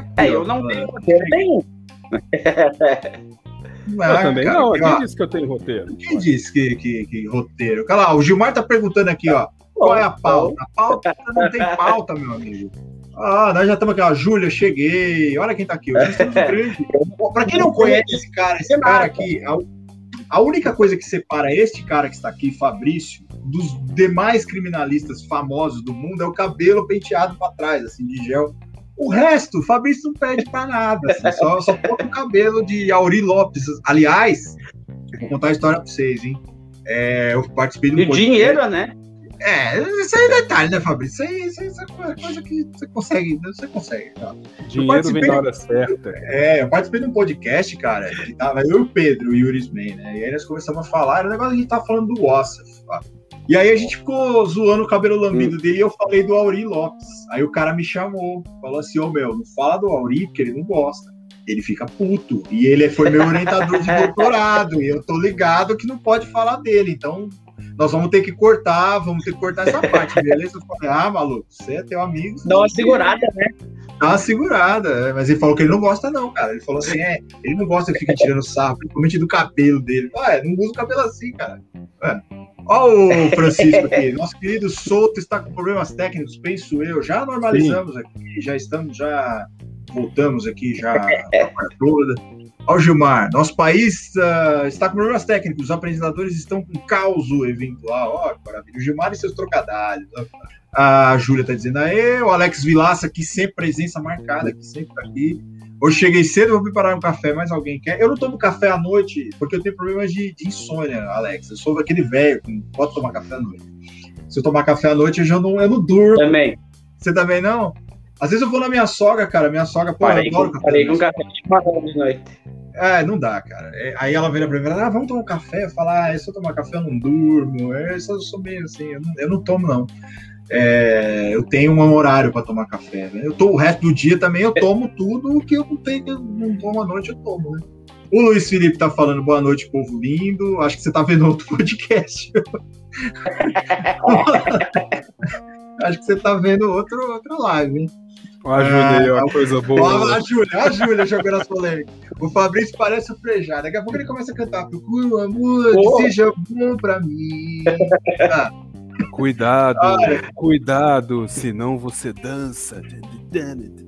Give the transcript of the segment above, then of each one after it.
tá aqui. É, eu não tenho roteiro nenhum. Não, eu também cara, não. Quem disse que eu tenho roteiro? Quem disse que, que, que roteiro? Olha lá, o Gilmar tá perguntando aqui, ó. Qual é a pauta? A pauta não tem pauta, meu amigo. Ah, nós já estamos aqui, ó. Júlia, cheguei. Olha quem tá aqui. Para quem não conhece esse cara, esse cara aqui, a, a única coisa que separa este cara que está aqui, Fabrício, dos demais criminalistas famosos do mundo é o cabelo penteado para trás, assim, de gel. O resto, o Fabrício não pede para nada, assim, só, só o cabelo de Auri Lopes. Aliás, vou contar a história para vocês, hein? É, eu participei do. E dinheiro, né? É, isso aí é detalhe, né, Fabrício? Isso aí, isso aí é coisa que você consegue, você consegue. Tá? Dinheiro vem na hora certa. É, eu participei de um podcast, cara, que tava eu e o Pedro, o Yuri Man, né? E aí nós começamos a falar, era um negócio que a gente tava falando do Ossaf. E aí a gente ficou zoando o cabelo lambido hum. dele e eu falei do Auri Lopes. Aí o cara me chamou, falou assim, ô oh, meu, não fala do Auri, porque ele não gosta. Ele fica puto. E ele foi meu orientador de doutorado. e eu tô ligado que não pode falar dele. Então, nós vamos ter que cortar, vamos ter que cortar essa parte, beleza? Eu falei, ah, maluco, você é teu amigo. Dá uma segurada, né? Dá uma segurada, é, mas ele falou que ele não gosta, não, cara. Ele falou assim, é, ele não gosta que fica tirando sarro, principalmente do cabelo dele. Ah, é, não usa o cabelo assim, cara. É. Olha o Francisco aqui, nosso querido Souto está com problemas técnicos, penso eu. Já normalizamos Sim. aqui, já estamos, já voltamos aqui, já toda. Olha o Gilmar, nosso país uh, está com problemas técnicos, os apresentadores estão com caos eventual. Ó, oh, maravilha. O Gilmar e seus trocadilhos. A Júlia está dizendo aí, o Alex Vilaça aqui, sempre presença marcada, aqui sempre tá aqui. Hoje cheguei cedo, vou preparar um café, mais alguém quer? Eu não tomo café à noite porque eu tenho problemas de, de insônia, Alex. Eu sou aquele velho que não pode tomar café à noite. Se eu tomar café à noite, eu já não, eu não durmo. Também. Você também não? Às vezes eu vou na minha sogra, cara. Minha sogra, pô, parei, eu adoro café. Parei com café de marrom de noite. É, não dá, cara. É, aí ela vira pra mim, ah, vamos tomar um café. Eu falo, ah, se eu tomar café eu não durmo. É, eu sou, sou meio assim, eu não, eu não tomo, não. É, eu tenho um horário para tomar café. Né? Eu tô, o resto do dia também eu tomo tudo o que eu não tenho, não tomo à noite, eu tomo, né? O Luiz Felipe tá falando boa noite, povo lindo. Acho que você tá vendo outro podcast. Acho que você tá vendo outro, outra live, hein? A Júlia, é, uma coisa boa. A Júlia, a Júlia jogando as polêmicas. O Fabrício parece o Frejá. Daqui a pouco ele começa a cantar. Procura amor, oh. seja bom pra mim. Ah. Cuidado, cuidado, senão você dança.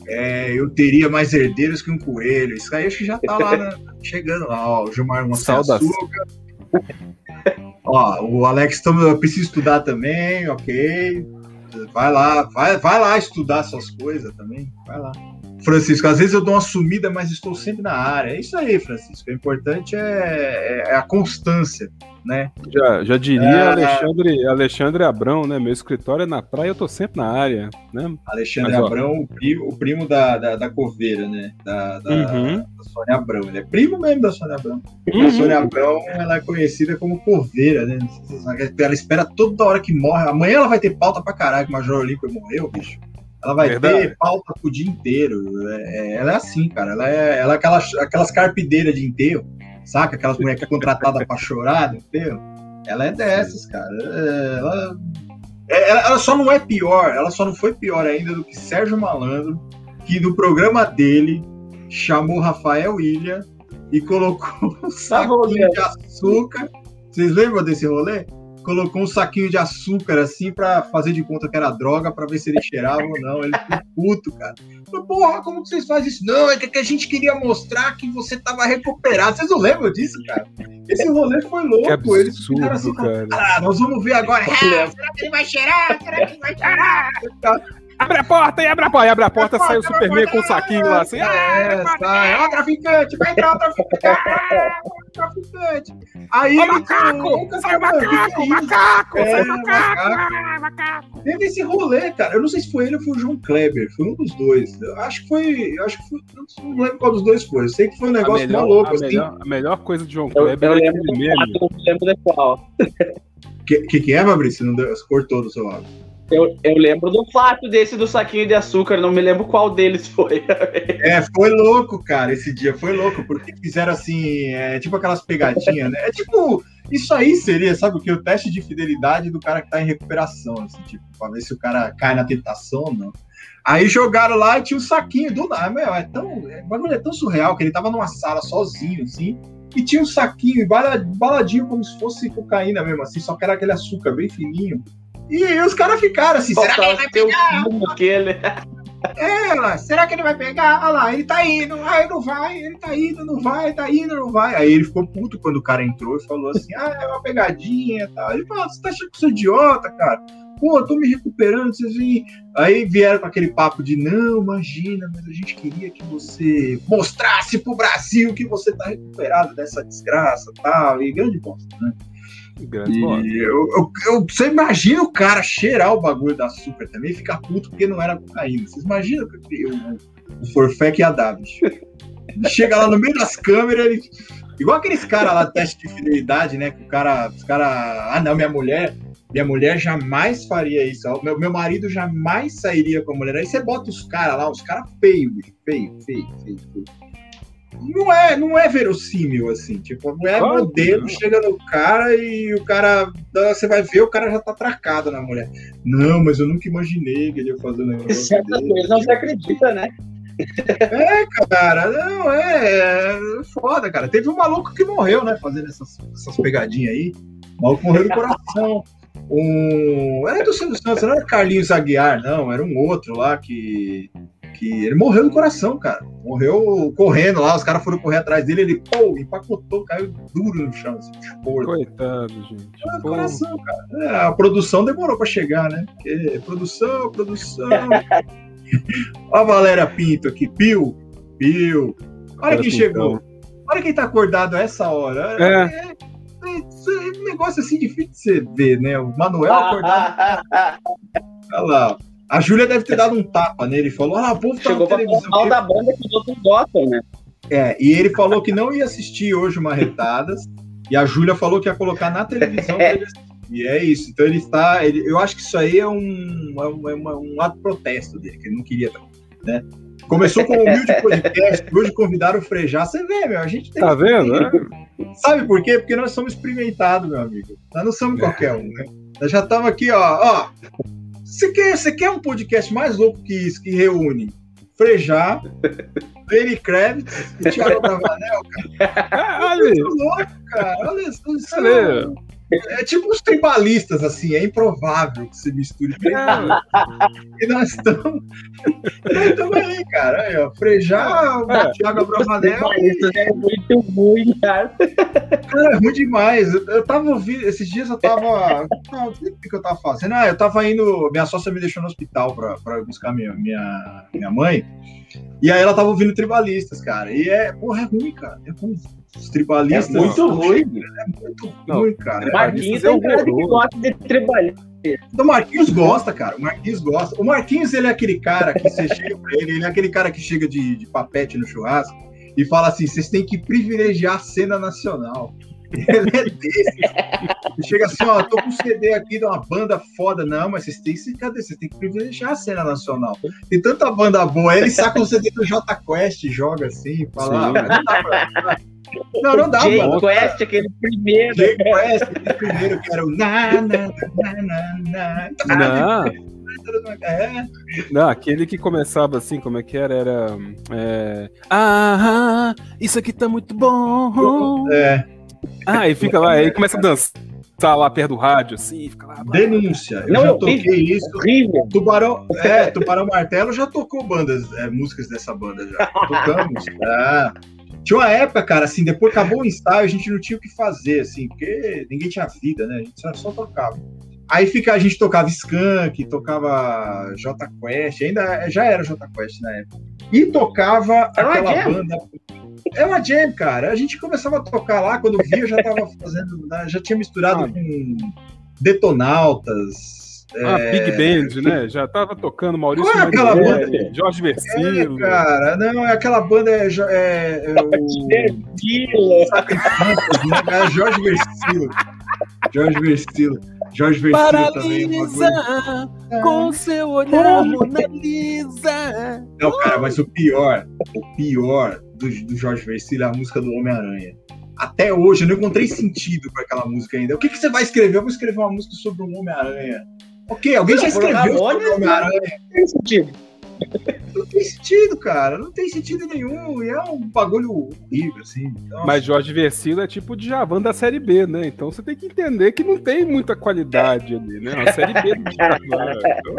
É, eu teria mais herdeiros que um coelho. Isso aí acho que já tá lá, né? chegando lá, ó. O Gilmar Saudação. Ó, o Alex, eu preciso estudar também, ok. Vai lá, vai, vai lá estudar suas coisas também. Vai lá. Francisco, às vezes eu dou uma sumida, mas estou sempre na área. É isso aí, Francisco. O importante é, é, é a constância, né? Já, já diria é, Alexandre, Alexandre Abrão, né? Meu escritório é na praia, eu tô sempre na área, né? Alexandre mas, Abrão, o primo, o primo da, da, da, Coveira, né? Da, da, uhum. da, Sônia Abrão. Ele é primo mesmo da Sônia Abrão. Uhum. A Sônia Abrão, ela é conhecida como Coveira, né? Ela espera toda hora que morre. Amanhã ela vai ter pauta pra caralho que o Major Olímpio morreu, bicho. Ela vai Verdade. ter pauta pro dia inteiro. É, é, ela é assim, cara. Ela é, ela é aquelas, aquelas carpideiras de enterro, saca? Aquelas mulheres contratadas pra chorar de enterro. Ela é dessas, cara. É, ela, é, ela, ela, só não é pior, ela só não foi pior ainda do que Sérgio Malandro, que no programa dele chamou Rafael Ilha e colocou um saquinho de açúcar. Vocês lembram desse rolê? Colocou um saquinho de açúcar assim pra fazer de conta que era droga pra ver se ele cheirava ou não. Ele ficou puto, cara. Falei, Porra, como que vocês fazem isso? Não, é que a gente queria mostrar que você tava recuperado. Vocês não lembram disso, cara? Esse rolê foi louco. Absurdo, Eles ficaram assim, cara. ah, nós vamos ver agora. Ah, será que ele vai cheirar? Será que ele vai cheirar? Abre a porta e abre a porta. E abre a porta, sai o Superman com o saquinho lá assim. É, sai. Ó, traficante, vai entrar o traficante. traficante. Aí. Ó, macaco! Sai o macaco! Macaco! Sai o macaco! macaco! Teve esse rolê, cara. Eu não sei se foi ele ou foi o João Kleber. Foi um dos dois. Eu acho que foi. Eu acho que foi. Não lembro qual dos dois foi. Eu sei que foi um negócio melhor, maluco. A, assim. melhor, a melhor coisa de João Kleber eu, eu é lembro aquele meme. Eu lembro de qual. O que, que, que é, Fabrício? Não deu, cortou do seu lado. Eu, eu lembro do fato desse do saquinho de açúcar, não me lembro qual deles foi. é, foi louco, cara, esse dia, foi louco, porque fizeram assim, é, tipo aquelas pegadinhas, né? É tipo, isso aí seria, sabe o que? O teste de fidelidade do cara que tá em recuperação, assim, tipo, pra ver se o cara cai na tentação ou não. Aí jogaram lá e tinha um saquinho do nada. Meu, é tão, é, o bagulho é tão surreal que ele tava numa sala sozinho, assim, e tinha um saquinho baladinho como se fosse cocaína mesmo, assim, só que era aquele açúcar bem fininho. E aí os caras ficaram assim, será que ele vai pegar? Aquele. É, lá, será que ele vai pegar? Olha lá, ele tá indo, aí não vai, ele tá indo, não vai, tá indo, não vai. Aí ele ficou puto quando o cara entrou e falou assim: ah, é uma pegadinha e tal. Ele falou: você tá achando que sou idiota, cara? Pô, eu tô me recuperando, vocês vêm. Aí vieram com aquele papo de: não, imagina, mas a gente queria que você mostrasse pro Brasil que você tá recuperado dessa desgraça e tal. E grande bosta, né? Grande E eu, eu, eu- você imagina o cara cheirar o bagulho da açúcar também e ficar puto porque não era cocaína. Vocês imaginam que o, o Forfec ia dar, bicho. Chega lá no meio das câmeras, ele- igual aqueles caras lá, teste de fidelidade, né? Que o cara, os cara, ah não, minha mulher, minha mulher jamais faria isso. Meu, meu marido jamais sairia com a mulher. Aí você bota os caras lá, os caras feios, bicho, feio, feio, feio, feio. Não é, não é verossímil, assim. Tipo, a mulher Claro modelo não. chega no cara e o cara. Você vai ver, o cara já tá atracado na mulher. Não, mas eu nunca imaginei que ele ia fazer um negócio Certas desse. coisas não se acredita, né? É, cara, não, é, é foda, cara. Teve um maluco que morreu, né, fazendo essas, essas pegadinhas aí. O maluco morreu do coração. Um... Era do Silvio Santos, não era Carlinhos Aguiar, não, era um outro lá que. Que ele morreu do coração, cara. Morreu correndo lá, os caras foram correr atrás dele, ele, pô, empacotou, caiu duro no chão, assim, porra. Coitado, gente. Morreu do Pô, coração, cara. É, a produção demorou pra chegar, né? Porque produção, produção. Ó a Valéria Pinto aqui, Pio, Pio. Olha quem chegou. Olha quem tá acordado a essa hora. É. É, é, é um negócio assim difícil de você ver, né? O Manuel acordado. Olha lá. A Júlia deve ter dado um tapa nele e falou: Ah, o povo tá Chegou na televisão. mal da banda que os outros gostam, né? É, e ele falou que não ia assistir hoje o Marretadas. E a Júlia falou que ia colocar na televisão pra ele assistir. E é isso. Então ele está. Ele, eu acho que isso aí é um, é um, é uma- um ato de protesto dele, que ele não queria. Né? Começou com o humilde podcast, hoje convidaram o Frejá. Você vê, meu, a gente tem. Tá vendo? É? Sabe por quê? Porque nós somos experimentados, meu amigo. Nós não somos qualquer um, né? Nós já estamos aqui, ó. ó. Você quer, você quer um podcast mais louco que isso, que reúne Frejá, Lenny Kravitz e Thiago Bravanel, Ah, olha, muito louco, cara. Olha isso. isso Olha. é, é tipo os tribalistas, assim. É improvável que se misture É. E nós estamos. aí, cara. Aí, ó. Frejá, É. Thiago Bravanel. Isso é muito ruim, cara. Cara, é ruim demais. Eu, eu tava ouvindo. Esses dias eu tava. Ah, O que, que eu tava fazendo? Ah, eu tava indo. Minha sócia me deixou no hospital pra, pra buscar minha, minha, minha mãe. E aí ela tava ouvindo tribalistas, cara. E é. Porra, é ruim, cara. É ruim. Os É tribalistas. muito são- ruim. É muito Não. ruim, cara. Marquinhos é é um cara que gosta de trabalhar. O Marquinhos gosta, cara. O Marquinhos gosta. O Marquinhos, ele é aquele cara que você chega pra ele, ele é aquele cara que chega de, de papete no churrasco e fala assim: vocês têm que privilegiar a cena nacional. Ele é desse. Ele chega assim, ó, tô com um CD aqui de uma banda foda. Não, mas vocês têm que, cadê? Vocês têm que privilegiar a cena nacional. Tem tanta banda boa. Aí ele saca o CD do J Quest, joga assim, fala, ah, não dá pra. Não, não dá, Jay mano. Quest, aquele primeiro. Jay Quest, aquele primeiro que era o na, na, na, na, na, na. Não, É, não, aquele que começava assim, como é que era? Era. É... Ah, isso aqui tá muito bom. é, Ah, e fica lá, aí começa a dançar lá perto do rádio, assim, fica lá. denúncia. Eu Não, já eu toquei vi. isso. Horrível. Tubarão, é, Tubarão Martelo já tocou bandas, é, músicas dessa banda já. Tocamos. É. Tinha uma época, cara, assim, depois acabou o ensaio, a gente não tinha o que fazer, assim, porque ninguém tinha vida, né? A gente só, só tocava. Aí fica, a gente tocava Skank, tocava J Quest, ainda já era J Quest na época. E tocava Era aquela jam? banda. É uma jam, cara. A gente começava a tocar lá, quando via, já tava fazendo. né, Já tinha misturado Ah. com Detonautas. Ah, é, Big Band, né? Já tava tocando Maurício Qual é aquela Manieri, Jorge É, Versilo. cara, não, é aquela banda é, é, é o. Sacrifícios, né? É Jorge Versilo. Jorge Versilo. Jorge Versilo também. é Paralisa coisa- com seu olhar, Mona Lisa. Não, cara, mas o pior, o pior do, do Jorge Versilo é a música do Homem-Aranha. Até hoje eu não encontrei sentido para aquela música ainda. O que, que você vai escrever? Eu vou escrever uma música sobre um Homem-Aranha. Ok, alguém Não, já escreveu Ramone, sobre o Homem-Aranha? Tem sentido. Não tem sentido, cara. Não tem sentido nenhum. E é um bagulho horrível, assim. Nossa. Mas Jorge Versilo é tipo o Djavan da Série B, né? Então você tem que entender que não tem muita qualidade ali, né? A Série B do Djavan. Então...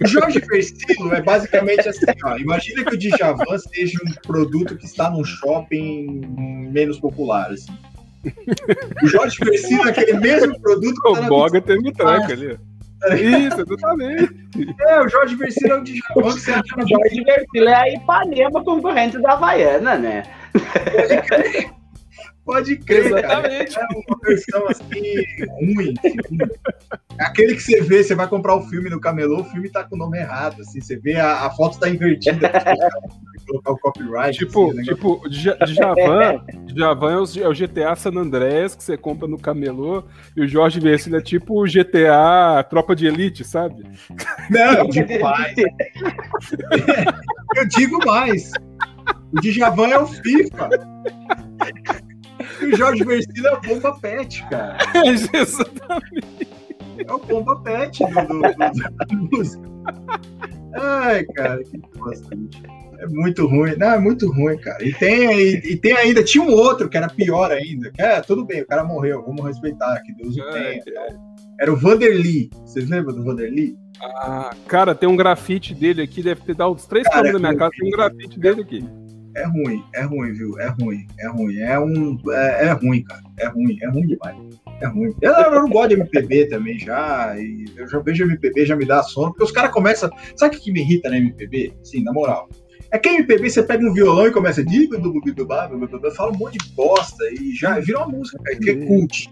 O Jorge Versilo é basicamente assim, ó. Imagina que o Djavan seja um produto que está num shopping menos popular, assim. O Jorge Versilo é aquele mesmo produto que O tá Boga teve um track ali. Isso, exatamente. É, o Jorge Versilo é o Djavan que você acha O Jorge Versilo é a Ipanema concorrente da Havaiana, né? Pode crer, Exatamente. cara. É uma versão assim, ruim, Aquele que você vê, você vai comprar o filme no camelô, o filme tá com o nome errado, assim, você vê a, a foto tá invertida. colocar o copyright. Tipo, assim, tipo Djavan, Djavan é o, é o GTA San Andreas que você compra no camelô e o Jorge Versilo é tipo o GTA Tropa de Elite, sabe? Não, eu digo mais. eu digo mais. O Djavan é o FIFA. E o Jorge Versilo é o Bomba Pet, cara. Exatamente. É o Bomba Pet do, do, do, do Ai, cara, que bosta, É muito ruim. Não, é muito ruim, cara. E tem, e, e, tem ainda, tinha um outro que era pior ainda. Que é, tudo bem, o cara morreu, vamos respeitar, que Deus o tenha. Era o Vanderly. Vocês lembram do Vanderly? Ah, cara, tem um grafite dele aqui, deve ter dado uns três cara, da minha casa, tem um grafite dele aqui. É ruim, é ruim, viu? É ruim, é ruim. É um. É, é ruim, cara. É ruim, é ruim demais. É ruim. Eu, eu não gosto de MPB também já. E eu já vejo MPB, já me dá sono, porque os caras começam. Sabe o que me irrita na MPB? Sim, na moral. É que MPB você pega um violão e começa a fala um monte de bosta e já vira uma música, cara, que é cult.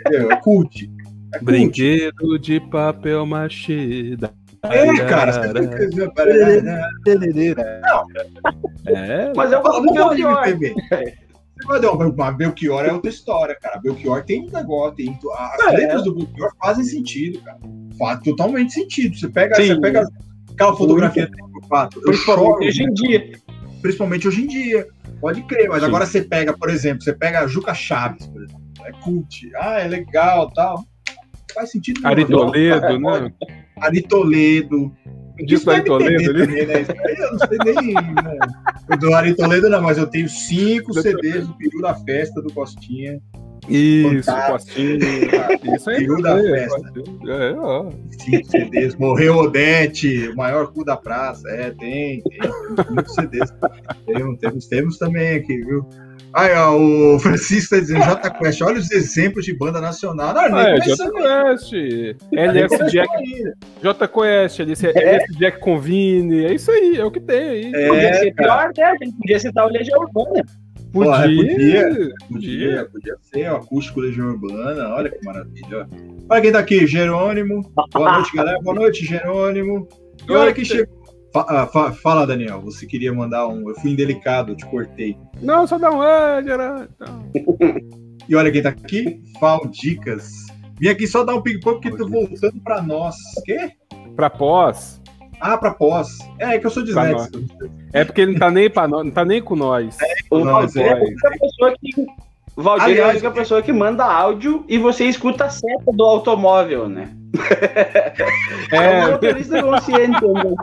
Entendeu? É cult. É Brinquedo de papel machê é, cara, você Não. É, mas eu falo do MPB. Mas Belchior é outra história, cara. Belchior tem um negócio, tem, as é. letras do Belchior fazem sentido, cara. Faz totalmente sentido. Você pega, você pega aquela fotografia do fato. Principalmente hoje em dia. Principalmente hoje em dia. Pode crer, mas Sim. agora você pega, por exemplo, você pega a Juca Chaves, por exemplo. É cult. Ah, é legal tal. Faz sentido. Ari Toledo, né? Ari Toledo. Disso Ari Toledo ali? Né? Eu não sei nem. Né? Do Ari Toledo não, mas eu tenho cinco CDs do Peru da Festa do Costinha. Isso, Costinha. Isso aí. Peru da Festa. É, ó. Cinco CDs. Morreu Odete, o maior cu da praça. É, tem, tem. Muitos CDs. Temos, temos, temos também aqui, viu? Aí, ó, o Francisco tá dizendo, J Quest, olha os exemplos de banda nacional. Não, ah, é, J Quest, LS Jack, J Quest, LS, é. Jack Convine, é isso aí, é o que tem aí. É, podia ser pior, né? A gente podia citar o Legião Urbana. Podia, podia, podia, podia ser, ó, acústico Legião Urbana, olha que maravilha. Olha quem tá aqui, Jerônimo. Boa noite, galera. Boa noite, Jerônimo. E olha que chegou. Ah, fa, fala, Daniel, você queria mandar um. Eu fui indelicado, eu te cortei. Não, só dá um é, Gerard. Então. e olha quem tá aqui, Dicas. Vim aqui só dar um ping-pong porque tô voltando pra nós. Quê? Pra pós. Ah, pra pós. É, é que eu sou disléxico. É porque ele não tá nem, pra nós, não tá nem com nós. É, com nós, é. é a pessoa que Valdir Aliás, é a única pessoa que manda áudio e você escuta a seta do automóvel, né? É, é um motorista consciente. Né?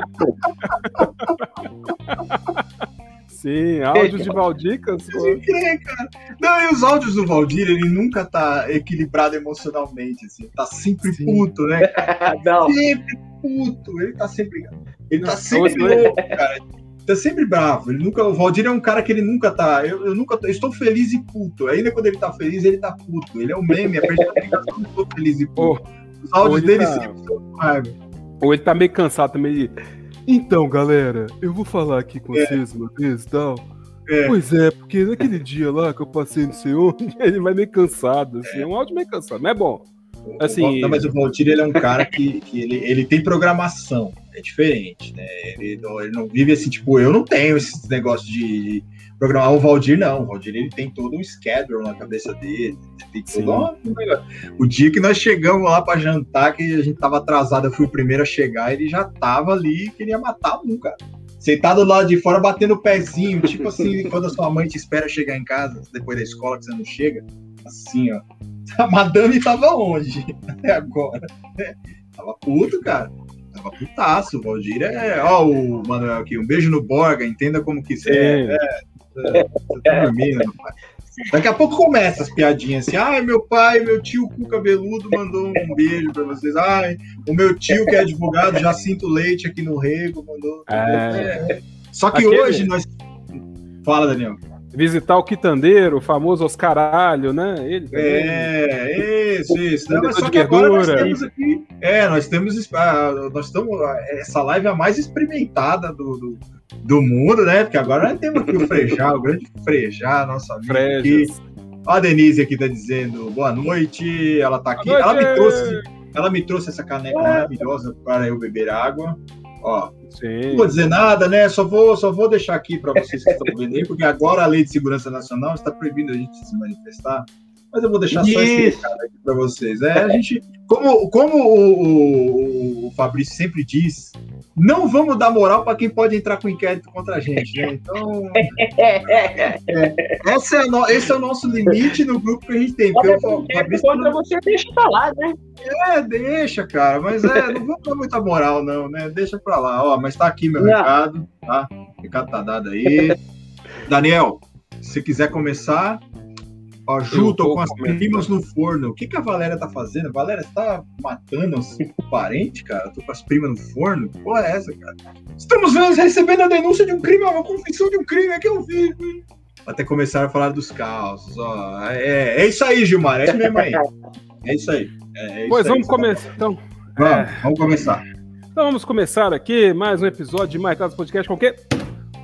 Sim, áudios de Valdicas. Crer, cara. Não, e os áudios do Valdir, ele nunca tá equilibrado emocionalmente, assim. Tá sempre Sim. puto, né? Não. Sempre puto. Ele tá sempre. Ele tá Não, tá sempre louco, cara tá sempre bravo. Ele nunca, o Valdir é um cara que ele nunca tá. Eu, eu nunca eu estou feliz e puto. Ainda quando ele tá feliz, ele tá puto. Ele é o um meme, a personificação do estou feliz e puto. Oh, Os áudios dele tá... sempre são raiva. Ou ele tá meio cansado também. Então, galera, eu vou falar aqui com é. vocês uma vez e tal. É. Pois é, porque naquele dia lá que eu passei no onde, ele vai meio cansado, assim, é um áudio meio cansado, mas é bom. Assim, não, mas o Valdir ele é um cara que, que ele, ele tem programação, é diferente, né? Ele não, ele não vive assim, tipo, eu não tenho esse negócio de programar o Valdir, não. O Valdir ele tem todo um schedule na cabeça dele, tem todo um... O dia que nós chegamos lá para jantar, que a gente tava atrasado, eu fui o primeiro a chegar, ele já tava ali, queria matar um, cara. Sentado lá de fora, batendo o pezinho, tipo assim, quando a sua mãe te espera chegar em casa, depois da escola que você não chega, assim, ó. A madame tava onde? Até agora. Tava puto, cara. tava putaço. O Valdir é. Ó, o Manuel aqui, um beijo no Borga, entenda como quiser. É, é, você tá dormindo. Daqui a pouco começa as piadinhas assim. Ai, meu pai, meu tio com cabeludo mandou um beijo pra vocês. Ai, o meu tio que é advogado, já sinto leite aqui no rego, mandou. É. É. Só que Aquele... hoje nós. Fala, Daniel visitar o quitandeiro, o famoso Oscaralho, né? Ele é, isso, isso. Não, mas só que agora nós temos aqui. É, nós temos. Ah, nós estamos. Essa live é a mais experimentada do, do, do mundo, né? Porque agora nós temos aqui o Frejá, o grande Frejá, nosso amigo aqui. a Denise aqui tá dizendo boa noite. Ela tá aqui. Ela me trouxe. Ela me trouxe essa caneca maravilhosa para eu beber água. Ó, Sim. não vou dizer nada, né? Só vou, só vou deixar aqui para vocês que estão vendo aí, porque agora a Lei de Segurança Nacional está proibindo a gente se manifestar. Mas eu vou deixar só esse recado aqui para vocês. É, a gente, como, como o, o, o Fabrício sempre diz, não vamos dar moral para quem pode entrar com inquérito contra a gente, né? Então, é, esse, é no, esse é o nosso limite no grupo que a gente tem. Olha, o Fabrício contra não... você, deixa pra lá, né? É, deixa, cara, mas é, não vamos dar muita moral, não, né? Deixa pra lá. Ó, mas tá aqui meu não. recado, tá? O recado tá dado aí. Daniel, se quiser começar, Ó, Ju, tô com as primas no forno. O que, que a Valéria tá fazendo? A Valéria tá matando os parentes, cara? Tô com as primas no forno? Que porra é essa, cara? Estamos recebendo a denúncia de um crime, uma confissão de um crime, é que eu vi. Até começar a falar dos calços. Ó. É, é isso aí, Gilmar. É isso mesmo aí. É isso aí. É, é isso pois aí, vamos começar. Então, vamos, vamos começar. Então vamos começar aqui mais um episódio de Mais Casos Podcast com o quê?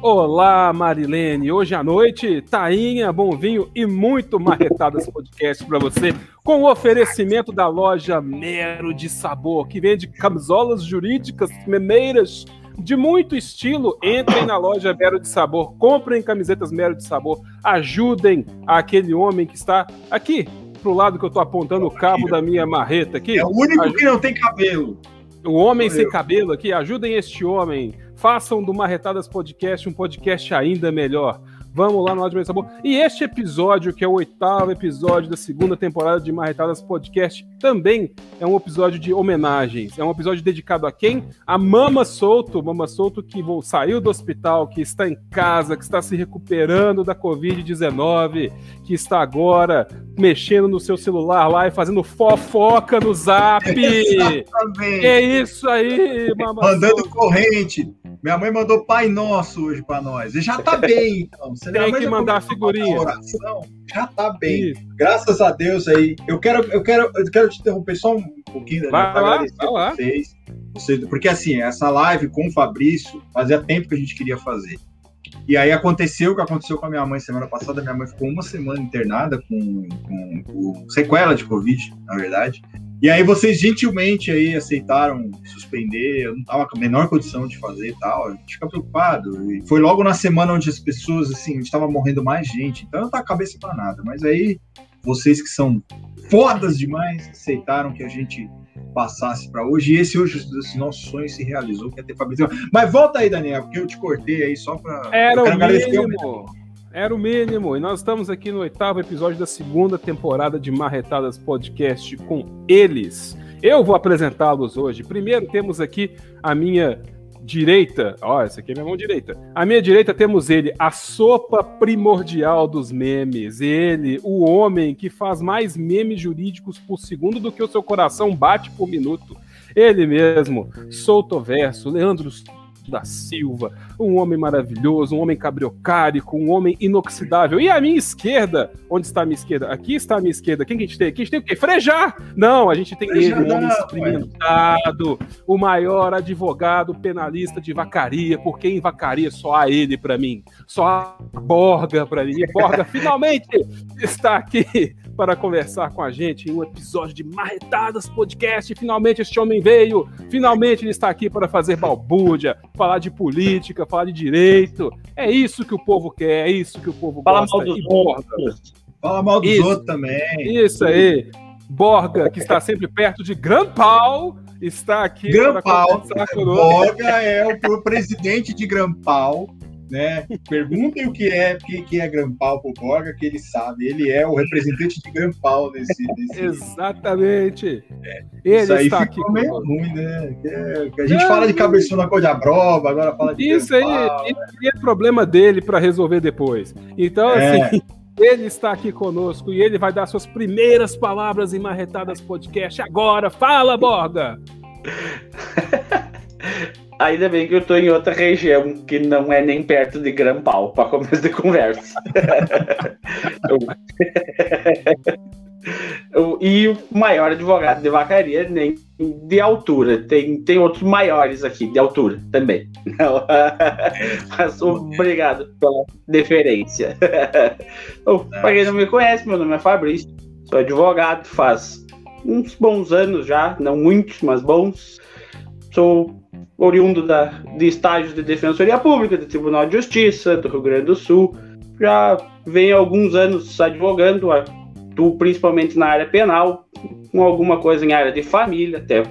Olá, Marilene. Hoje à noite, tainha, bom vinho e muito marretadas podcast para você, com o oferecimento da loja Mero de Sabor, que vende camisolas jurídicas, memeiras de muito estilo. Entrem na loja Mero de Sabor, comprem camisetas Mero de Sabor, ajudem aquele homem que está aqui pro lado que eu tô apontando o cabo da minha marreta aqui. É o único que não tem cabelo. O homem sem cabelo aqui, ajudem este homem Façam do Marretadas Podcast um podcast ainda melhor. Vamos lá no Áudio Sabor. E este episódio, que é o oitavo episódio da segunda temporada de Marretadas Podcast, também é um episódio de homenagens. É um episódio dedicado a quem? A Mama Solto. Mama Solto que saiu do hospital, que está em casa, que está se recuperando da Covid-19, que está agora mexendo no seu celular lá e fazendo fofoca no zap. Exatamente. É isso aí, Mama Mandando corrente. Minha mãe mandou Pai Nosso hoje para nós. E já tá bem, então. Você Tem que mandar a figurinha. Oração, já tá bem. Isso. Graças a Deus aí. Eu quero, eu quero, eu quero te interromper só um pouquinho, né? Vai lá, vai lá. Vocês, vocês, porque assim, essa live com o Fabrício fazia tempo que a gente queria fazer. E aí aconteceu o que aconteceu com a minha mãe semana passada. Minha mãe ficou uma semana internada com, com, com sequela de Covid, na verdade. E aí vocês gentilmente aí aceitaram suspender, eu não tava com a menor condição de fazer e tal, a gente fica preocupado. E foi logo na semana onde as pessoas, assim, a gente tava morrendo mais gente, então não tá cabeça para nada. Mas aí vocês que são fodas demais aceitaram que a gente passasse para hoje. E esse hoje, esse nosso sonho se realizou, que é ter Fabrício. Mas volta aí, Daniel, porque eu te cortei aí só para. Era o mínimo. Era o mínimo. E nós estamos aqui no oitavo episódio da segunda temporada de Marretadas Podcast com eles. Eu vou apresentá-los hoje. Primeiro temos aqui a minha direita. Ó, essa aqui é minha mão direita. À minha direita temos ele, a sopa primordial dos memes. Ele, o homem que faz mais memes jurídicos por segundo do que o seu coração bate por minuto. Ele mesmo, Solto Verso, Leandro da Silva, um homem maravilhoso, um homem cabriocárico, um homem inoxidável. E a minha esquerda, onde está a minha esquerda? Aqui está a minha esquerda. Quem que a gente tem? Aqui a gente tem o quê? Frejar! Não, a gente tem ele, um homem experimentado, o maior advogado penalista de vacaria, porque em vacaria só há ele para mim, só há Borga para mim. E Borga finalmente está aqui para conversar com a gente em um episódio de Marretadas Podcast. Finalmente este homem veio, finalmente ele está aqui para fazer balbúrdia, falar de política, falar de direito. É isso que o povo quer, é isso que o povo Fala gosta. Mal dos outros. Fala mal dos isso, outros também. Isso aí. Borga, que está sempre perto de Grampal, está aqui Grampal. Borga é o presidente de Grampal né? Perguntem o que é, o que é Grampal pro Borga, que ele sabe. Ele é o representante de Grampal nesse. nesse... Exatamente. É. Ele Isso aí está aqui. meio ruim, né? Que, a gente fala de cabeçona com Brova, agora fala de. Isso Grampal, aí, né? é problema dele para resolver depois. Então, é. assim. Ele está aqui conosco e ele vai dar suas primeiras palavras em Marretadas Podcast agora. Fala, Borga! Ainda bem que eu tô em outra região que não é nem perto de Grampal para começo de conversa. e o maior advogado de vacaria nem de altura. Tem, tem outros maiores aqui, de altura também. Mas obrigado pela deferência. Para quem não me conhece, meu nome é Fabrício, sou advogado, faz uns bons anos já, não muitos, mas bons. Sou oriundo da, de estágios de Defensoria Pública, do Tribunal de Justiça, do Rio Grande do Sul. Já há alguns anos advogando, atuo principalmente na área penal, com alguma coisa em área de família, até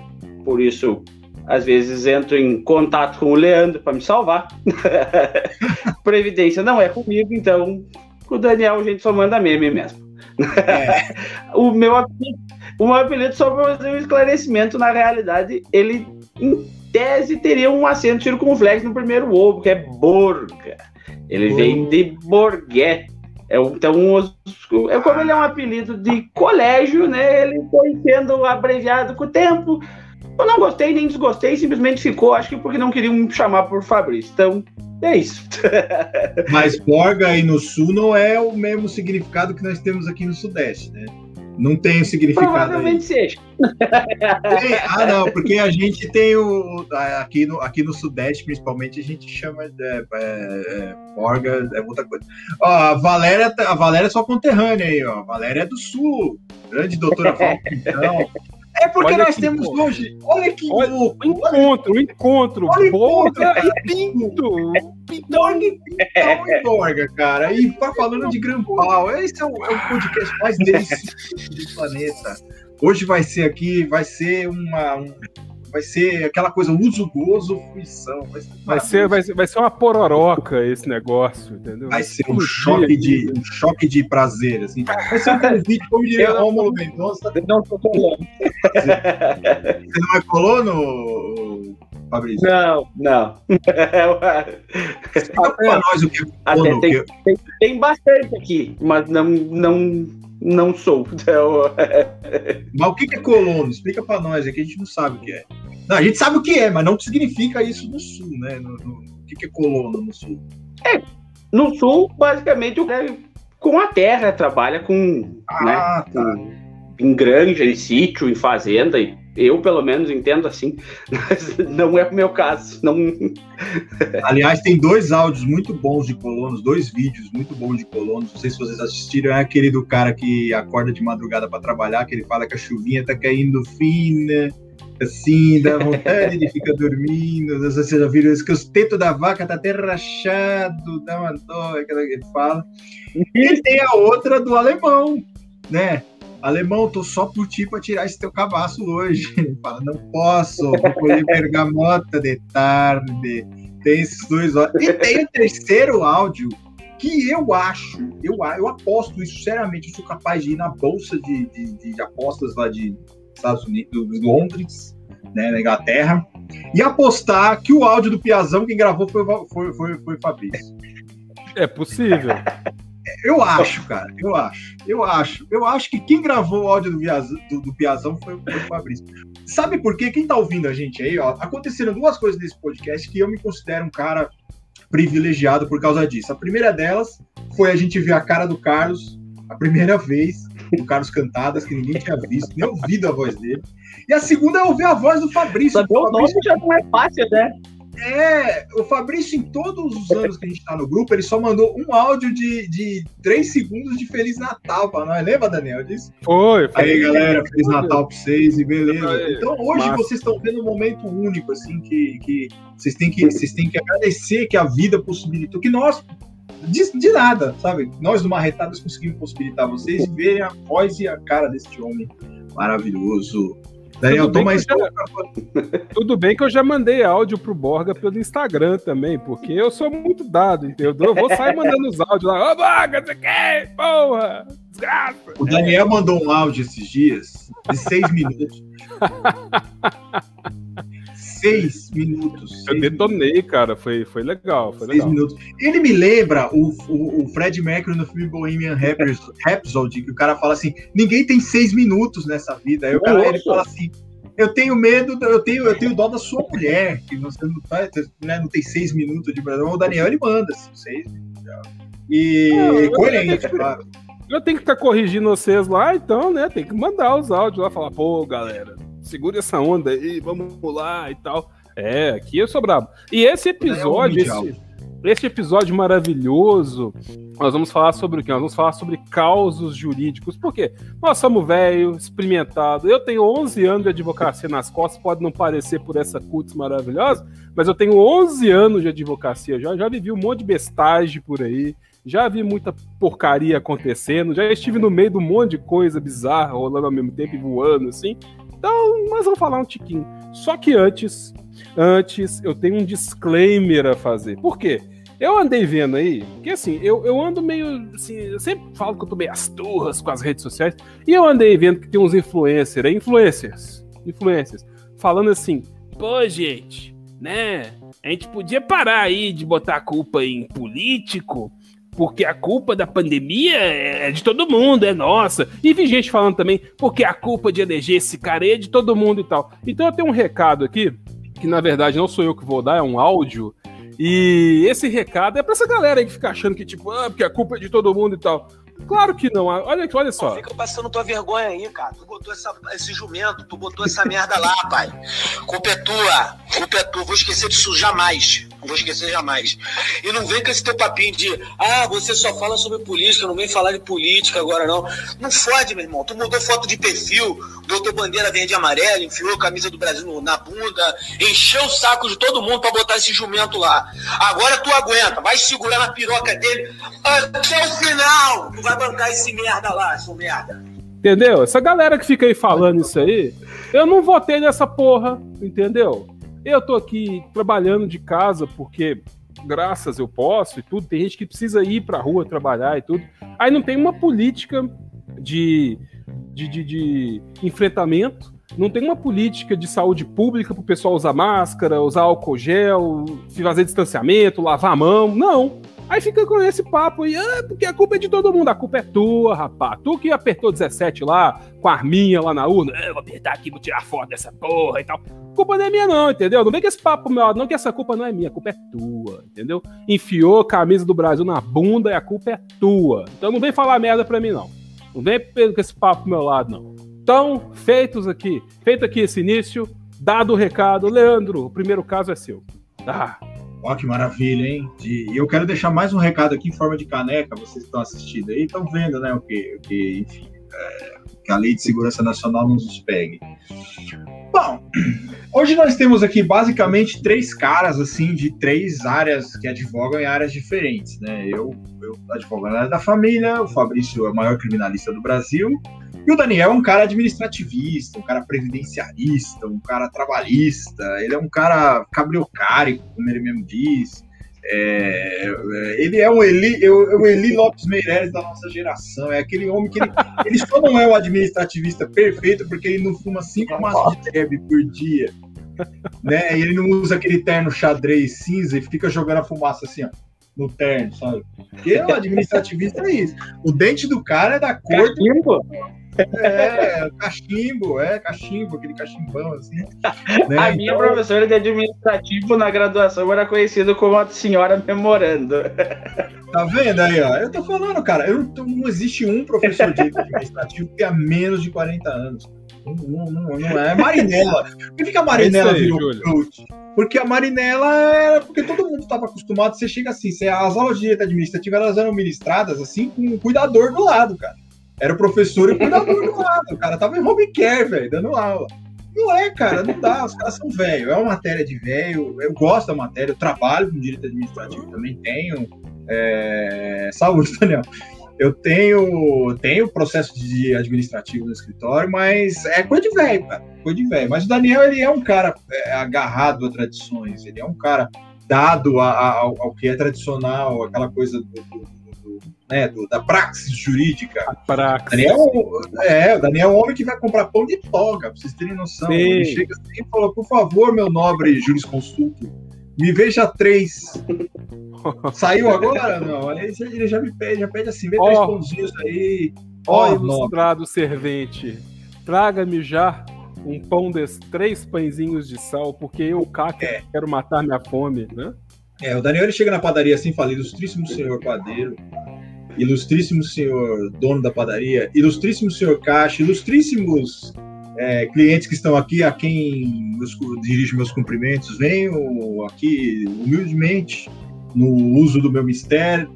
por isso às vezes entro em contato com o Leandro para me salvar. Previdência não é comigo, então com o Daniel a gente só manda meme mesmo. É. o, meu apelido, o meu apelido, só para fazer um esclarecimento, na realidade, ele tese teria um acento circunflexo no primeiro ovo, que é Borga. Ele vem de Borgué. É, então, é como ele é um apelido de colégio, né? Ele foi sendo abreviado com o tempo. Eu não gostei nem desgostei, simplesmente ficou, acho que porque não queriam me chamar por Fabrício. Então, é isso. Mas Borga aí no sul não é o mesmo significado que nós temos aqui no Sudeste, né? Não tem o significado. Provavelmente aí. seja. Tem, ah, não, porque a gente tem o. Aqui no, aqui no Sudeste, principalmente, a gente chama de é, é, Borga, é outra coisa. Ó, a Valéria, a Valéria é sua conterrânea aí, ó. A Valéria é do Sul. Grande doutora Val, então. É porque olha nós temos bom. hoje. Olha que olha, louco. Encontro, o encontro. Olha Borga e Pinto. Borga e Pintão e Borga, cara. E tá falando de Grampal. Esse é o, é o podcast mais delicioso do planeta. Hoje vai ser aqui, vai ser uma, um, vai ser aquela coisa uso, gozo, fruição. Vai ser, vai ser, vai ser, vai ser uma pororoca esse negócio, entendeu? Vai ser um choque, de, um choque de prazer, assim. Vai ser um convite, como diria Rômulo Mendonça. Não tô colando. Você não é colono, Fabrício? Não, não. Explica pra nós o que é colono. Tem, tem, tem bastante aqui, mas não... não não sou. Então... mas o que é colono? Explica para nós, é que a gente não sabe o que é. Não, a gente sabe o que é, mas não significa isso no sul, né? No, no, o que é colono no sul? É, no sul, basicamente, é com a terra, trabalha com. Ah, né, tá. Em granja, em sítio, em fazenda, e eu, pelo menos, entendo assim. Mas não é o meu caso. Não... Aliás, tem dois áudios muito bons de colonos, dois vídeos muito bons de colonos. Não sei se vocês assistiram. É aquele do cara que acorda de madrugada para trabalhar, que ele fala que a chuvinha tá caindo fina, assim, dá vontade de ficar dormindo. Vocês já viram isso? Que os tetos da vaca tá até rachado, dá uma dó, aquela que ele fala. E tem a outra do alemão, né? Alemão, tô só por ti para tirar esse teu cabaço hoje. Ele fala, não posso, vou colher bergamota de tarde. Tem esses dois E tem o terceiro áudio que eu acho, eu, eu aposto isso seriamente, eu sou capaz de ir na bolsa de, de, de apostas lá de Estados Unidos, Londres, né, na Inglaterra, e apostar que o áudio do Piazão quem gravou foi, foi, foi, foi Fabrício. É possível. Eu acho, cara, eu acho, eu acho. Eu acho que quem gravou o áudio do, do, do Piazão foi, foi, o Fabrício. Sabe por quê? Quem tá ouvindo a gente aí, ó, aconteceram duas coisas nesse podcast que eu me considero um cara privilegiado por causa disso. A primeira delas foi a gente ver a cara do Carlos a primeira vez, o Carlos Cantadas, que ninguém tinha visto, nem ouvido a voz dele. E a segunda é ouvir a voz do Fabrício. Saber o nome já não é fácil, né? É, o Fabrício, em todos os anos que a gente tá no grupo, ele só mandou um áudio de, de 3 segundos de Feliz Natal pra nós. Lembra, Daniel, disso? Foi, foi. Aí, galera, Feliz Natal pra vocês e beleza. Então, hoje vocês estão tendo um momento único, assim, que, que vocês, têm que vocês têm que agradecer que a vida possibilitou, que nós, de, de nada, sabe? Nós do Marretadas conseguimos possibilitar vocês verem a voz e a cara deste homem maravilhoso, Daniel, toma isso. Já... Tudo bem que eu já mandei áudio pro Borga pelo Instagram também, porque eu sou muito dado, entendeu? Eu vou sair mandando os áudios lá. Ô, Borga, você quer? Porra! Desgraça! O Daniel mandou um áudio esses dias de seis minutos. seis minutos. Eu detonei, cara. Foi, foi legal. Foi seis legal. minutos. Ele me lembra o, o, o Fred Mercury no filme Bohemian Rhapsody, que o cara fala assim: ninguém tem seis minutos nessa vida. Aí o cara ele fala assim. Eu tenho medo, eu tenho, eu tenho dó da sua mulher, que você não, faz, né, não tem seis minutos de Brasil. O Daniel ele manda assim, seis E não, coerente, claro. Eu tenho que estar corrigindo vocês lá, então, né? Tem que mandar os áudios lá, falar, pô, galera, segura essa onda aí, vamos lá e tal. É, aqui eu sou brabo. E esse episódio, é esse, esse, episódio maravilhoso, nós vamos falar sobre o quê? Nós vamos falar sobre causos jurídicos. Por quê? Nós somos velho, experimentado. Eu tenho 11 anos de advocacia nas costas, pode não parecer por essa cutis maravilhosa, mas eu tenho 11 anos de advocacia já. Já vivi um monte de bestagem por aí já vi muita porcaria acontecendo, já estive no meio de um monte de coisa bizarra rolando ao mesmo tempo e voando, assim. Então, nós vamos falar um tiquinho. Só que antes, antes, eu tenho um disclaimer a fazer. Por quê? Eu andei vendo aí, porque assim, eu, eu ando meio. Assim, eu sempre falo que eu tô meio as turras com as redes sociais, e eu andei vendo que tem uns influencers, é, influencers, influencers, falando assim, pô, gente, né? A gente podia parar aí de botar a culpa em político, porque a culpa da pandemia é de todo mundo, é nossa. E vi gente falando também, porque a culpa de eleger esse cara é de todo mundo e tal. Então eu tenho um recado aqui, que na verdade não sou eu que vou dar, é um áudio. E esse recado é pra essa galera aí que fica achando que, tipo, ah, porque a culpa é de todo mundo e tal. Claro que não. Olha, olha só. Fica passando tua vergonha aí, cara. Tu botou essa, esse jumento, tu botou essa merda lá, pai. Culpa é tua. Culpa é tua. Vou esquecer disso jamais. Não vou esquecer jamais. E não vem com esse teu papinho de ah, você só fala sobre política, não vem falar de política agora, não. Não fode, meu irmão. Tu mudou foto de perfil, botou bandeira verde e amarela, enfiou a camisa do Brasil na bunda, encheu o saco de todo mundo pra botar esse jumento lá. Agora tu aguenta, vai segurar na piroca dele até o final. Tu vai bancar esse merda lá, seu merda. Entendeu? Essa galera que fica aí falando isso aí, eu não votei nessa porra, entendeu? Eu tô aqui trabalhando de casa porque graças eu posso e tudo. Tem gente que precisa ir pra rua trabalhar e tudo. Aí não tem uma política de, de, de, de enfrentamento. Não tem uma política de saúde pública para o pessoal usar máscara, usar álcool gel, fazer distanciamento, lavar a mão. Não. Aí fica com esse papo aí, ah, porque a culpa é de todo mundo. A culpa é tua, rapaz. Tu que apertou 17 lá, com a arminha lá na urna. Eu vou apertar aqui, vou tirar foto dessa porra e tal. Culpa não é minha, não, entendeu? Não vem com esse papo meu, não, que essa culpa não é minha, a culpa é tua, entendeu? Enfiou a camisa do Brasil na bunda e a culpa é tua. Então não vem falar merda pra mim, não. Não vem com esse papo pro meu lado, não. Então, feitos aqui, feito aqui esse início, dado o recado, Leandro, o primeiro caso é seu. Ah. Ó, que maravilha, hein? E eu quero deixar mais um recado aqui em forma de caneca, vocês estão assistindo aí, estão vendo, né? O que, o que enfim, é, que a Lei de Segurança Nacional nos pegue. Bom, hoje nós temos aqui basicamente três caras, assim, de três áreas que advogam em áreas diferentes, né? Eu, eu advogo na área da família, o Fabrício é o maior criminalista do Brasil, e o Daniel é um cara administrativista, um cara previdenciarista, um cara trabalhista, ele é um cara cabriocárico, como ele mesmo diz. É, é ele é um Eli, é o é Eli Lopes Meireles da nossa geração. É aquele homem que ele, ele só não é o administrativista perfeito porque ele não fuma cinco maços de terbe por dia. Né? E ele não usa aquele terno xadrez cinza e fica jogando a fumaça assim, ó, no terno, sabe? Porque o administrativista é isso. O dente do cara é da cor. Do... É, cachimbo, é, cachimbo, aquele cachimbão, assim. Né? A minha então... professora de administrativo na graduação era conhecida como a senhora memorando. Tá vendo aí, ó? Eu tô falando, cara, eu não, não existe um professor de administrativo que tenha menos de 40 anos. Não, não, não, é Marinela. Por que, que a Marinela aí, virou coach? Porque a Marinela era porque todo mundo estava acostumado. Você chega assim, você, as aulas de direito administrativo elas eram ministradas assim com um cuidador do lado, cara. Era o professor e o cuidador do lado. O cara tava em home care, velho, dando aula. Não é, cara, não dá. Os caras são velho. É uma matéria de velho. Eu gosto da matéria, eu trabalho com direito administrativo também tenho. É... Saúde, Daniel. Eu tenho, tenho processo de administrativo no escritório, mas é coisa de velho, cara. coisa de velho. Mas o Daniel, ele é um cara é, agarrado a tradições, ele é um cara dado a, a, ao, ao, que é tradicional, aquela coisa do, do, do, né, da praxis jurídica. A praxis. Daniel, é, o Daniel é um homem que vai comprar pão de toga, pra vocês terem noção. Sim. Ele chega assim e fala, por favor, meu nobre jurisconsulto, me veja três. Saiu agora? Não. Aí ele já me pede, já pede assim, vê oh, três pãozinhos aí. Ó, oh, ilustrado servente, traga-me já um pão de três pãezinhos de sal, porque eu, Caca, é. quero matar minha fome, né? É, o Daniel ele chega na padaria assim e fala, ilustríssimo senhor padeiro, ilustríssimo senhor dono da padaria, ilustríssimo senhor caixa, ilustríssimos é, clientes que estão aqui, a quem meus, dirijo meus cumprimentos, venho aqui humildemente no uso do meu mistério,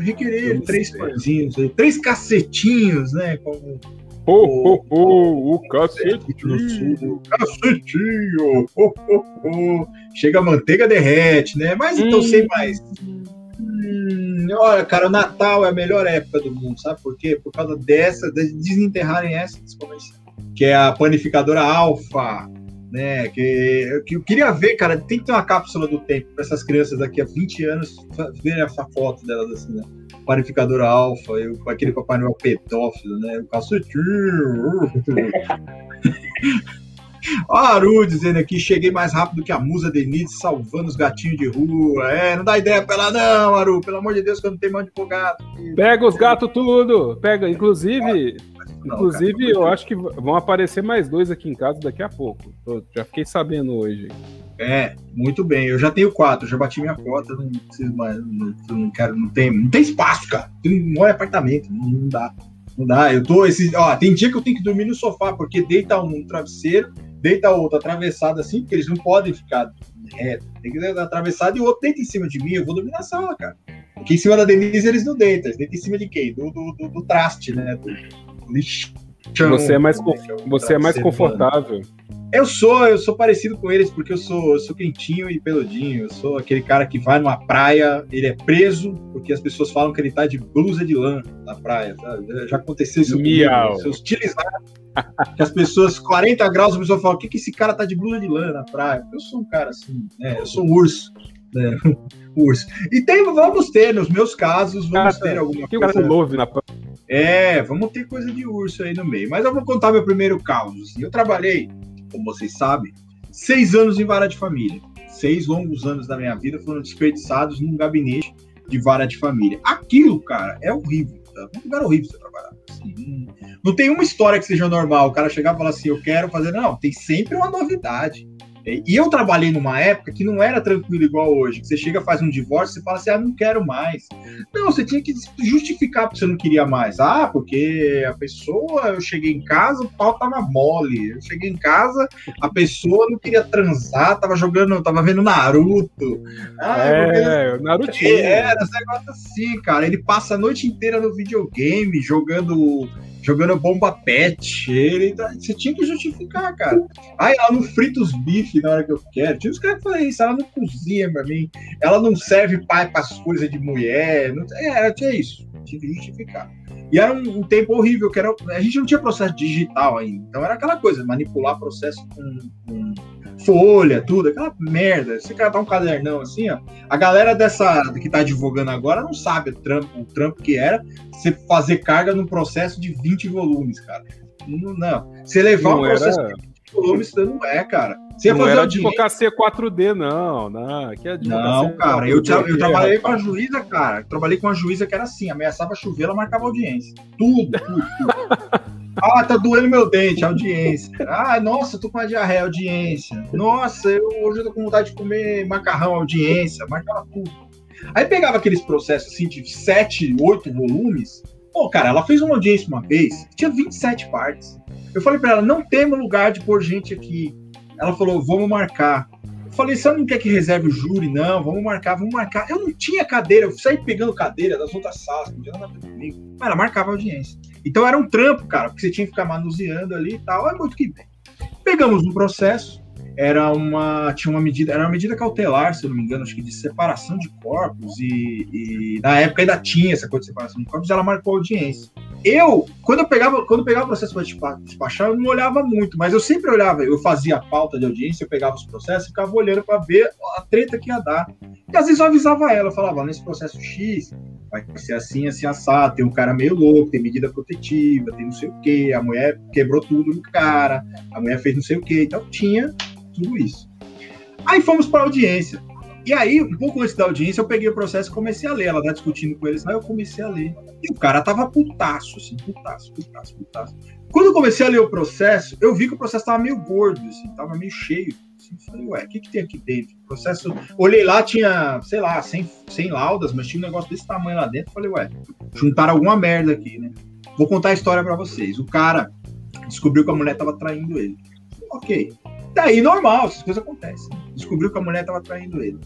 requerer três pãezinhos, três cacetinhos, né? Como, Oh, oh, oh, o cacetinho. O cacetinho. Oh, oh, oh. Chega a manteiga, derrete, né? Mas então, hum. sem mais. Hum, olha, cara, o Natal é a melhor época do mundo, sabe por quê? Por causa dessa, de desenterrarem essa que é a panificadora Alfa, né? Que, que eu queria ver, cara, tem que ter uma cápsula do tempo para essas crianças daqui a 20 anos verem essa foto delas assim, né? Panificadora Alfa, eu, aquele Papai Noel pedófilo, né? O cacetinho. Ó, Aru dizendo aqui, cheguei mais rápido que a musa Denise salvando os gatinhos de rua. É, não dá ideia pra ela não, Aru. Pelo amor de Deus, que eu não tenho mão de gato. Pega os gatos tudo. Pega, inclusive, não, Inclusive, cara, eu acho que vão aparecer mais dois aqui em casa daqui a pouco. Eu já fiquei sabendo hoje. É, muito bem. Eu já tenho quatro, já bati minha cota, não preciso mais. Não, não quero, não tem, não tem espaço, cara. Um apartamento, não, não, dá. Não dá. Eu tô. Esse, ó, tem dia que eu tenho que dormir no sofá, porque deita um travesseiro, deita outro atravessado assim, porque eles não podem ficar reto. Tem que deitar atravessado e o outro deita em cima de mim. Eu vou dormir na sala, cara. Porque em cima da Denise eles não deitam, eles deitam em cima de quem? Do, do, do, do traste, né? Do, você é mais, você é mais confortável. Eu sou, eu sou parecido com eles porque eu sou, eu sou quentinho e peludinho. Eu sou aquele cara que vai numa praia, ele é preso porque as pessoas falam que ele tá de blusa de lã na praia. Sabe? Já aconteceu isso Miau. comigo. utilizados. que as pessoas, 40 graus, a pessoa fala: o que, que esse cara tá de blusa de lã na praia? Eu sou um cara assim, né? Eu sou um urso. Né? urso. E tem, vamos ter, nos meus casos, vamos ter alguma que coisa. O cara na praia. É, vamos ter coisa de urso aí no meio. Mas eu vou contar meu primeiro caos. Assim. Eu trabalhei, como vocês sabem, seis anos em vara de família. Seis longos anos da minha vida foram desperdiçados num gabinete de vara de família. Aquilo, cara, é horrível. Tá? Um lugar horrível você trabalhar. Assim, não tem uma história que seja normal. O cara chegar e falar assim, eu quero fazer. Não, tem sempre uma novidade. E eu trabalhei numa época que não era tranquilo igual hoje. Que você chega, faz um divórcio, você fala assim, ah, não quero mais. Não, você tinha que justificar porque você não queria mais. Ah, porque a pessoa, eu cheguei em casa, o pau tava mole. Eu cheguei em casa, a pessoa não queria transar, tava jogando, tava vendo Naruto. Ah, é, porque... Naruto. É, era esse negócio assim, cara. Ele passa a noite inteira no videogame, jogando jogando bomba pet. Ele, tá, você tinha que justificar, cara. Aí ela não frita os bifes na hora que eu quero. Tinha os caras que falam isso, ela não cozinha pra mim. Ela não serve pai para as coisas de mulher. Não, é, tinha isso. Tinha que justificar. E era um, um, tempo horrível, que era, a gente não tinha processo digital ainda. Então era aquela coisa, manipular processo com, com folha, tudo, aquela merda. Você quer dar um cadernão assim, ó. A galera dessa que tá advogando agora não sabe o trampo, o trampo que era você fazer carga num processo de 20 volumes, cara. Não, não. Você levar não um processo era... de 20 volumes, não é, cara. Você ia não fazer era advocacia 4D, não, não. Que não, cara, eu, eu, eu trabalhei com a juíza, cara. trabalhei com a juíza que era assim, ameaçava chover, ela marcava audiência. Tudo, tudo, tudo. Ah, tá doendo meu dente, audiência. Ah, nossa, tô com uma diarreia, audiência. Nossa, eu hoje eu tô com vontade de comer macarrão, audiência, marcava tudo. Aí pegava aqueles processos assim de 7, 8 volumes. Pô, cara, ela fez uma audiência uma vez, tinha 27 partes. Eu falei para ela, não temos lugar de pôr gente aqui. Ela falou, vamos marcar. Falei, você não quer que reserve o júri? Não, vamos marcar, vamos marcar. Eu não tinha cadeira, eu saí pegando cadeira das outras salas, não tinha nada comigo. Mas ela marcava a audiência. Então era um trampo, cara, porque você tinha que ficar manuseando ali e tal. É muito que bem. Pegamos um processo, era uma tinha uma medida, era uma medida cautelar, se eu não me engano, acho que de separação de corpos e, e na época ainda tinha essa coisa de separação de corpos, ela marcou audiência. Eu, quando eu pegava, quando eu pegava o processo para despachar, eu não olhava muito, mas eu sempre olhava, eu fazia a pauta de audiência, eu pegava os processos e ficava olhando para ver a treta que ia dar. E às vezes eu avisava ela, eu falava, nesse processo X, vai ser assim, assim, assado, tem um cara meio louco, tem medida protetiva, tem não sei o quê, a mulher quebrou tudo no cara, a mulher fez não sei o quê, então tinha tudo isso. Aí fomos para a audiência. E aí, um pouco antes da audiência, eu peguei o processo e comecei a ler. Ela tá discutindo com eles, aí eu comecei a ler. E o cara tava putaço, assim, putaço, putaço, putaço. Quando eu comecei a ler o processo, eu vi que o processo tava meio gordo, assim, tava meio cheio. Assim, falei, ué, o que, que tem aqui dentro? O processo. Olhei lá, tinha, sei lá, 100, 100 laudas, mas tinha um negócio desse tamanho lá dentro. Falei, ué, juntaram alguma merda aqui, né? Vou contar a história para vocês. O cara descobriu que a mulher tava traindo ele. Ok. Daí, normal, essas coisas acontecem. Descobriu que a mulher estava traindo ele.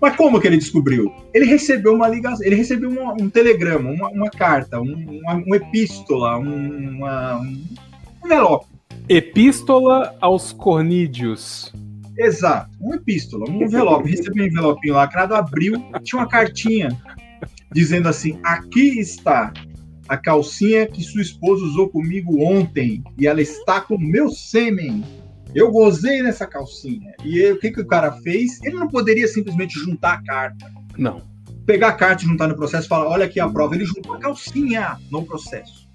Mas como que ele descobriu? Ele recebeu uma ligação, ele recebeu uma, um telegrama, uma, uma carta, um, uma, um epístola, um, uma, um envelope. Epístola aos cornídeos. Exato, um epístola, um envelope. Recebeu um envelopinho lacrado, abriu, tinha uma cartinha dizendo assim: aqui está a calcinha que sua esposa usou comigo ontem e ela está com meu sêmen. Eu gozei nessa calcinha. E aí, o que, que o cara fez? Ele não poderia simplesmente juntar a carta. Não. Pegar a carta e juntar no processo e falar: olha aqui a prova. Ele juntou a calcinha no processo.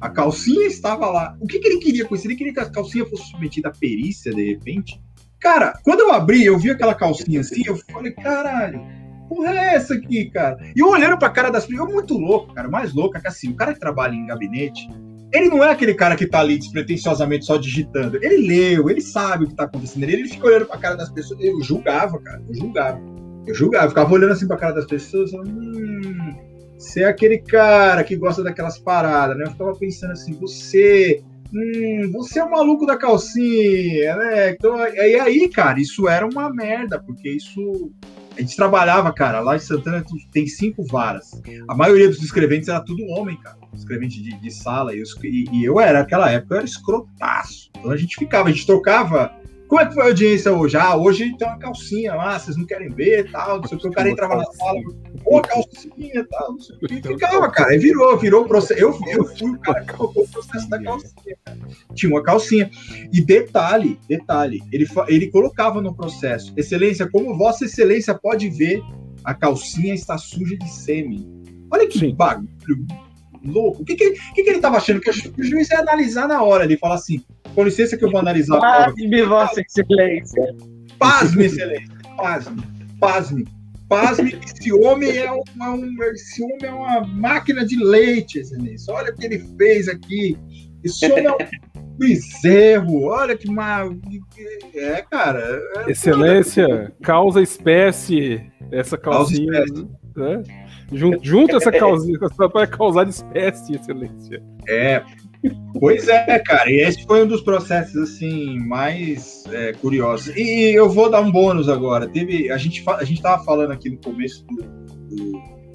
A calcinha estava lá. O que, que ele queria com isso? Ele queria que a calcinha fosse submetida à perícia, de repente. Cara, quando eu abri, eu vi aquela calcinha assim, eu falei, caralho, porra é essa aqui, cara? E eu olhando pra cara das pessoas, eu muito louco, cara, mais louco é que assim, o cara que trabalha em gabinete, ele não é aquele cara que tá ali despretensiosamente só digitando. Ele leu, ele sabe o que tá acontecendo. Ele, fica olhando pra cara das pessoas. Eu julgava, cara. Eu julgava. Eu julgava. Eu ficava olhando assim pra cara das pessoas. Hum, você é aquele cara que gosta daquelas paradas, né? Eu ficava pensando assim, você. Hum, você é o maluco da calcinha, né? Então, e aí, cara, isso era uma merda, porque isso a gente trabalhava, cara, lá em Santana tem cinco varas. A maioria dos escreventes era tudo homem, cara. Escrevente de, de sala. E eu, e eu era, naquela época, eu era escrotaço. Então a gente ficava, a gente trocava como é que foi a audiência hoje? Ah, hoje tem uma calcinha lá, vocês não querem ver tal, não sei o que. O cara entrava na sala, pô, calcinha e tal, não sei o que. E ficava, cara. E virou, virou o processo. Eu, eu fui o cara que colocou o processo da calcinha, cara. Tinha uma calcinha. E detalhe, detalhe, ele, ele colocava no processo, Excelência, como Vossa Excelência pode ver, a calcinha está suja de sêmen. Olha que Sim. bagulho louco. O que, que, que, que ele estava achando? Que o juiz ia analisar na hora. Ele fala assim: com licença que eu vou analisar. Pasme, Vossa Excelência. Pasme, Excelência. Pasme. Pasme. Pasme, esse homem é uma, um, esse homem é uma máquina de leite, Excelência. Olha o que ele fez aqui. Esse homem é um bezerro. Olha que mal. É, cara. É Excelência, causa espécie. Essa calcinha. Causa espécie. Né? Junta essa calcinha para causar espécie, Excelência. É, Pois é, cara, e esse foi um dos processos assim mais é, curiosos. E eu vou dar um bônus agora. Teve a gente a gente tava falando aqui no começo do, do,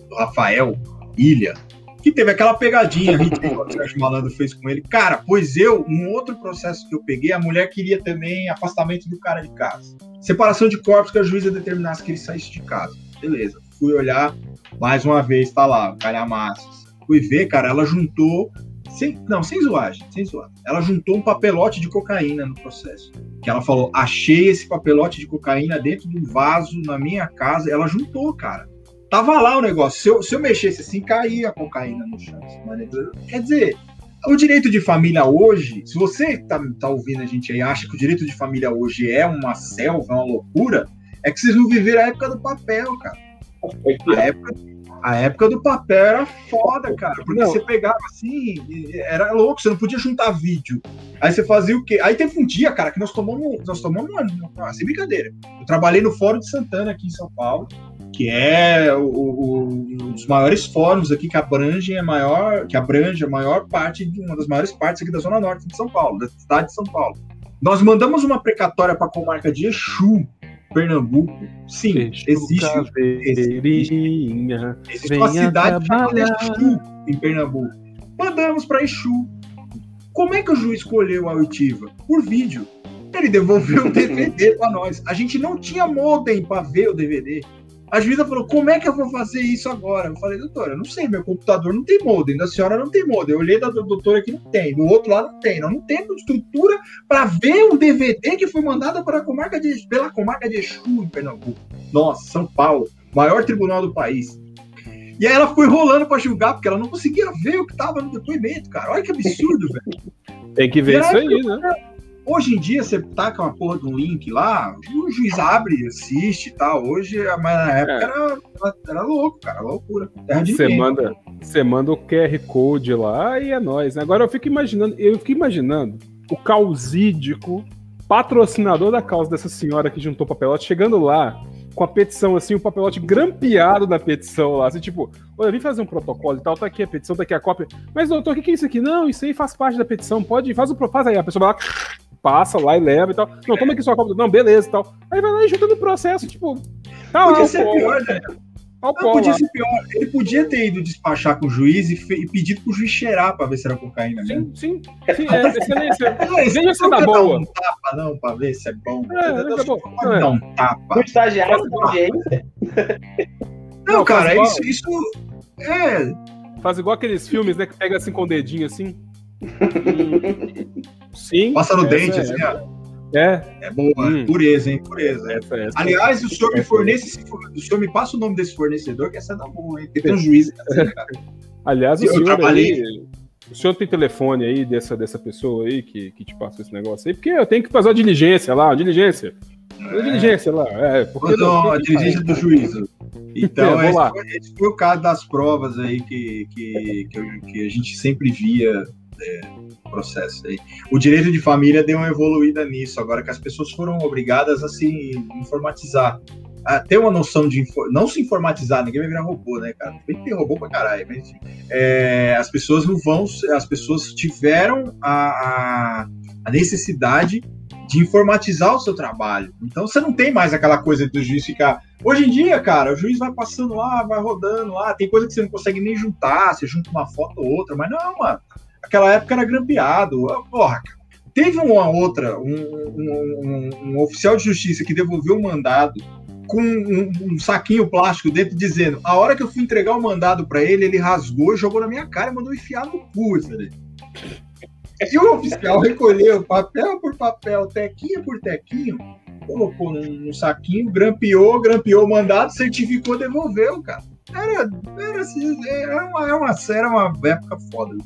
do Rafael Ilha, que teve aquela pegadinha que o Sérgio Malandro fez com ele. Cara, pois eu, um outro processo que eu peguei, a mulher queria também afastamento do cara de casa. Separação de corpos que a juíza determinasse que ele saísse de casa. Beleza. Fui olhar, mais uma vez, tá lá, calhamaços. Fui ver, cara, ela juntou sem, não, sem zoagem, sem zoagem. Ela juntou um papelote de cocaína no processo. Que ela falou: achei esse papelote de cocaína dentro de um vaso na minha casa. Ela juntou, cara. Tava lá o negócio. Se eu, se eu mexesse assim, caía a cocaína no chão. Quer dizer, o direito de família hoje, se você tá, tá ouvindo a gente aí acha que o direito de família hoje é uma selva, é uma loucura, é que vocês não viveram a época do papel, cara. A época, a época do papel era foda, cara. Porque não. você pegava assim, era louco, você não podia juntar vídeo. Aí você fazia o quê? Aí teve um dia, cara, que nós tomamos, nós tomamos uma, uma, sem brincadeira. Eu trabalhei no Fórum de Santana aqui em São Paulo, que é o, o, um dos maiores fóruns aqui que abrange a maior, que abrange a maior parte de uma das maiores partes aqui da Zona Norte de São Paulo, da cidade de São Paulo. Nós mandamos uma precatória para a comarca de Exu, Pernambuco, sim, existe, existe, existe uma cidade chamada Exu em Pernambuco. Mandamos para Exu. Como é que o juiz escolheu a oitiva? Por vídeo. Ele devolveu o DVD para nós. A gente não tinha modem para ver o DVD. A juíza falou: como é que eu vou fazer isso agora? Eu falei, doutora, eu não sei, meu computador não tem modem, da senhora não tem modem. Eu olhei da doutora que não tem, do outro lado não tem. Nós não temos estrutura para ver um DVD que foi mandado para comarca de, pela comarca de Exu, em Pernambuco. Nossa, São Paulo, maior tribunal do país. E aí ela foi rolando para julgar, porque ela não conseguia ver o que estava no depoimento, cara. Olha que absurdo, velho. Tem que ver isso aí, né? Hoje em dia, você taca uma porra de um link lá, o juiz abre, assiste e tal. Hoje, mas na época é. era, era, era, louco, cara, loucura. Você manda, você manda o QR Code lá e é nóis. Agora eu fico imaginando, eu fico imaginando o causídico, patrocinador da causa dessa senhora que juntou papelote, chegando lá com a petição, assim, o papelote grampeado da petição lá, assim, tipo, olha, vim fazer um protocolo e tal, tá aqui a petição, tá aqui a cópia. Mas, doutor, o que, que é isso aqui? Não, isso aí faz parte da petição, pode, faz o faz aí, a pessoa vai lá, passa lá e leva e tal. Não, toma aqui sua cópia. Não, beleza e tal. Aí vai lá e junta no processo, tipo. Tá podia lá, ser pô, pior, né? Não, podia ser pior. Ele podia ter ido despachar com o juiz e, fe... e pedido pro juiz cheirar pra ver se era cocaína sim, mesmo. Sim, sim. É, excelência. Veja se dá boa. Não tapa, não, pra ver se é bom. É, é bom. Não, não tapa. O estagiário da audiência. Não, não, cara, isso, isso. É. Faz igual aqueles filmes, né? Que pega assim com o dedinho assim. Sim. Passa no dente, é, assim, ó. É. É boa, hum. pureza, hein? Pureza. Essa, essa, Aliás, o senhor me fornece, o senhor me passa o nome desse fornecedor, que essa é da boa, hein? Tem um juiz. Assim, Aliás, o senhor trabalhei... aí, o senhor tem telefone aí dessa, dessa pessoa aí que, que te passou esse negócio aí? Porque eu tenho que fazer a diligência lá, a diligência. A diligência lá, é. Porque não, a diligência do juízo. Então, é, esse, foi, esse, foi, o caso das provas aí que, que, que, que a gente sempre via é, processo aí. O direito de família deu uma evoluída nisso, agora que as pessoas foram obrigadas a se informatizar. A ter uma noção de. Não se informatizar, ninguém vai virar robô, né, cara? Tem que ter robô pra caralho, mas é, as pessoas não vão. As pessoas tiveram a, a, a necessidade de informatizar o seu trabalho. Então você não tem mais aquela coisa do juiz ficar. Hoje em dia, cara, o juiz vai passando lá, vai rodando lá, tem coisa que você não consegue nem juntar, você junta uma foto ou outra, mas não, mano aquela época era grampeado. Porra, teve uma outra, um, um, um, um, oficial de justiça que devolveu o mandado com um, saquinho plástico dentro, dizendo: a hora que eu fui entregar o mandado para ele, ele rasgou, jogou na minha cara e mandou enfiar no cu, sabe? E o oficial recolheu papel por papel, tequinho por tequinho, colocou num, saquinho, grampeou, grampeou o mandado, certificou, devolveu, cara. Era, era, assim, era, uma, era, uma, era uma época foda.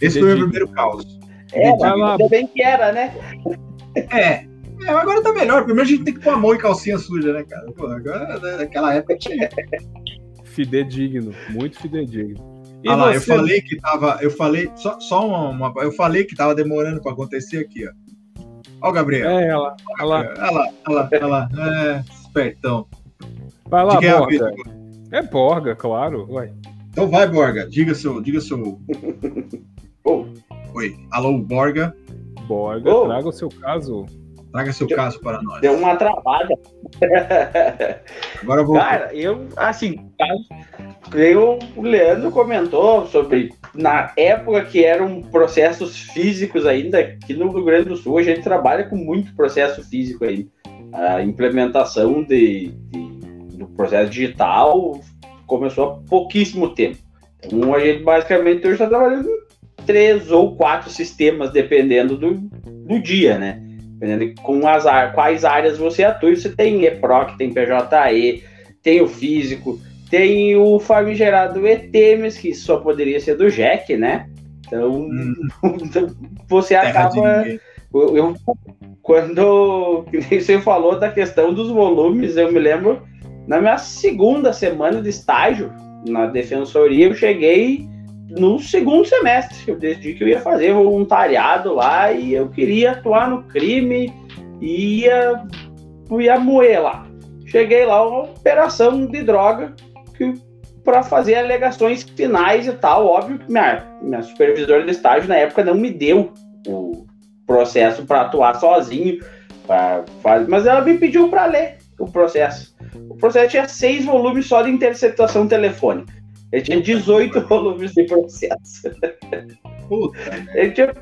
Esse foi o meu primeiro caos. É, ainda bem que era, né? É. é. agora tá melhor. Primeiro a gente tem que pôr a mão em calcinha suja, né, cara? Pô, agora, né, naquela época tinha. Fidedigno, muito fidedigno. E ah lá, você... eu falei que tava. Eu falei. Só, só uma, uma, Eu falei que tava demorando pra acontecer aqui, ó. Ó o Gabriel. É, ela. Olha lá, olha lá, olha lá. Olha lá. É, espertão. Vai lá, é Borga. É Borga, claro. Ué. Então vai, Borga. Diga seu. Diga seu. Oh. Oi. Alô, Borga. Borga, oh. traga o seu caso. Traga seu Deu, caso para nós. Deu uma travada. Agora eu vou. Cara, eu, assim, eu, o Leandro comentou sobre, na época que eram processos físicos ainda, aqui no Rio Grande do Sul, a gente trabalha com muito processo físico aí. A implementação de, de do processo digital começou há pouquíssimo tempo. Então, a gente basicamente hoje está trabalhando três ou quatro sistemas, dependendo do, do dia, né? Dependendo com as, quais áreas você atua. Você tem EPROC, tem PJE, tem o físico, tem o famigerado ETEMES, que só poderia ser do JEC, né? Então, hum. você acaba. Eu, eu, quando você falou da questão dos volumes, eu me lembro na minha segunda semana de estágio na defensoria, eu cheguei no segundo semestre. Eu decidi que eu ia fazer voluntariado lá e eu queria atuar no crime e ia, ia moer lá. Cheguei lá, uma operação de droga para fazer alegações finais e tal. Óbvio que minha, minha supervisora de estágio na época não me deu o processo para atuar sozinho, pra, pra, mas ela me pediu para ler o processo. O processo tinha seis volumes só de interceptação telefônica. Ele tinha 18 volumes de processo. Puta, ele tinha,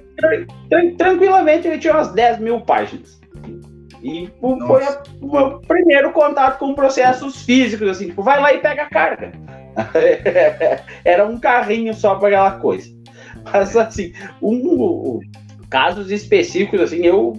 tranquilamente, ele tinha umas 10 mil páginas. E Nossa. foi a, o primeiro contato com processos físicos, assim, tipo, vai lá e pega a carga. Era um carrinho só para aquela coisa. Mas assim, um, casos específicos, assim, eu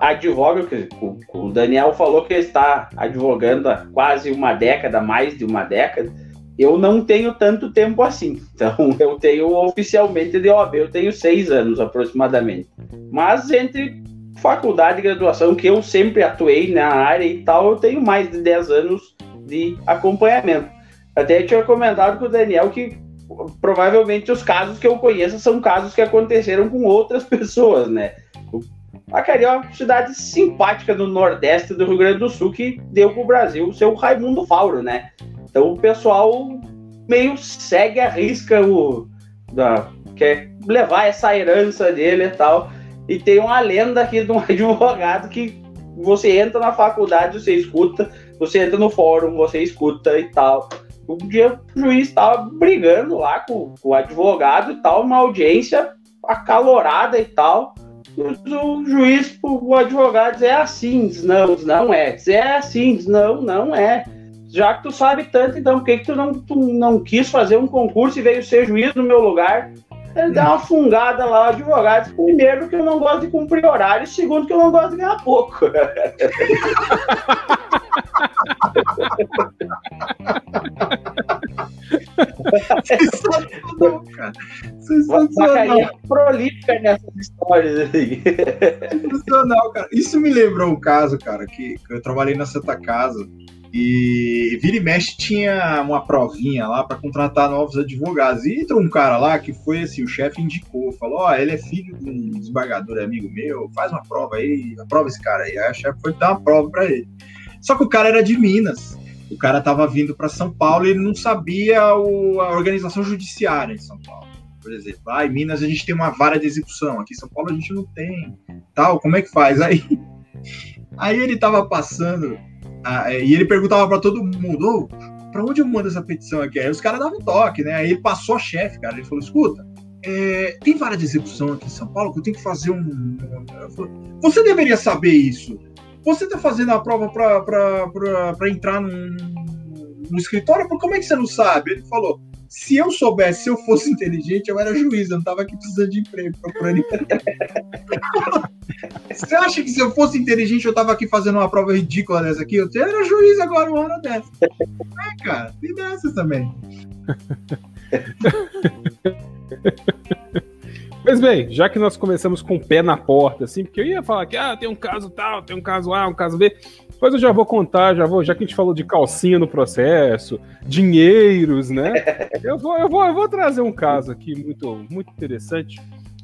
advogo, que o Daniel falou que está advogando há quase uma década, mais de uma década. Eu não tenho tanto tempo assim. Então, eu tenho oficialmente de OAB, eu tenho seis anos aproximadamente. Mas entre faculdade e graduação, que eu sempre atuei na área e tal, eu tenho mais de dez anos de acompanhamento. Até tinha comentado com o Daniel que provavelmente os casos que eu conheço são casos que aconteceram com outras pessoas, né? Acari é uma cidade simpática do Nordeste do Rio Grande do Sul que deu para o Brasil o seu Raimundo Fauro, né? Então o pessoal meio segue a risca o da, quer levar essa herança dele e tal. E tem uma lenda aqui de um advogado que você entra na faculdade, você escuta, você entra no fórum, você escuta e tal. Um dia o juiz estava brigando lá com, com, o advogado e tal, uma audiência acalorada e tal. O, juiz, o advogado diz, é assim, diz, não, não é. Diz, é assim, diz, não, não é. Já que tu sabe tanto, então por que, que tu, não, tu não quis fazer um concurso e veio ser juiz no meu lugar? Ele dá uma fungada lá, o advogado. Primeiro, que eu não gosto de cumprir horário. Segundo, que eu não gosto de ganhar pouco. Sensacional, cara. Sensacional. prolífica nessas histórias aí. Sensacional, cara. Isso me lembrou um caso, cara, que eu trabalhei na Santa Casa e vira e mexe tinha uma provinha lá para contratar novos advogados. E entrou um cara lá que foi assim, o chefe indicou, falou: Ó, oh, ele é filho de um desembargador amigo meu, faz uma prova aí, aprova esse cara aí. Aí a chefe foi dar uma prova para ele. Só que o cara era de Minas. O cara estava vindo para São Paulo e ele não sabia o, a organização judiciária em São Paulo. Por exemplo, ah, em Minas a gente tem uma vara de execução, aqui em São Paulo a gente não tem. Tal, como é que faz? Aí, aí ele estava passando ah, é, e ele perguntava para todo mundo: oh, para onde eu mando essa petição aqui? Aí os caras davam toque, né? Aí ele passou a chefe, cara. Ele falou: escuta, é, tem vara de execução aqui em São Paulo que eu tenho que fazer um. Você deveria saber isso. Você está fazendo a prova para entrar num, no escritório? Como é que você não sabe? Ele falou: se eu soubesse, se eu fosse inteligente, eu era juiz, eu não tava aqui precisando de emprego, procurando emprego. Você acha que se eu fosse inteligente, eu tava aqui fazendo uma prova ridícula dessa aqui? Eu era juiz agora uma hora dessa. É, cara, tem dessas também. Pois bem, já que nós começamos com o pé na porta, assim, porque eu ia falar que ah, tem um caso tal, tem um caso A, um caso B. Depois eu já vou contar, já vou, já que a gente falou de calcinha no processo, dinheiros, né? Eu vou, eu vou, eu vou trazer um caso aqui muito, muito interessante.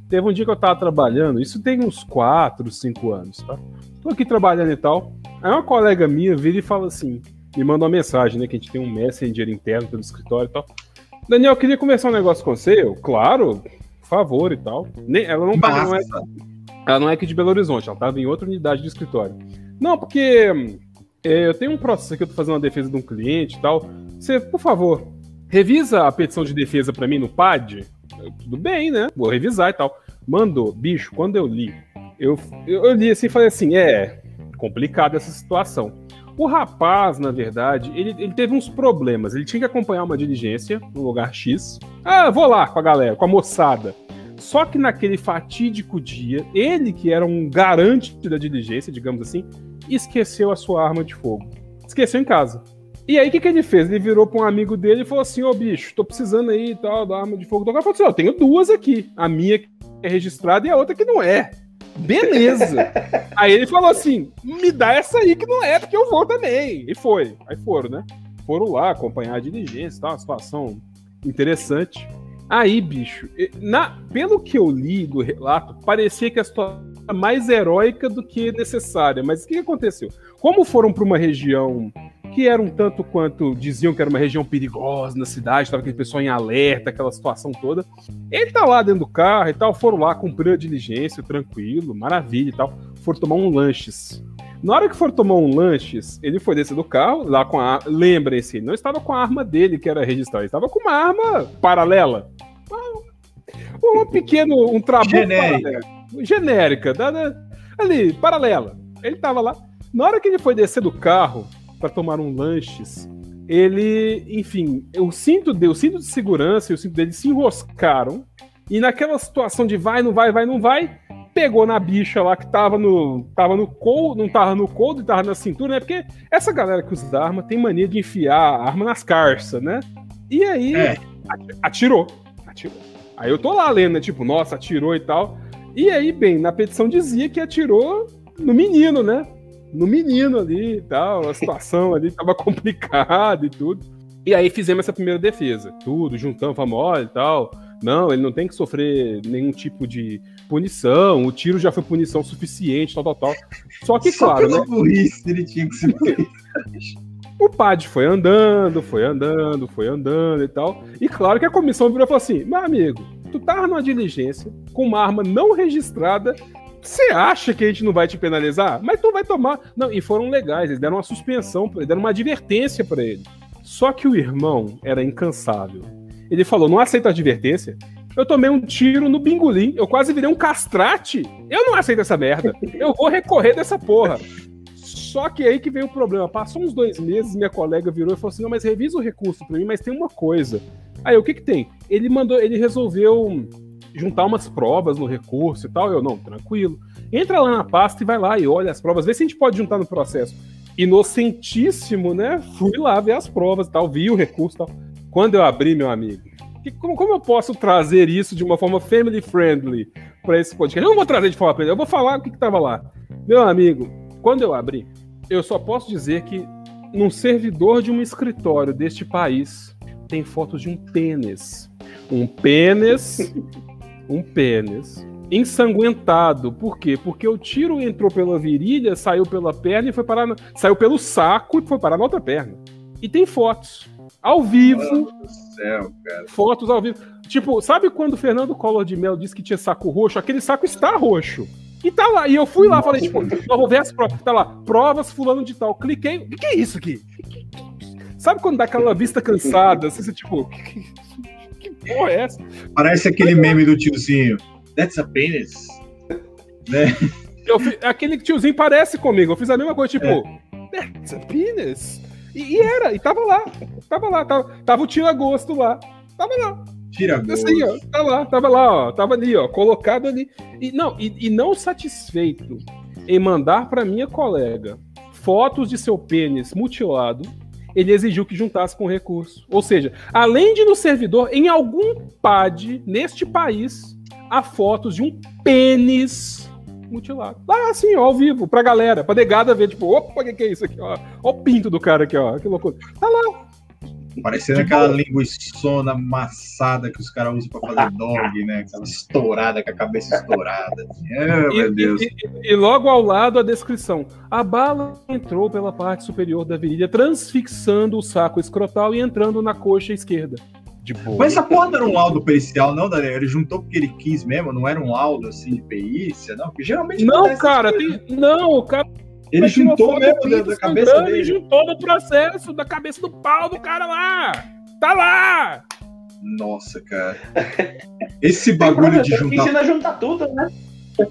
Teve um dia que eu tava trabalhando, isso tem uns 4, 5 anos, tá? Tô aqui trabalhando e tal. Aí uma colega minha vira e fala assim, me manda uma mensagem, né? Que a gente tem um messenger interno pelo escritório e tal. Daniel, eu queria conversar um negócio com você. Eu, claro, por favor e tal. Nem, ela não, não é, ela não é aqui de Belo Horizonte, ela tava em outra unidade de escritório. Não, porque é, eu tenho um processo aqui, eu tô fazendo uma defesa de um cliente e tal. Você, por favor, revisa a petição de defesa para mim no PAD. Eu, tudo bem, né? Vou revisar e tal. Mandou, bicho, quando eu li, eu, eu li assim e falei assim: é complicada essa situação. O rapaz, na verdade, ele, ele teve uns problemas. Ele tinha que acompanhar uma diligência no lugar X. Ah, vou lá com a galera, com a moçada. Só que naquele fatídico dia, ele, que era um garante da diligência, digamos assim, esqueceu a sua arma de fogo. Esqueceu em casa. E aí, o que, que ele fez? Ele virou para um amigo dele e falou assim: Ô oh, bicho, tô precisando aí e tal, da arma de fogo. O cara falou assim: Ó, oh, tenho duas aqui. A minha que é registrada e a outra que não é. Beleza. aí ele falou assim: me dá essa aí que não é, porque eu vou também. E foi. Aí foram, né? Foram lá acompanhar a diligência, tá? Uma situação interessante. Aí, bicho, na, pelo que eu li do relato, parecia que a situação mais heróica do que necessária. Mas o que aconteceu? Como foram para uma região que era um tanto quanto diziam que era uma região perigosa na cidade, estava aquele pessoal em alerta, aquela situação toda. Ele tá lá dentro do carro e tal, foram lá cumprir a diligência, tranquilo, maravilha e tal. Foram tomar um lanches. Na hora que for tomar um lanches, ele foi descer do carro, lá com a. Lembrem-se, não estava com a arma dele que era registrada, ele estava com uma arma paralela. Um pequeno. Um trabuco genérica. genérica, ali, paralela. Ele tava lá. Na hora que ele foi descer do carro para tomar um lanches, ele, enfim, o cinto, de, o cinto de segurança e o cinto dele se enroscaram. E naquela situação de vai, não vai, vai, não vai, pegou na bicha lá que tava no. Tava no couro, não tava no couro, tava na cintura, né? Porque essa galera que usa arma tem mania de enfiar a arma nas carças, né? E aí é. atirou. Atirou. Aí eu tô lá lendo, né? Tipo, nossa, atirou e tal. E aí, bem, na petição dizia que atirou no menino, né? No menino ali e tal. A situação ali tava complicada e tudo. E aí fizemos essa primeira defesa. Tudo, juntamos, famosa e tal. Não, ele não tem que sofrer nenhum tipo de punição. O tiro já foi punição suficiente, tal, tal, tal. Só que, Só claro. Né? burrice ele tinha que se O PAD foi andando, foi andando, foi andando e tal. E claro que a comissão virou e falou assim: meu amigo, tu tava numa diligência com uma arma não registrada. Você acha que a gente não vai te penalizar? Mas tu vai tomar. Não, e foram legais, eles deram uma suspensão, deram uma advertência para ele. Só que o irmão era incansável. Ele falou: não aceita advertência. Eu tomei um tiro no bingolim, eu quase virei um castrate. Eu não aceito essa merda. Eu vou recorrer dessa porra. Só que aí que veio o problema. Passou uns dois meses, minha colega virou e falou assim: não, mas revisa o recurso pra mim, mas tem uma coisa. Aí, o que que tem? Ele mandou, ele resolveu juntar umas provas no recurso e tal. Eu, não, tranquilo. Entra lá na pasta e vai lá e olha as provas, vê se a gente pode juntar no processo. Inocentíssimo, né? Fui lá ver as provas e tal, vi o recurso e tal. Quando eu abri, meu amigo, que, como, como, eu posso trazer isso de uma forma family friendly para esse podcast? Eu não vou trazer de forma eu vou falar o que, que tava lá. Meu amigo, quando eu abri, eu só posso dizer que num servidor de um escritório deste país tem fotos de um pênis. Um pênis. um pênis. Ensanguentado. Por quê? Porque o tiro entrou pela virilha, saiu pela perna e foi parar. Na... Saiu pelo saco e foi parar na outra perna. E tem fotos. Ao vivo. Céu, fotos ao vivo. Tipo, sabe quando o Fernando Collor de Mel disse que tinha saco roxo? Aquele saco está roxo. E tá lá. E eu fui lá, falei, tipo, eu vou ver as provas. Tá lá, provas fulano de tal. Cliquei. O que é isso aqui? Sabe quando dá aquela vista cansada? Assim, você, tipo, que, que porra é essa? Parece aquele meme do tiozinho. That's a penis. Né? Eu, aquele tiozinho parece comigo. Eu fiz a mesma coisa, tipo, é. that's a penis? E, e, era, e tava lá. Tava lá, tava, tava o tio Agosto lá. Tava lá. Tira gosto. Assim, ó, tá lá, tava lá, ó, tava ali, ó, colocado ali. E não, e, e não satisfeito em mandar para minha colega fotos de seu pênis mutilado, ele exigiu que juntasse com recurso. Ou seja, além de no servidor, em algum PAD neste país, há fotos de um pênis mutilado. Lá assim, ó, ao vivo, pra galera, pra negada ver, tipo, opa, o que, que é isso aqui, ó? Ó o pinto do cara aqui, ó, que loucura. Tá lá. Parecendo tipo, aquela linguiçona amassada que os caras usam pra fazer dog, né? Aquela estourada, com a cabeça estourada. Oh, meu Deus. E, e, e, logo ao lado a descrição. A bala entrou pela parte superior da virilha, transfixando o saco escrotal e entrando na coxa esquerda. De boa. Mas essa porra não era um laudo pericial, não, Daniel? Ele juntou porque ele quis mesmo, não era um laudo assim de perícia, não? Porque geralmente. Não, cara, tem... não, o cara. Ele juntou mesmo da, da cabeça dele. Ele juntou no processo da cabeça do pau do cara lá. Tá lá! Nossa, cara. Esse bagulho de juntar. Ensina a juntar tudo, né?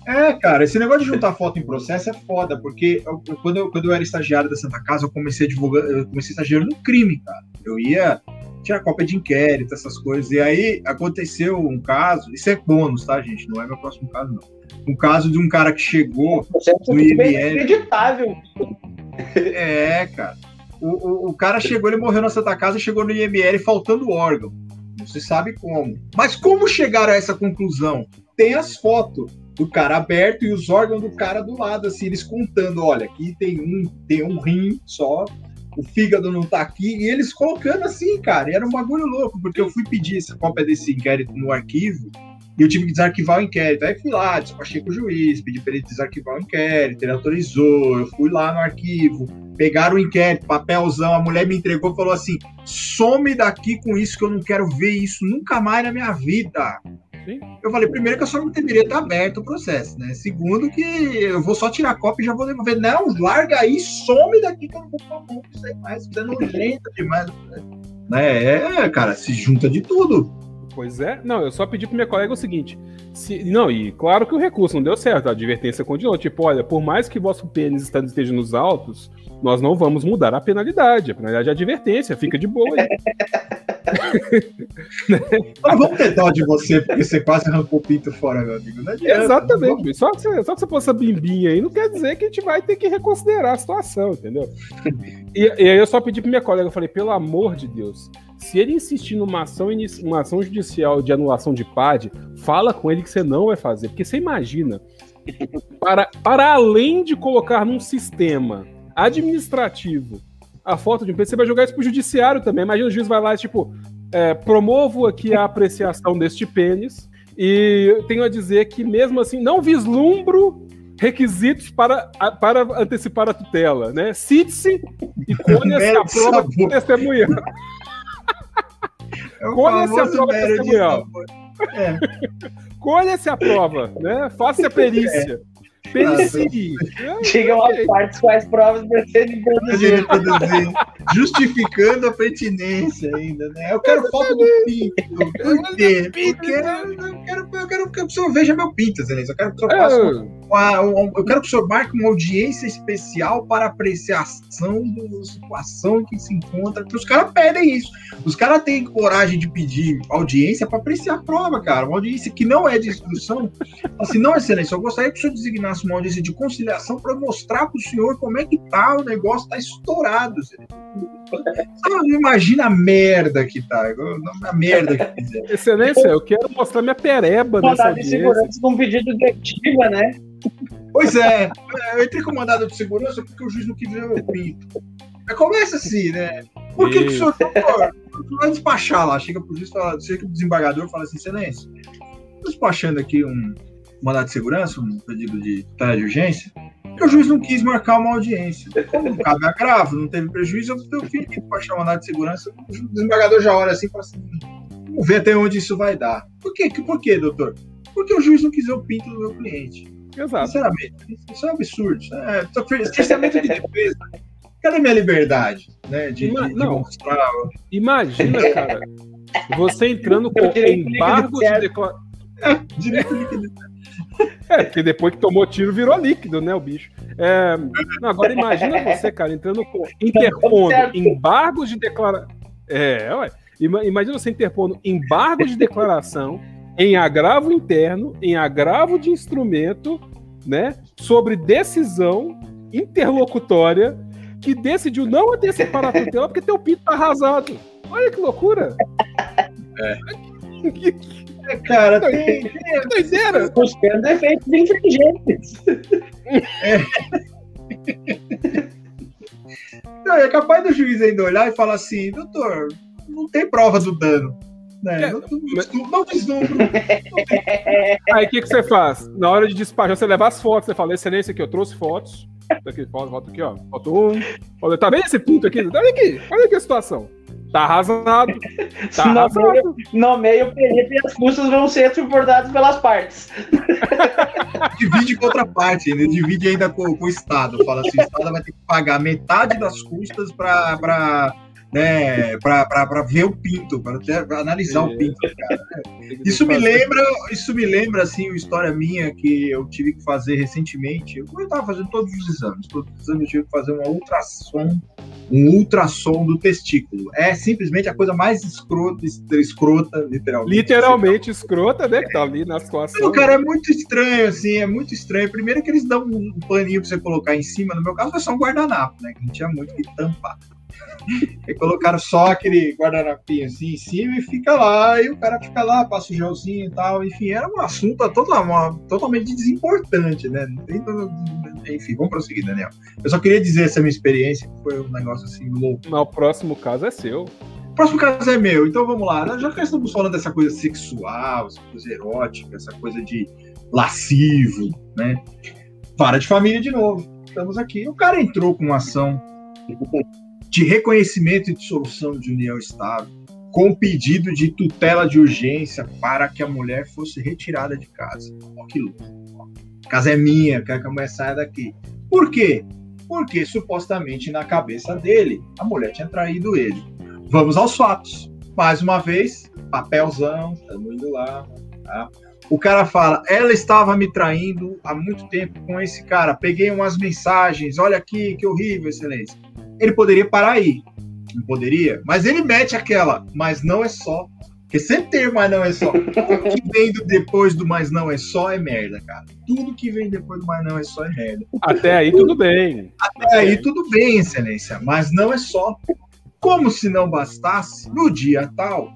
É, cara, esse negócio de juntar foto em processo é foda, porque eu, quando, eu, quando eu era estagiário da Santa Casa, eu comecei a divulgar, eu comecei estagiário no crime, cara. Eu ia tirar cópia de inquérito, essas coisas. E aí aconteceu um caso, isso é bônus, tá, gente? Não é meu próximo caso, não. Um caso de um cara que chegou no IML. Inacreditável. É, cara. O, o, o, cara chegou, ele morreu na Santa Casa e chegou no IML faltando órgão. Não se sabe como. Mas como chegaram a essa conclusão? Tem as fotos do cara aberto e os órgãos do cara do lado, assim, eles contando, olha, aqui tem um, tem um rim só, o fígado não tá aqui, e eles colocando assim, cara, era um bagulho louco, porque eu fui pedir essa cópia desse inquérito no arquivo, e eu tive que desarquivar o inquérito. Aí fui lá, despachei com o juiz, pedi para ele desarquivar o inquérito, ele autorizou, eu fui lá no arquivo, pegaram o inquérito, papelzão, a mulher me entregou e falou assim: some daqui com isso que eu não quero ver isso nunca mais na minha vida. Sim. Eu falei, primeiro que eu só não deveria estar aberto o processo, né? Segundo que eu vou só tirar cópia e já vou devolver. Não, larga aí, some daqui que eu não vou falar não sei mais, você é nojento demais. Né? É, cara, se junta de tudo. Pois é. Não, eu só pedi pro meu colega o seguinte. Se, não, e claro que o recurso não deu certo. A advertência continuou. Tipo, olha, por mais que vosso pênis esteja nos altos, nós não vamos mudar a penalidade. A penalidade é advertência, fica de boa aí. Não vamos dó de você, porque você quase arrancou o pinto fora, meu amigo. Adianta, Exatamente, só que, você, só que você pôs essa bimbinha aí, não quer dizer que a gente vai ter que reconsiderar a situação, entendeu? e, e aí eu só pedi pro minha colega, eu falei, pelo amor de Deus, se ele insistir numa ação, uma ação judicial de anulação de PAD, fala com ele que você não vai fazer. Porque você imagina, para, para além de colocar num sistema administrativo a foto de um PC, você vai jogar isso pro judiciário também. Imagina o juiz vai lá e, tipo, é, promovo aqui a apreciação deste pênis e tenho a dizer que, mesmo assim, não vislumbro requisitos para, para antecipar a tutela, né? Cite-se e colhe-se a prova de testemunha. É colhe-se a prova testemunhal. É. Colha-se a prova, né? Faça a perícia. É. Pense. Diga as partes quais provas pretende produzir. produzir. Justificando a pertinência ainda, né? Eu quero foto do pinto. Por quê? Porque eu quero, eu quero que o senhor veja meu pinto, Zé. Eu quero senhor faça uma, uma, eu quero que o senhor marque uma audiência especial para apreciação da situação que se encontra. Porque os caras pedem isso. Os caras têm coragem de pedir audiência para apreciar a prova, cara. Uma audiência que não é de instrução. Assim, não, excelência, eu gostaria que o senhor designasse uma audiência de conciliação para mostrar para o senhor como é que tá, o negócio tá estourado. Você imagina a merda que tá, a merda que fizeram. Excelência, eu quero mostrar minha pereba nessa audiência. de segurança com um pedido de ativa, né? Pois é, eu entrei com mandado de segurança porque o juiz não quis ver meu pinto. Mas começa assim, né? Por que, que o senhor, vai despachar lá? Chega pro juiz, fala, chega pro desembargador fala assim, excelência, despachando aqui um, mandado de segurança, um pedido de tarefa de urgência, e o juiz não quis marcar uma audiência. Como não cabe agravo, não teve prejuízo, eu tenho que para achar mandado de segurança, o desembargador já olha assim e fala assim, vamos ver até onde isso vai dar. Por quê? Por quê, doutor? Porque o juiz não quis ver o pinto do meu cliente. Exato. Sinceramente, isso é um absurdo. É, testamento de defesa. Cadê minha liberdade? Né, de, Ima de, de mostrar... Imagina, cara, você entrando com embargo de declaração. Direito líquido. É, porque depois que tomou tiro virou líquido, né, o bicho. É, não, agora imagina você, cara, entrando com. interpondo embargos de declaração. É, ué. Imagina você interpondo embargos de declaração em agravo interno, em agravo de instrumento, né, sobre decisão interlocutória que decidiu não antecipar a tutela porque teu pinto tá arrasado. Olha que loucura! É. É, cara, tem. tem doideira! Buscando efeitos inteligentes. É. Não, é capaz do juiz ainda olhar e falar assim, doutor, não tem prova do dano. Né? É, não, não vislumbro. Aí o que, que você faz? Na hora de despachar, você leva as fotos, você fala, excelência aqui, eu trouxe fotos. Aqui, foto, aqui, ó. Foto 1. Um. Tá vendo esse ponto aqui? Olha aqui, olha aqui a situação. Tá arrasado. Tá no, arrasado. Meio, no meio, o Felipe e as custas vão ser suportados pelas partes. divide com outra parte, ele divide ainda com, com o Estado. Fala assim: o Estado vai ter que pagar metade das custas para né, para ver o pinto, para analisar é. o pinto, cara. Isso me lembra, isso me lembra assim, uma história minha que eu tive que fazer recentemente. Eu estava fazendo todos os exames, todos os exames eu tive que fazer uma ultrassom, um ultrassom do testículo. É simplesmente a coisa mais escrota, escrota literalmente. Literalmente escrota, né, que tá ali na situação. Não, cara, é muito estranho assim, é muito estranho. Primeiro que eles dão um paninho para você colocar em cima, no meu caso foi só um guardanapo, né, que não tinha muito que tampar e colocaram só aquele guardanapinho assim em cima e fica lá, e o cara fica lá, passa o gelzinho e tal. Enfim, era um assunto uma, totalmente desimportante, né? Enfim, vamos prosseguir, Daniel. Eu só queria dizer essa minha experiência, que foi um negócio assim louco. Mas o próximo caso é seu. O próximo caso é meu, então vamos lá. Já que estamos falando dessa coisa sexual, essa coisa erótica, essa coisa de lascivo, né? Vara de família de novo. Estamos aqui. O cara entrou com uma ação de reconhecimento e dissolução de união estável, com pedido de tutela de urgência para que a mulher fosse retirada de casa. Ó, que louco. A casa é minha, quero que a mulher saia daqui. Por quê? Porque supostamente na cabeça dele a mulher tinha traído ele. Vamos aos fatos. Mais uma vez, papelzão, estamos indo lá. Tá? O cara fala, ela estava me traindo há muito tempo com esse cara. Peguei umas mensagens, olha aqui, que horrível, excelência. Ele poderia parar aí, não poderia, mas ele mete aquela, mas não é só. Porque sempre tem mas não é só. Tudo que vem do depois do mas não é só é merda, cara. Tudo que vem depois do mas não é só é merda. Até aí tudo bem. Até aí tudo bem, excelência, mas não é só. Como se não bastasse, no dia tal,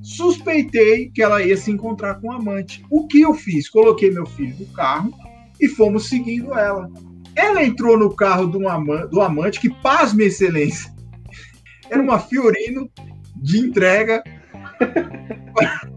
suspeitei que ela ia se encontrar com o um amante. O que eu fiz? Coloquei meu filho no carro e fomos seguindo ela. Ela entrou no carro do, amante, do amante, que, pasme, excelência, era uma Fiorino de entrega.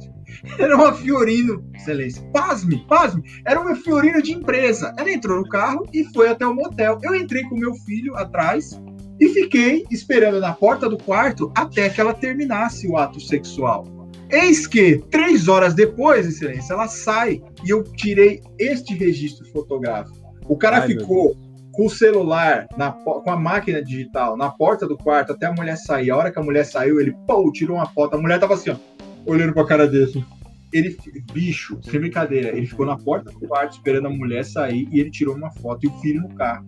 Era uma Fiorino, excelência. Pasme, pasme. Era uma Fiorino de empresa. Ela entrou no carro e foi até o motel. Eu entrei com meu filho atrás e fiquei esperando na porta do quarto até que ela terminasse o ato sexual. Eis que, três horas depois, excelência, ela sai e eu tirei este registro fotográfico. O cara Ai, ficou com o celular, na, com a máquina digital, na porta do quarto até a mulher sair. A hora que a mulher saiu, ele pô, tirou uma foto. A mulher tava assim, ó, olhando pra cara dele. Ele, bicho, sem brincadeira, ele ficou na porta do quarto esperando a mulher sair e ele tirou uma foto e o filho no carro.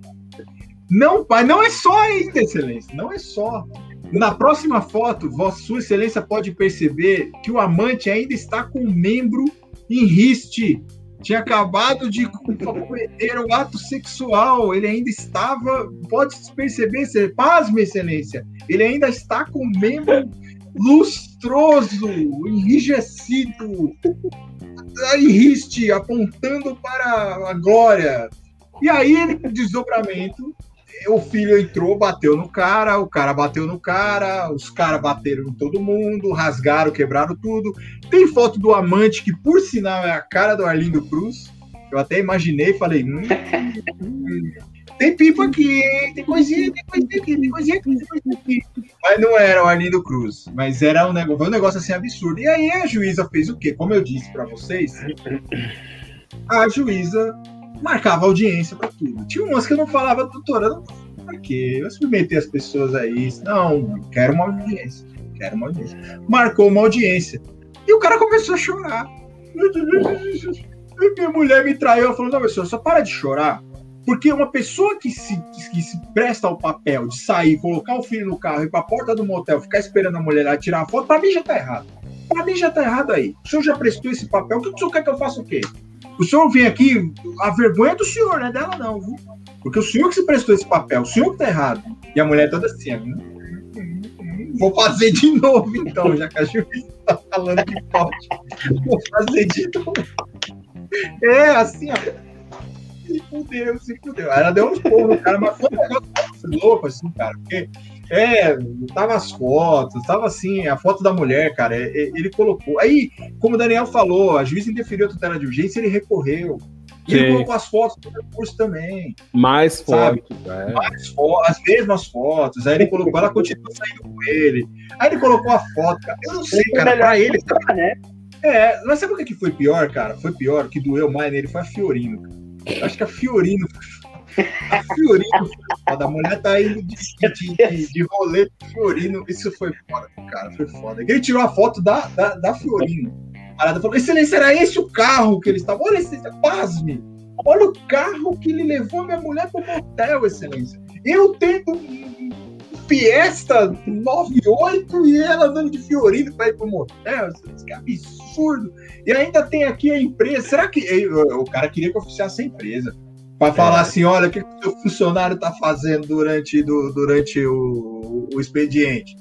Não, pai, não é só ainda, excelência, não é só. Na próxima foto, Vossa Sua Excelência pode perceber que o amante ainda está com o membro em riste tinha acabado de cometer o ato sexual, ele ainda estava, pode perceber, pasme, excelência, ele ainda está com o membro lustroso, enrijecido, enriste, apontando para a glória. E aí, ele, desdobramento, o filho entrou, bateu no cara, o cara bateu no cara, os caras bateram em todo mundo, rasgaram, quebraram tudo. Tem foto do amante, que por sinal é a cara do Arlindo Cruz. Eu até imaginei, falei, hum, hum, tem pipa aqui, tem coisinha, tem coisinha aqui, tem coisinha aqui, tem coisinha aqui. Mas não era o Arlindo Cruz, mas era um negócio, um negócio assim absurdo. E aí a juíza fez o quê? Como eu disse para vocês, a juíza marcava audiência para tudo. Tinha umas que eu não falava, doutora, não, pra quê? Eu submeter as pessoas a isso. Não, quero uma audiência. Quero uma audiência. Marcou uma audiência. E o cara começou a chorar. Minha mulher me traiu. Falou: Não, pessoa, só para de chorar. Porque uma pessoa que se, que se presta ao papel de sair, colocar o filho no carro, ir para a porta do motel, ficar esperando a mulher lá tirar a foto, para mim já tá errado. Para mim já tá errado aí. O senhor já prestou esse papel, o que o senhor quer que eu faça o quê? O senhor vem aqui, a vergonha é do senhor, não é dela, não, viu? Porque o senhor que se prestou esse papel, o senhor que tá errado. E a mulher toda assim, hum, vou fazer de novo, então, já que a juíza tá falando que pode. Vou fazer de novo. É, assim, ó. Se fudeu, se fudeu. Ela deu uns porros no cara, mas foi um negócio louco, assim, cara. Porque é, tava as fotos, tava assim, a foto da mulher, cara, é, é, ele colocou. Aí, como o Daniel falou, a juíza indeferiu a tutela de urgência, ele recorreu. E ele colocou as fotos do recurso também. Mais fotos. É. Mais fotos, as mesmas fotos. Aí ele colocou, ela continuou saindo com ele. Aí ele colocou a foto, cara. Eu não sei, cara, pra ele. Né? É, mas sabe o que foi pior, cara? Foi pior, o que doeu mais nele foi a Fiorino. Eu acho que a Fiorino a Fiorino foda. A mulher tá indo de, de, de, de rolê Fiorino. Isso foi foda, cara. Foi foda. Ele tirou a foto da, da, da Fiorino. A Arada falou: Excelência, era esse o carro que ele estava. Olha, Excelência, pasme. Olha o carro que ele levou minha mulher pro motel, Excelência. Eu tendo um Fiesta 98 e ela andando de Fiorino para ir pro motel. Que absurdo. E ainda tem aqui a empresa. Será que. O cara queria que oficiasse a empresa para falar é. assim, olha, o que o seu funcionário está fazendo durante, do, durante o, o expediente?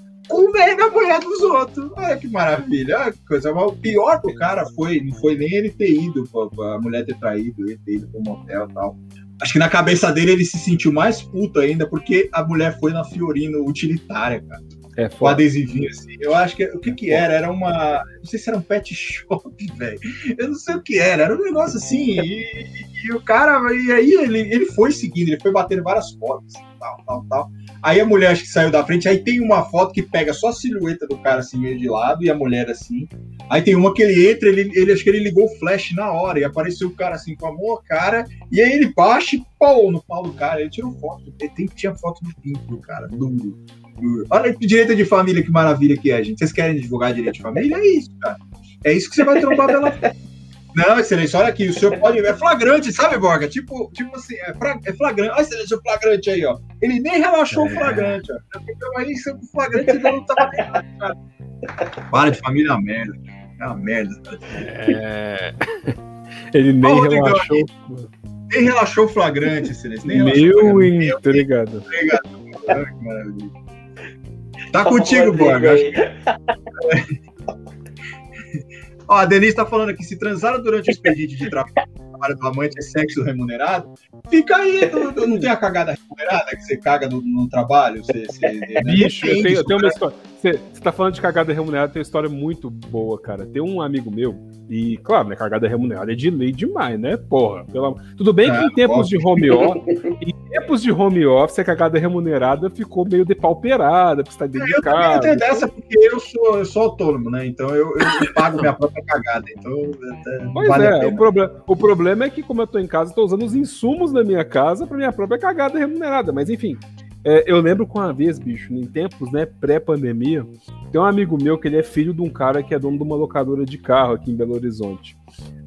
Velho na mulher dos outros. Olha que maravilha, olha que coisa. Mas o pior do cara foi, não foi nem ele ter ido, a mulher ter traído, ele ter ido pro motel e tal. Acho que na cabeça dele ele se sentiu mais puto ainda, porque a mulher foi na Fiorino utilitária, cara. É, o adesivinho assim. Eu acho que o que que era? Era uma. Não sei se era um pet shop, velho. Eu não sei o que era. Era um negócio assim. E, e, o cara. E aí ele, ele foi seguindo, ele foi batendo várias fotos, tal, tal, tal. Aí a mulher acho que saiu da frente. Aí tem uma foto que pega só a silhueta do cara assim, meio de lado, e a mulher assim. Aí tem uma que ele entra, ele, ele acho que ele ligou o flash na hora, e apareceu o cara assim com a mão, cara. E aí ele baixa e pau no pau do cara. Ele tirou foto. Ele tem, tinha foto do pinto do cara, duro Olha que direito de família, que maravilha que é, gente. Vocês querem divulgar direito de família? É isso, cara. É isso que você vai trombar pela Não, excelência, olha aqui, o senhor pode. É flagrante, sabe, Borga? Tipo, tipo assim, é, é flagrante. Olha, excelência, o flagrante aí, ó. Ele nem relaxou é. o flagrante, ó. Eu aí, o flagrante não tava nem cara. Para de família é uma merda. É uma merda, cara. É. Ele nem oh, relaxou. Nem relaxou o flagrante, excelência. Nem Meu entregado. Tá contigo, Borga. Ó, a Denise tá falando aqui, se transaram durante o expediente de trabalho do amante é sexo remunerado, fica aí, não, não tem a cagada remunerada que você caga no, no trabalho? Você, você, né? Bicho, eu tenho, eu tenho uma história. Você, você tá falando de cagada remunerada, tem uma história muito boa, cara. Tem um amigo meu, e claro, né, cagada remunerada é de lei demais, né? Porra, pela... tudo bem que em tempos de home office, em tempos de home office, a cagada remunerada ficou meio depauperada, porque você tá dedicado. É, eu também dessa, porque eu sou, eu sou autônomo, né? Então eu, eu pago minha própria cagada. Então, pois vale é, o, proble o problema é que, como eu tô em casa, tô usando os insumos da minha casa para minha própria cagada remunerada. Mas enfim, é, eu lembro com uma vez, bicho, em tempos, né, pré-pandemia, tem um amigo meu que ele é filho de um cara que é dono de uma locadora de carro aqui em Belo Horizonte.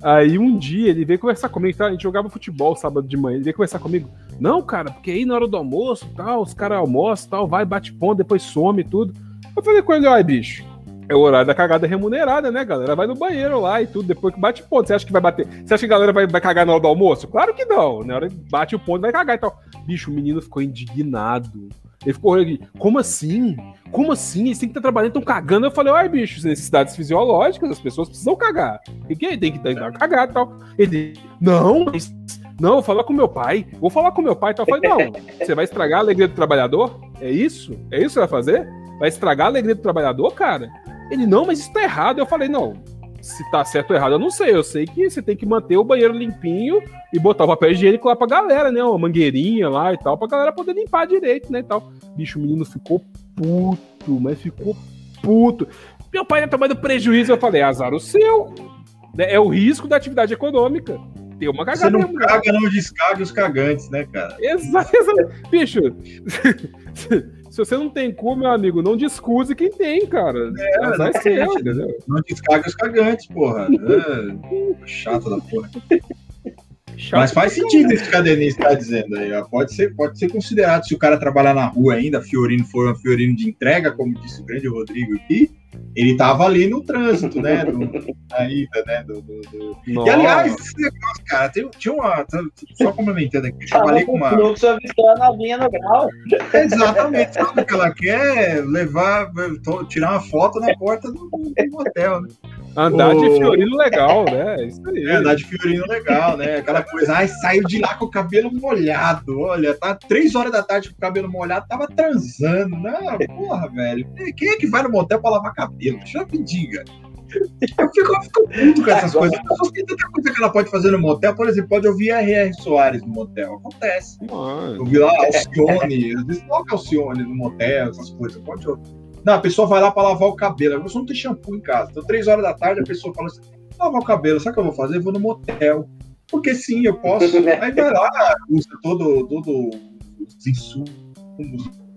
Aí um dia ele veio conversar comigo, tá? A gente jogava futebol sábado de manhã, ele veio conversar comigo. Não, cara, porque aí na hora do almoço, tal, os caras almoçam, tal, vai, bate ponto, depois some e tudo. Eu falei com ele, ai, bicho, é o horário da cagada remunerada, né, galera? Vai no banheiro lá e tudo, depois que bate ponto. Você acha que vai bater? Você acha que a galera vai, vai cagar na hora do almoço? Claro que não. Na hora que bate o ponto, vai cagar e tal. Bicho, o menino ficou indignado. Ele ficou, ele, como assim? Como assim? Eles têm que estar trabalhando, estão cagando. Eu falei, ai, bicho, necessidades fisiológicas, as pessoas precisam cagar. E quem tem que dar cagada e tal. Ele, não, mas. Não, vou falar com meu pai. Vou falar com meu pai e tal. Eu falei, não, você vai estragar a alegria do trabalhador? É isso? É isso que você vai fazer? Vai estragar a alegria do trabalhador, cara? Ele, não, mas isso tá errado. Eu falei, não, se tá certo ou errado, eu não sei. Eu sei que você tem que manter o banheiro limpinho e botar o papel higiênico lá pra galera, né? Uma mangueirinha lá e tal, pra galera poder limpar direito, né? E tal. Bicho, o menino ficou puto, mas ficou puto. Meu pai tá tomando prejuízo. Eu falei, azar o seu. É o risco da atividade econômica. Tem uma cagada. Você não caga, não descarga os cagantes, né, cara? Exato, exato. Bicho. Se você não tem cu, meu amigo, não descuse quem tem, cara. É, não, ser, entendeu? não descarga os cagantes, porra. É, chato da porra. Chato Mas faz sentido isso que a Denise está dizendo aí. Pode ser, pode ser considerado, se o cara trabalhar na rua ainda, Fiorino for um Fiorino de entrega, como disse o grande Rodrigo aqui, ele estava ali no trânsito, né? Do, na ida, né? Do, do, do... E aliás, esse negócio, cara, tem, tinha uma. Só complementando aqui, eu trabalhei com uma. fluxo avistou a novinha no grau. Exatamente, sabe o que ela quer? Levar, tirar uma foto na porta do, do hotel, né? Andar o... de Fiorino legal, né? Isso aí. É, andar de Fiorino legal, né? Aquela coisa, ai, saiu de lá com o cabelo molhado. Olha, tá três horas da tarde com o cabelo molhado, tava transando. Não, porra, velho. Quem é que vai no motel pra lavar cabelo? Deixa eu me diga. Eu fico, eu fico puto com essas coisas. As pessoas têm tanta coisa que ela pode fazer no motel. Por exemplo, pode ouvir R.R. Soares no motel. Acontece. Mano. Ouvir lá Alcione. Às vezes toca Alcione no motel, essas coisas. Pode ouvir. Não, a pessoa vai lá para lavar o cabelo. A pessoa não tem shampoo em casa. Então, três horas da tarde, a pessoa fala assim: lavar o cabelo, sabe o que eu vou fazer? Eu vou no motel. Porque sim, eu posso. Aí vai lá, usa todo, todo os insumos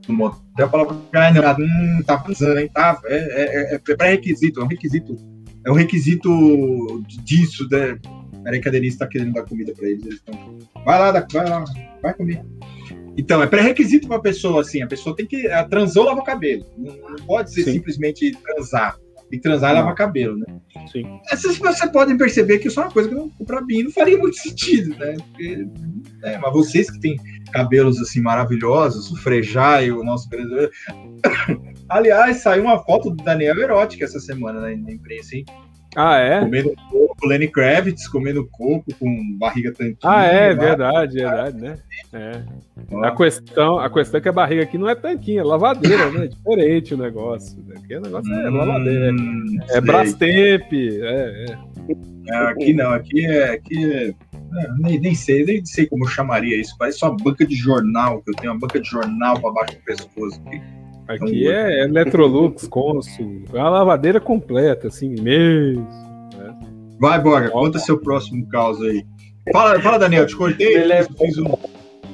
do motel para lavar. Hum, tá pensando, hein? Tá, é, é, é, é pré-requisito, é um requisito. É um requisito disso, né? Peraí que a Denise tá querendo dar comida para eles. eles tão... Vai lá, vai lá, vai comer. Então, é pré-requisito para a pessoa, assim, a pessoa tem que. A transou, lava o cabelo. Não, não pode ser Sim. simplesmente transar. Tem que transar e lavar cabelo, né? Sim. Essas vocês podem perceber que isso é uma coisa que para mim não faria muito sentido, né? Porque, é, mas vocês que têm cabelos assim maravilhosos, o Frejá e o nosso. Aliás, saiu uma foto do Daniel erótica essa semana né, na imprensa, hein? Ah, é? Comendo coco, Lenny Kravitz comendo coco com barriga tanquinha. Ah, é, verdade, verdade, né? É. A, questão, a questão é que a barriga aqui não é tanquinha, é lavadeira, né? É diferente o negócio. Aqui o negócio é hum, lavadeira. É, é Brastemp, é, é. é. Aqui não, aqui é. Aqui é... nem, nem, sei, nem sei como eu chamaria isso. Parece uma banca de jornal, que eu tenho uma banca de jornal para baixo do pescoço aqui. Aqui é Electrolux, Consul, é uma lavadeira completa, assim mesmo. Né? Vai, Borga, conta seu próximo caos aí. Fala, fala Daniel, te cortei. Fiz um...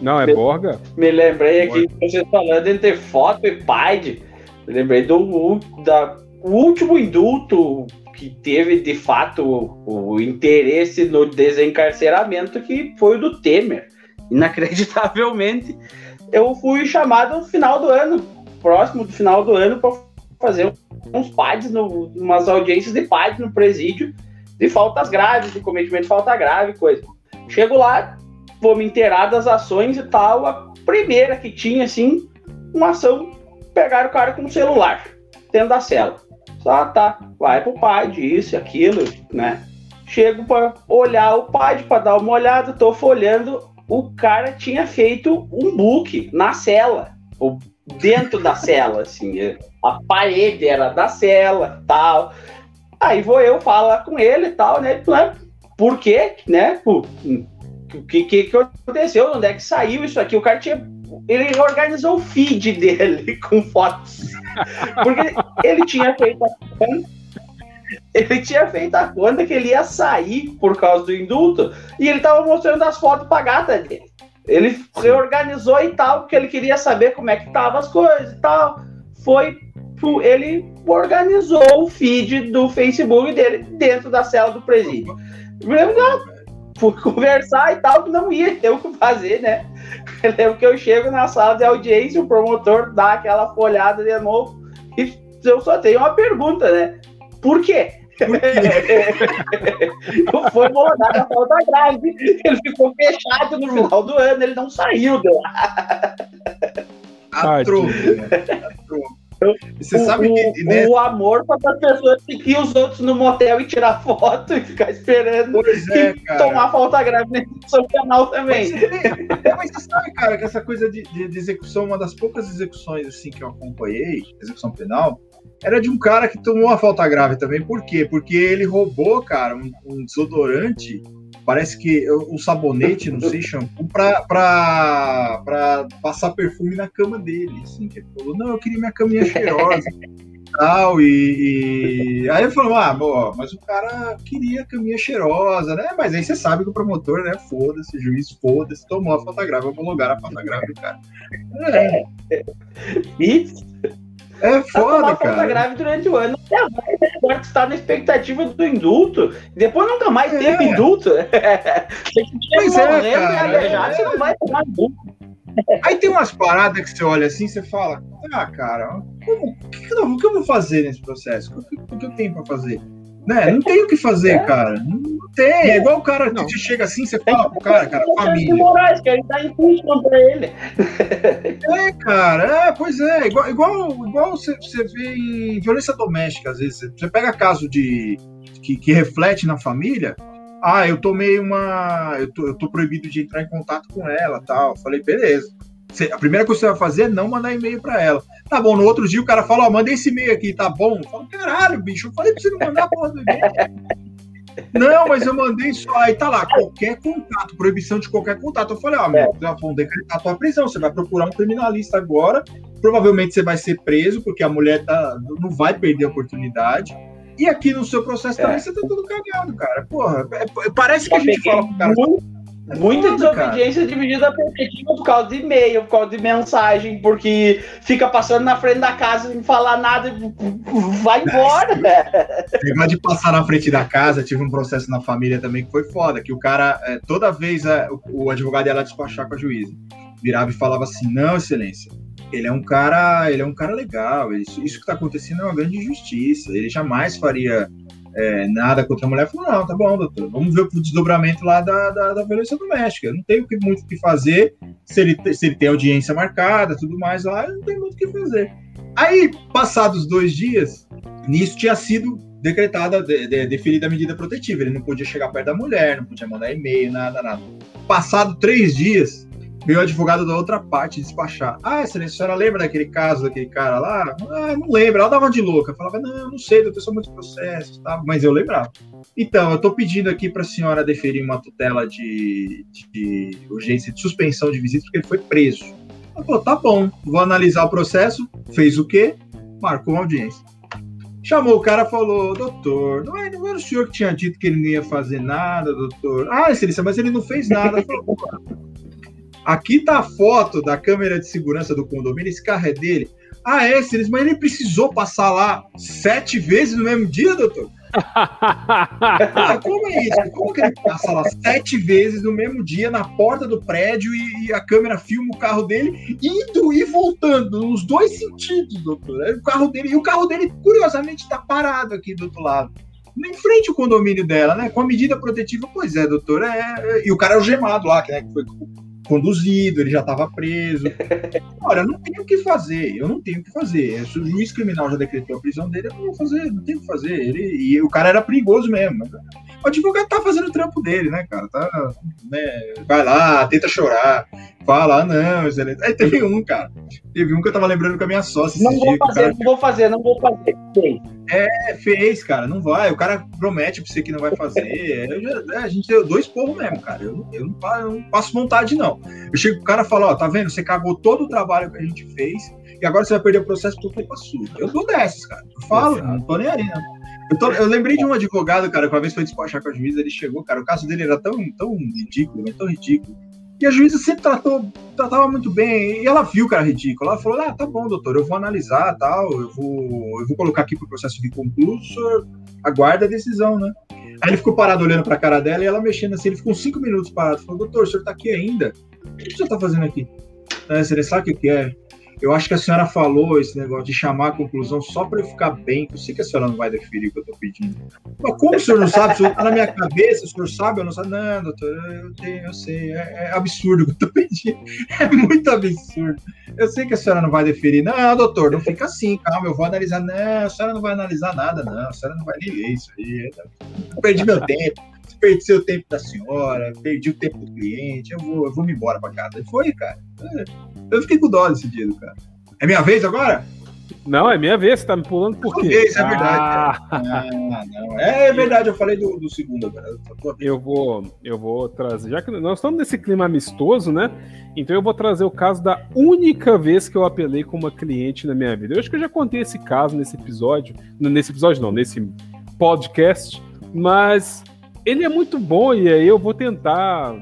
Não, é Borga? Me lembrei aqui, Borga. vocês falando entre foto e PAID. Me lembrei do da, o último indulto que teve de fato o, o interesse no desencarceramento, que foi o do Temer. Inacreditavelmente, eu fui chamado no final do ano, próximo do final do ano, para fazer uns PADs, no, umas audiências de PADs no presídio, de faltas graves, de cometimento de falta grave, coisa. Chego lá, vou me inteirar das ações e tal. A primeira que tinha, assim, uma ação, pegar o cara com o celular, dentro da cela. Só tá, vai pro PAD, isso aquilo, né? Chego para olhar o PAD, para dar uma olhada, tô folhando. O cara tinha feito um book na cela, dentro da cela, assim. A parede era da cela, tal. Aí vou eu falar com ele e tal, né? Por quê, né? O que, que, aconteceu? Onde é que saiu isso aqui? O cara tinha. Ele organizou o feed dele com fotos. Porque ele tinha feito a conta. Ele tinha feito a conta que ele ia sair por causa do indulto e ele tava mostrando as fotos pra gata dele. Ele reorganizou e tal, porque ele queria saber como é que tava as coisas e tal. Foi ele organizou o feed do Facebook dele dentro da cela do presídio. Fui conversar e tal, que não ia ter o que fazer, né? Eu lembro que eu chego na sala de audiência, o promotor dá aquela folhada de novo e eu só tenho uma pergunta, né? Por quê? Por foi molodado a falta grave. Ele ficou fechado no final do ano, ele não saiu de lá. Você o, sabe que. Né? O amor para as pessoas seguir os outros no motel e tirar foto e ficar esperando pois é, tomar falta grave no seu canal também. Mas, é, mas, você sabe, cara, que essa coisa de, de, de, execução, uma das poucas execuções assim que eu acompanhei, execução penal, era de um cara que tomou uma falta grave também. Por quê? Porque ele roubou, cara, um, um desodorante parece que um sabonete, não sei, shampoo, pra, pra, pra passar perfume na cama dele. Assim, que ele falou, não, eu queria minha caminha cheirosa. tal, e, e, aí eu falo, ah, bom, mas o cara queria caminha cheirosa, né? Mas aí você sabe que o promotor, né? Foda-se, juiz, foda-se, tomou a foto grave, vou lugar a foto grave do cara. É. Isso é foda, cara. Falta grave durante o ano. Até agora, agora tu tá na expectativa do indulto. Depois nunca mais é. teve indulto. pois é, cara. É. Você não vai tomar indulto. Aí tem umas paradas que você olha assim você fala, ah, cara, o, que, que, eu, vou fazer nesse processo? O que, que eu tenho pra fazer? Né? Não tem o que fazer, é. cara. Não tem. É igual o cara que chega assim, você fala pro cara, cara, família. Moraes, que ele tá impeachment pra ele. É, cara, é, pois é. Igual, igual, igual você, você vê em violência doméstica, às vezes. Você pega caso de. que, que reflete na família. Ah, eu tomei uma. Eu tô, eu tô proibido de entrar em contato com ela tal. Falei, beleza. A primeira coisa que você vai fazer é não mandar e-mail para ela. Tá bom, no outro dia o cara fala, ó, manda esse e-mail aqui, tá bom? Eu falo, caralho, bicho, eu falei pra você não mandar a porra do e-mail. Não, mas eu mandei só. Aí tá lá, qualquer contato, proibição de qualquer contato. Eu falei, ó, ah, meu, já vão decretar a tua prisão. Você vai procurar um criminalista agora. Provavelmente você vai ser preso, porque a mulher tá, não vai perder a oportunidade. E aqui no seu processo é. também você tá tudo cagado, cara. Porra, é, parece que a gente fala pro cara. Muita desobediência cara. dividida perspectiva por causa de e-mail, por causa de mensagem, porque fica passando na frente da casa sem falar nada e vai embora. Negócio de passar na frente da casa, tive um processo na família também que foi foda, que o cara, é, toda vez é, o, o advogado ia lá despachar com a juíza, virava e falava assim, não, excelência, ele é um cara, ele é um cara legal, isso, isso que está acontecendo é uma grande injustiça, ele jamais faria é, nada contra a mulher, falou, não, tá bom, doutor, vamos ver o desdobramento lá da, da, da violência doméstica. Não tenho muito o que fazer, se ele, se ele tem audiência marcada, tudo mais lá, eu não tenho muito o que fazer. Aí, passados dois dias, nisso tinha sido decretada, de, de, definida a medida protetiva. Ele não podia chegar perto da mulher, não podia mandar e-mail, nada, nada. Passado três dias, veio o advogado da outra parte despachar. Ah, excelência, a senhora lembra daquele caso, daquele cara lá? Ah, não lembro. Ela dava de louca. Falava, não, não sei, doutor, são muitos processos, tá? mas eu lembrava. Então, eu estou pedindo aqui para a senhora deferir uma tutela de, de, urgência de suspensão de visita, porque ele foi preso. Ela falou, tá bom, vou analisar o processo. Fez o quê? Marcou uma audiência. Chamou o cara falou, doutor, não, é, não era o senhor que tinha dito que ele não ia fazer nada, doutor? Ah, excelência, mas ele não fez nada. Falou, Aqui tá a foto da câmera de segurança do condomínio, esse carro é dele. Ah, é, Silas, mas ele precisou passar lá sete vezes no mesmo dia, doutor? ah, como é isso? Como que ele passa lá sete vezes no mesmo dia na porta do prédio e, e, a câmera filma o carro dele indo e voltando nos dois sentidos, doutor? O carro dele e o carro dele curiosamente está parado aqui do outro lado. Em frente ao condomínio dela, né? Com a medida protetiva, pois é, doutor. É, é... e o cara é o gemado lá, né, que foi conduzido, ele já estava preso. Olha, eu não tenho o que fazer, eu não tenho o que fazer. Se o juiz criminal já decretou a prisão dele, eu não vou fazer, não tenho o que fazer. Ele, e o cara era perigoso mesmo. O advogado tá fazendo o trampo dele, né, cara? Tá, né, vai lá, tenta chorar, fala, ah, não, excelente. Aí teve um, cara. Teve um que eu tava lembrando com a minha sócia. Não vou dia, fazer, cara... não vou fazer, não vou fazer. É, fez, cara, não vai. O cara promete pra você que não vai fazer. Já, é, a gente deu dois porros mesmo, cara. Eu, eu, não, eu, não, passo vontade, não. Eu chego pro cara e falo, ó, tá vendo? Você cagou todo o trabalho que a gente fez e agora você vai perder o processo por culpa sua. Eu dou dessas, cara. Eu falo, não tô nem aí, não. Eu, tô, eu, lembrei de um advogado, cara, que uma vez foi despachar com a juíza, ele chegou, cara, o caso dele era tão, tão ridículo, tão ridículo. E a juíza sempre tratou, tratava muito bem. E ela viu que era ridículo. Ela falou: Ah, tá bom, doutor, eu vou analisar tal, eu vou, eu vou colocar aqui pro processo de concluso, o senhor aguarda a decisão, né? Aí ele ficou parado olhando pra cara dela e ela mexendo assim, ele ficou cinco minutos parado. Falou: Doutor, o senhor tá aqui ainda? O que o senhor tá fazendo aqui? É, você sabe o que é? Eu acho que a senhora falou esse negócio de chamar a conclusão só para eu ficar bem. Eu sei que a senhora não vai deferir o que eu estou pedindo. Mas como o senhor não sabe? O senhor está na minha cabeça, o senhor sabe, eu não sei. Não, doutor, eu, tenho, eu sei. É, é absurdo o que eu estou pedindo. É muito absurdo. Eu sei que a senhora não vai deferir. Não, doutor, não fica assim, calma, eu vou analisar. Não, a senhora não vai analisar nada, não. A senhora não vai nem ler isso aí. Eu perdi meu tempo perdi o tempo da senhora, perdi o tempo do cliente, eu vou, eu vou me embora para casa. E foi, cara. Eu fiquei com dó desse dia, cara. É minha vez agora? Não, é minha vez, você tá me pulando por quê? Vez, é verdade. Ah. Ah, não. É verdade, eu falei do, do segundo agora. Eu vou, eu vou trazer, já que nós estamos nesse clima amistoso, né? Então eu vou trazer o caso da única vez que eu apelei com uma cliente na minha vida. Eu acho que eu já contei esse caso nesse episódio, nesse episódio não, nesse podcast, mas ele é muito bom e aí eu vou tentar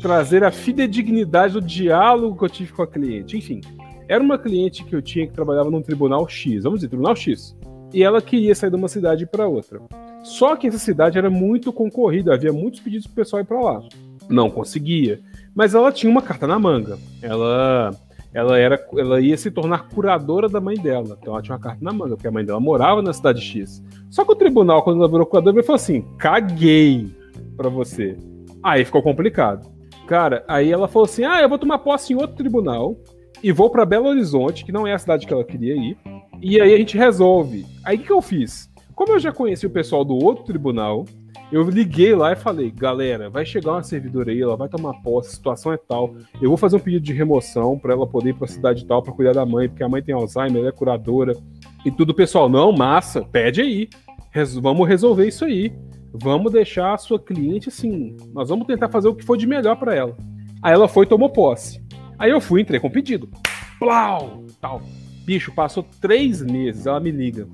trazer a fidedignidade do diálogo que eu tive com a cliente. Enfim, era uma cliente que eu tinha que trabalhava num tribunal X, vamos dizer, tribunal X. E ela queria sair de uma cidade para outra. Só que essa cidade era muito concorrida, havia muitos pedidos para o pessoal ir para lá. Não conseguia. Mas ela tinha uma carta na manga. Ela ela era ela ia se tornar curadora da mãe dela. Então ela tinha uma carta na manga, porque a mãe dela morava na cidade X. Só que o tribunal, quando ela virou curadora, ele falou assim: caguei para você. Aí ficou complicado. Cara, aí ela falou assim: ah, eu vou tomar posse em outro tribunal e vou para Belo Horizonte, que não é a cidade que ela queria ir. E aí a gente resolve. Aí o que, que eu fiz? Como eu já conheci o pessoal do outro tribunal, eu liguei lá e falei: galera, vai chegar uma servidora aí, ela vai tomar posse, a situação é tal. Eu vou fazer um pedido de remoção para ela poder ir para a cidade tal para cuidar da mãe, porque a mãe tem Alzheimer, ela é curadora. E tudo, pessoal, não, massa, pede aí. Res vamos resolver isso aí. Vamos deixar a sua cliente assim. Nós vamos tentar fazer o que for de melhor para ela. Aí ela foi e tomou posse. Aí eu fui, entrei com pedido. Plau! Tal. Bicho, passou três meses. Ela me liga.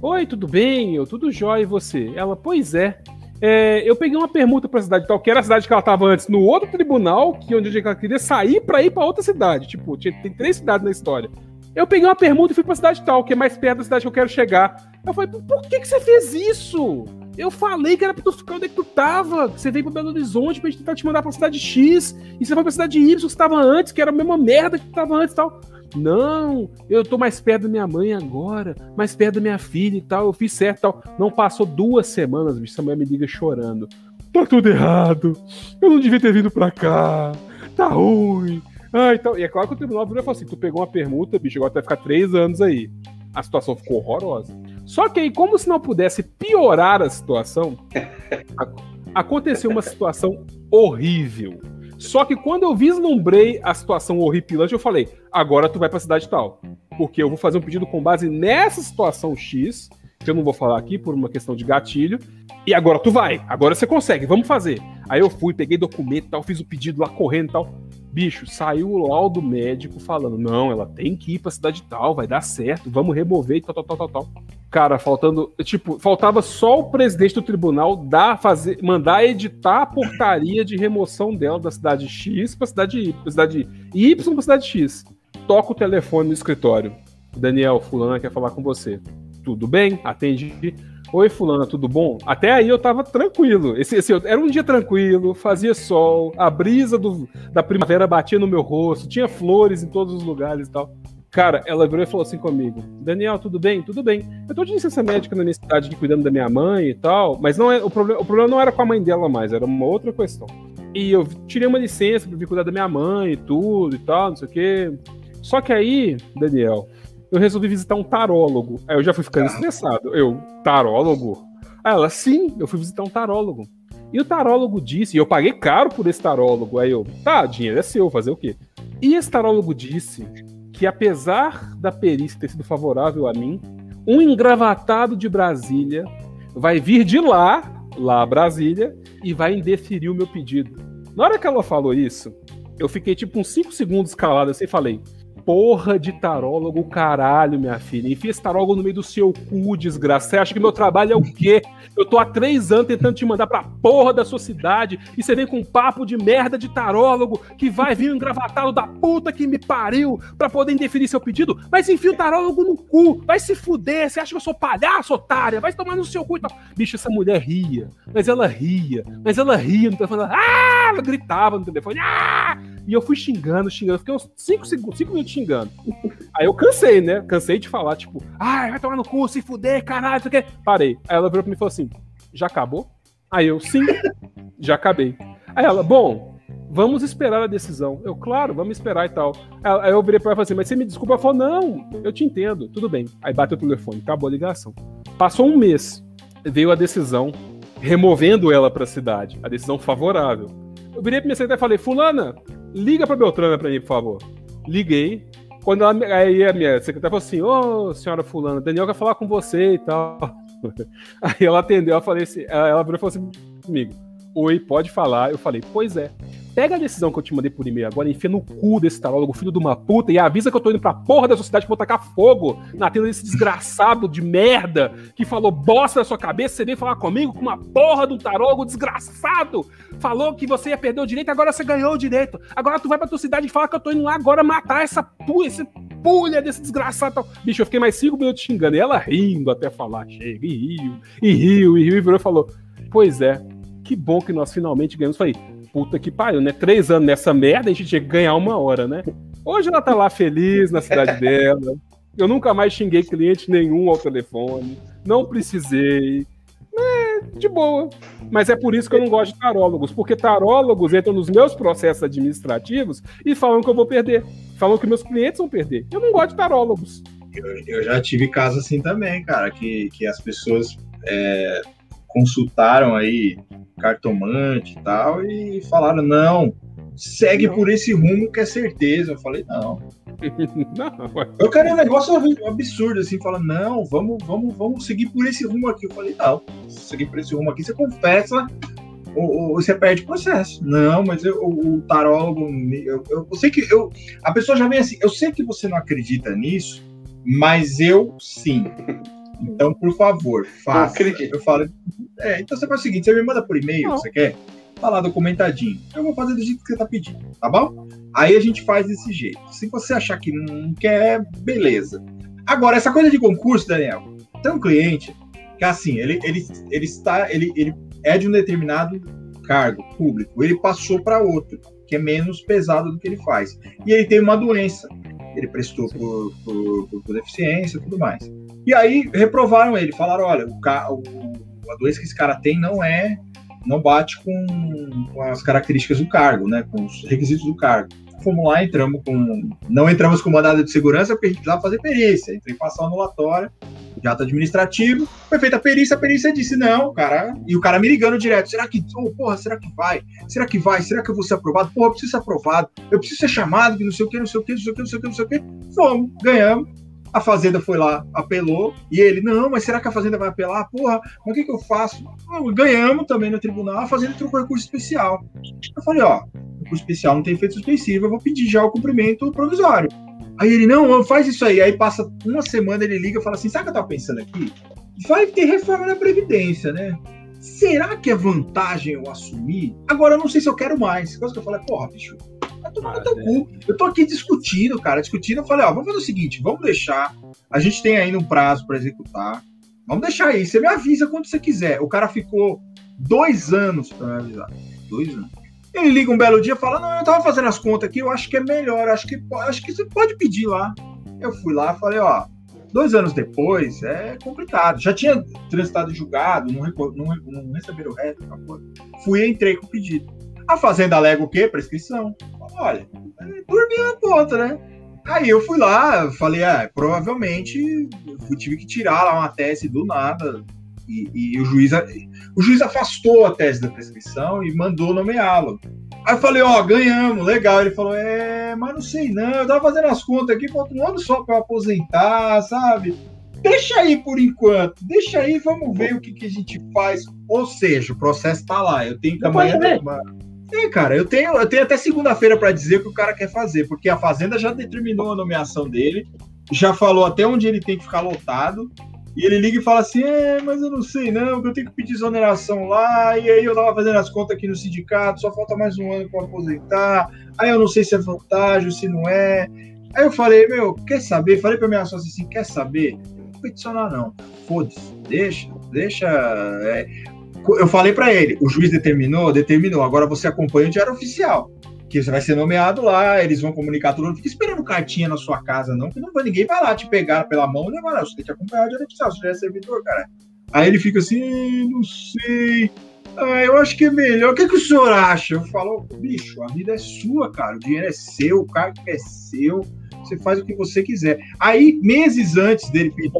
Oi, tudo bem? Eu, tudo jóia e você? Ela, pois é. É eu peguei uma permuta pra cidade tal, que era a cidade que ela tava antes, no outro tribunal, que onde ela queria sair pra ir pra outra cidade. Tipo, tinha, tem três cidades na história. Eu peguei uma permuta e fui pra cidade tal, que é mais perto da cidade que eu quero chegar. Eu falei, por que, que você fez isso? Eu falei que era pra tu ficar onde é que tu tava. Que você veio pra Belo Horizonte pra gente tentar te mandar pra cidade X. E você foi pra cidade Y que você tava antes, que era a mesma merda que tu tava antes e tal. Não, eu tô mais perto da minha mãe agora, mais perto da minha filha e tal. Eu fiz certo e tal. Não passou duas semanas, bicho. Essa mulher me liga chorando. Tá tudo errado. Eu não devia ter vindo pra cá. Tá ruim. Ah, então, e é claro que o tribunal virou e falou assim: tu pegou uma permuta, bicho, agora tu vai ficar três anos aí. A situação ficou horrorosa. Só que aí, como se não pudesse piorar a situação, aconteceu uma situação horrível. Só que quando eu vislumbrei a situação horripilante, eu falei: agora tu vai pra cidade tal. Porque eu vou fazer um pedido com base nessa situação X, que eu não vou falar aqui por uma questão de gatilho. E agora tu vai, agora você consegue, vamos fazer. Aí eu fui, peguei documento tal, fiz o pedido lá correndo e tal. Bicho, saiu o laudo médico falando: não, ela tem que ir pra cidade tal, vai dar certo, vamos remover e tal, tal, tal, tal, tal. Cara, faltando. Tipo, faltava só o presidente do tribunal dar, fazer, mandar editar a portaria de remoção dela da cidade X pra cidade Y, pra cidade Y pra cidade X. Toca o telefone no escritório. Daniel, fulana quer falar com você. Tudo bem? Atende. Oi, fulana, tudo bom? Até aí eu tava tranquilo. Esse, esse, era um dia tranquilo, fazia sol, a brisa do, da primavera batia no meu rosto, tinha flores em todos os lugares e tal. Cara, ela virou e falou assim comigo: Daniel, tudo bem? Tudo bem. Eu tô de licença médica na minha cidade aqui cuidando da minha mãe e tal, mas não é o problema, o problema não era com a mãe dela mais, era uma outra questão. E eu tirei uma licença pra vir cuidar da minha mãe e tudo e tal, não sei o quê. Só que aí, Daniel, eu resolvi visitar um tarólogo. Aí eu já fui ficando estressado. Eu, tarólogo? Aí ela, sim, eu fui visitar um tarólogo. E o tarólogo disse, e eu paguei caro por esse tarólogo. Aí eu, tá, dinheiro é seu, fazer o quê? E esse tarólogo disse que apesar da perícia ter sido favorável a mim, um engravatado de Brasília vai vir de lá, lá Brasília, e vai indeferir o meu pedido. Na hora que ela falou isso, eu fiquei tipo uns 5 segundos calado assim e falei: porra de tarólogo, caralho, minha filha. Enfia esse tarólogo no meio do seu cu, desgraça. Você acha que meu trabalho é o quê? Eu tô há três anos tentando te mandar pra porra da sua cidade e você vem com um papo de merda de tarólogo que vai vir um engravatado da puta que me pariu pra poder indeferir seu pedido. Mas enfia o tarólogo no cu. Vai se fuder. Você acha que eu sou palhaço, otária? Vai tomar no seu cu e tal. Bicho, essa mulher ria. Mas ela ria. Mas ela ria no telefone. Ah! Ela gritava no telefone. Ah! E eu fui xingando, xingando. Fiquei uns 5 segundos, 5 minutos xingando. Aí eu cansei, né? Cansei de falar, tipo, ai, vai tomar no cu, se fuder, caralho, isso. Parei. Aí ela virou pra mim e falou assim: já acabou? Aí eu, sim, já acabei. Aí ela, bom, vamos esperar a decisão. Eu, claro, vamos esperar e tal. Aí eu virei pra ela e falei assim, mas você me desculpa? Ela falou, não, eu te entendo, tudo bem. Aí bateu o telefone, acabou a ligação. Passou um mês, veio a decisão, removendo ela pra cidade, a decisão favorável. Eu virei pra minha secretária e falei, fulana, liga pra Beltrana pra mim, por favor. Liguei. Quando ela, aí a minha secretária falou assim, ô oh, senhora fulana, Daniel quer falar com você e tal. Aí ela atendeu, eu falei assim, ela virou e falou assim comigo, oi, pode falar. Eu falei, pois é. Pega a decisão que eu te mandei por e-mail agora, enfia no cu desse tarólogo, filho de uma puta, e avisa que eu tô indo pra porra da sociedade que vou tacar fogo na tela desse desgraçado de merda que falou bosta na sua cabeça. Você vem falar comigo com uma porra um tarólogo desgraçado. Falou que você ia perder o direito, agora você ganhou o direito. Agora tu vai pra tua cidade e fala que eu tô indo lá agora matar essa pu esse pulha desse desgraçado. Bicho, eu fiquei mais cinco minutos xingando. E ela rindo até falar, chega, e riu, e riu, e riu, e virou e falou: Pois é, que bom que nós finalmente ganhamos. Falei, puta que pariu, né? Três anos nessa merda, a gente tinha que ganhar uma hora, né? Hoje ela tá lá feliz na cidade dela. Eu nunca mais xinguei cliente nenhum ao telefone. Não precisei. É, de boa. Mas é por isso que eu não gosto de tarólogos, porque tarólogos entram nos meus processos administrativos e falam que eu vou perder. Falam que meus clientes vão perder. Eu não gosto de tarólogos. Eu, eu já tive casos assim também, cara, que, que as pessoas é, consultaram aí cartomante e tal e falaram não, segue não. por esse rumo que é certeza. Eu falei não. não eu quero um negócio absurdo assim, fala não, vamos, vamos, vamos seguir por esse rumo aqui. Eu falei não, seguir por esse rumo aqui, você confessa ou, ou, você perde o processo. Não, mas eu, o, o tarólogo, eu, eu, eu, sei que eu, a pessoa já vem assim, eu sei que você não acredita nisso, mas eu sim. Então, por favor, faça. Eu falo, é, então você faz o seguinte, você me manda por e-mail, você quer? Tá lá documentadinho. Eu vou fazer do jeito que você tá pedindo, tá bom? Aí a gente faz desse jeito. Se você achar que não quer, beleza. Agora, essa coisa de concurso, Daniel, tem um cliente que assim, ele, ele, ele está, ele, ele é de um determinado cargo público, ele passou para outro, que é menos pesado do que ele faz. E ele tem uma doença. Ele prestou por, por, por, por deficiência e tudo mais. E aí reprovaram ele, falaram: olha, o, o, a doença que esse cara tem não é, não bate com, com, as características do cargo, né? Com os requisitos do cargo. Fomos lá, entramos com. Não entramos com mandado de segurança porque a gente precisava fazer perícia. Entrei passar anulatória, de ato administrativo. Foi feita a perícia, a perícia disse não, cara. E o cara me ligando direto: será que. Oh, porra, será que vai? Será que vai? Será que eu vou ser aprovado? Porra, eu preciso ser aprovado. Eu preciso ser chamado, que não sei o que, não sei o que, não sei o que, não sei o que, não sei o que. Fomos, ganhamos A Fazenda foi lá, apelou, e ele, não, mas será que a Fazenda vai apelar? Porra, mas o que, que eu faço? Ganhamos também no tribunal, a Fazenda trocou recurso especial. Eu falei, ó, recurso especial não tem efeito suspensivo, eu vou pedir já o cumprimento provisório. Aí ele, não, faz isso aí. Aí passa uma semana, ele liga e fala assim: sabe o que eu tava pensando aqui? Vai ter reforma na Previdência, né? Será que é vantagem eu assumir? Agora eu não sei se eu quero mais. Coisa que eu falei, porra, bicho, tomar no teu cu. Eu tô aqui discutindo, cara, discutindo. Eu falei, ó, vamos fazer o seguinte, vamos deixar. A gente tem ainda um prazo para executar. Vamos deixar aí. Você me avisa quando você quiser. O cara ficou dois anos para me avisar. Dois anos. Ele liga um belo dia e fala: Não, eu tava fazendo as contas aqui, eu acho que é melhor, acho que, acho que você pode pedir lá. Eu fui lá falei: Ó, Dois anos depois, é complicado. Já tinha transitado julgado, não, não, não receberam o resto. Fui e entrei com o pedido. A Fazenda alega o quê? Prescrição. Olha, é, dormi na ponta, né? Aí eu fui lá, falei, ah, provavelmente eu tive que tirar lá uma tese do nada. E, e o, juiz, o juiz afastou a tese da prescrição e mandou nomeá-lo. Aí eu falei, ó, ganhamos, legal. Ele falou, é, mas não sei não, eu tava fazendo as contas aqui, falta um ano só pra eu aposentar, sabe? Deixa aí por enquanto, deixa aí, vamos ver o que, que a gente faz. Ou seja, o processo tá lá, eu tenho que amanhã. É, cara, eu tenho, eu tenho até segunda-feira para dizer o que o cara quer fazer, porque a Fazenda já determinou a nomeação dele, já falou até onde ele tem que ficar lotado, e ele liga e fala assim: é, mas eu não sei não, que eu tenho que pedir exoneração lá, e aí eu tava fazendo as contas aqui no sindicato, só falta mais um ano para aposentar, aí eu não sei se é vantagem, se não é. Aí eu falei: meu, quer saber? Falei pra minha sócia assim: quer saber? Não vou peticionar não, foda-se, deixa, deixa. É. Eu falei para ele: o juiz determinou, determinou, agora você acompanha o diário oficial que você vai ser nomeado lá, eles vão comunicar tudo. Não fica esperando cartinha na sua casa, não, que não vai, ninguém vai lá te pegar pela mão e levar. Você tem que acompanhar o direito oficial, você já é servidor, cara. Aí ele fica assim, não sei. Ah, eu acho que é melhor. O que, que o senhor acha? Eu falo, bicho, a vida é sua, cara. O dinheiro é seu, o cargo é seu. Você faz o que você quiser. Aí, meses antes dele pedir.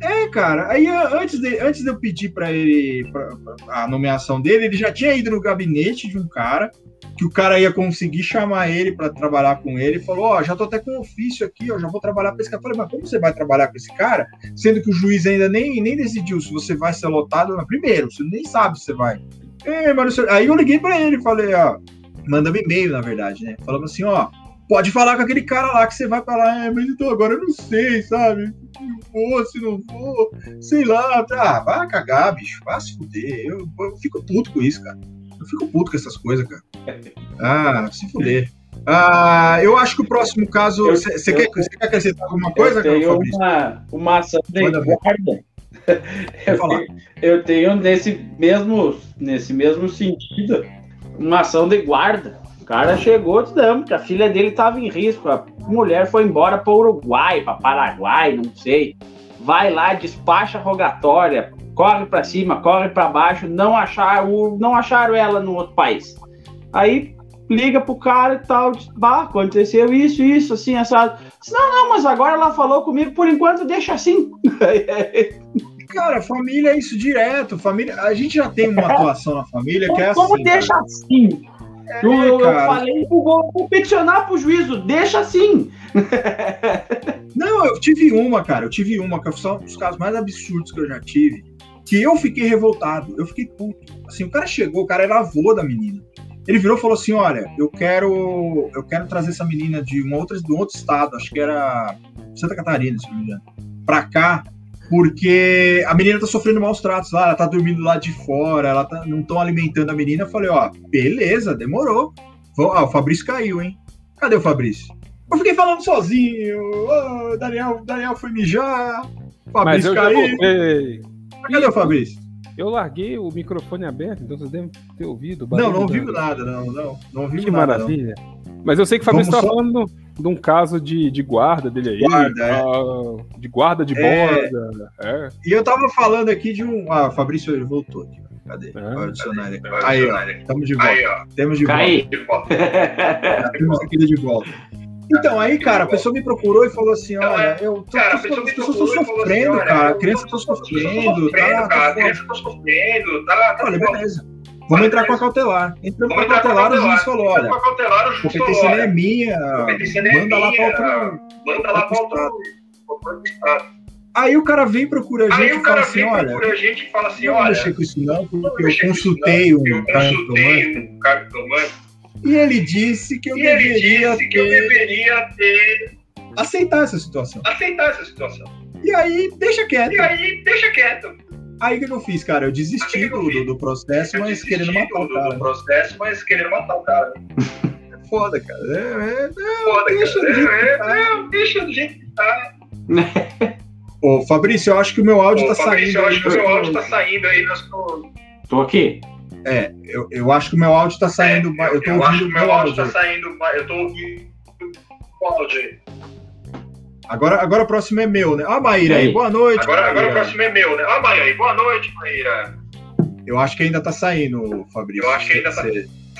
É, cara. Aí, antes de, antes de eu pedir para ele pra, pra, a nomeação dele, ele já tinha ido no gabinete de um cara que o cara ia conseguir chamar ele para trabalhar com ele e falou: Ó, oh, já tô até com um ofício aqui, ó, já vou trabalhar com esse cara. Eu falei, mas como você vai trabalhar com esse cara, sendo que o juiz ainda nem, nem decidiu se você vai ser lotado? Não. Primeiro, você nem sabe se você vai. Mas aí eu liguei para ele e falei: Ó, manda um e-mail, na verdade, né? Falando assim: Ó, pode falar com aquele cara lá que você vai falar, é, mas então agora eu não sei, sabe? Se vou, se não vou, sei lá. Ah, vai cagar, bicho, vai se fuder. Eu, eu fico puto com isso, cara. Eu fico puto com essas coisas, cara. Ah, se fuder. Ah, eu acho que o próximo caso. Você quer, quer acrescentar alguma coisa, eu tenho uma, uma ação de guarda. Eu tenho, eu tenho nesse mesmo, nesse mesmo sentido uma ação de guarda. O cara chegou dizendo que a filha dele estava em risco. A mulher foi embora para o Uruguai, para Paraguai, não sei. Vai lá, despacha rogatória, corre para cima, corre para baixo, não achar o, não acharam ela no outro país. Aí liga pro cara e tal, diz, bah, aconteceu isso, isso, assim, assado. Não, não, mas agora ela falou comigo, por enquanto deixa assim. Cara, família é isso direto. Família, a gente já tem uma atuação na família que é assim. Como deixa cara. assim? É, eu, eu, falei, vou, vou peticionar pro juízo, deixa assim. Não, eu tive uma, cara, eu tive uma, que são os casos mais absurdos que eu já tive que eu fiquei revoltado, eu fiquei puto. Assim, o cara chegou, o cara era avô da menina. Ele virou e falou assim: "Olha, eu quero eu quero trazer essa menina de um outro de um outro estado, acho que era Santa Catarina, se não me engano, para cá, porque a menina tá sofrendo maus tratos lá, ela tá dormindo lá de fora, ela tá, não estão alimentando a menina". Eu falei: "Ó, beleza, demorou. Ah, o Fabrício caiu, hein? Cadê o Fabrício?" Eu fiquei falando sozinho. Oh, Daniel, Daniel foi mijar. Fabrício caiu. Cadê o Fabrício? Eu larguei o microfone aberto, então vocês devem ter ouvido. Não, não ouviu nada, não, não. Não ouviu nada. Que maravilha. Não. Mas eu sei que o Fabrício está só... falando de um caso de, de guarda dele aí. Guarda, é. Ah, de guarda de é... borda. É. E eu tava falando aqui de um. Ah, Fabrício ele voltou aqui. Cadê? É. Adicionário. Aí, ó. Estamos de volta. Aí, ó. Temos de volta. Temos aqui de volta. Então, aí, cara, a pessoa me procurou e falou assim: então, olha, é, eu tô, cara, tô, tô, tô sofrendo, assim, cara, a criança tá sofrendo, tá? Cara, criança tá sofrendo, tá? Olha, beleza. Vamos entrar com a cautelar. Entramos com a cautelar, o juiz falou: olha, a competência não é minha, manda lá para outro. Manda lá para outro. Estado. Aí o cara vem procura a gente e fala assim, olha, a gente e fala assim, não mexer com isso não, porque eu consultei um cartomante e ele disse que eu, deveria, que eu deveria ter aceitar essa situação. Aceitar essa situação. E aí, deixa quieto. E aí, deixa quieto. Aí o que eu fiz, cara? Eu desisti do, do, do, processo, eu mas querendo matar o cara. Do processo, mas querendo matar o cara. É foda, cara. É, é, é, foda, deixa cara. Do jeito é, tá. é, deixa do jeito que tá. Ô, Fabrício, eu acho que o meu áudio Ô, tá Fabrício, saindo. Eu acho que o meu áudio tá saindo aí nas. Tô aqui. É, eu, eu acho que o meu áudio tá saindo. É, eu, eu tô eu ouvindo acho que o meu áudio tá saindo. Eu tô ouvindo o áudio aí. Agora, agora o próximo é meu, né? Ah, Maíra aí, boa noite. Agora, agora o próximo é meu, né? Ah, Maíra aí, boa noite, Maíra. Eu acho que ainda tá saindo, Fabrício. Eu acho que ainda tá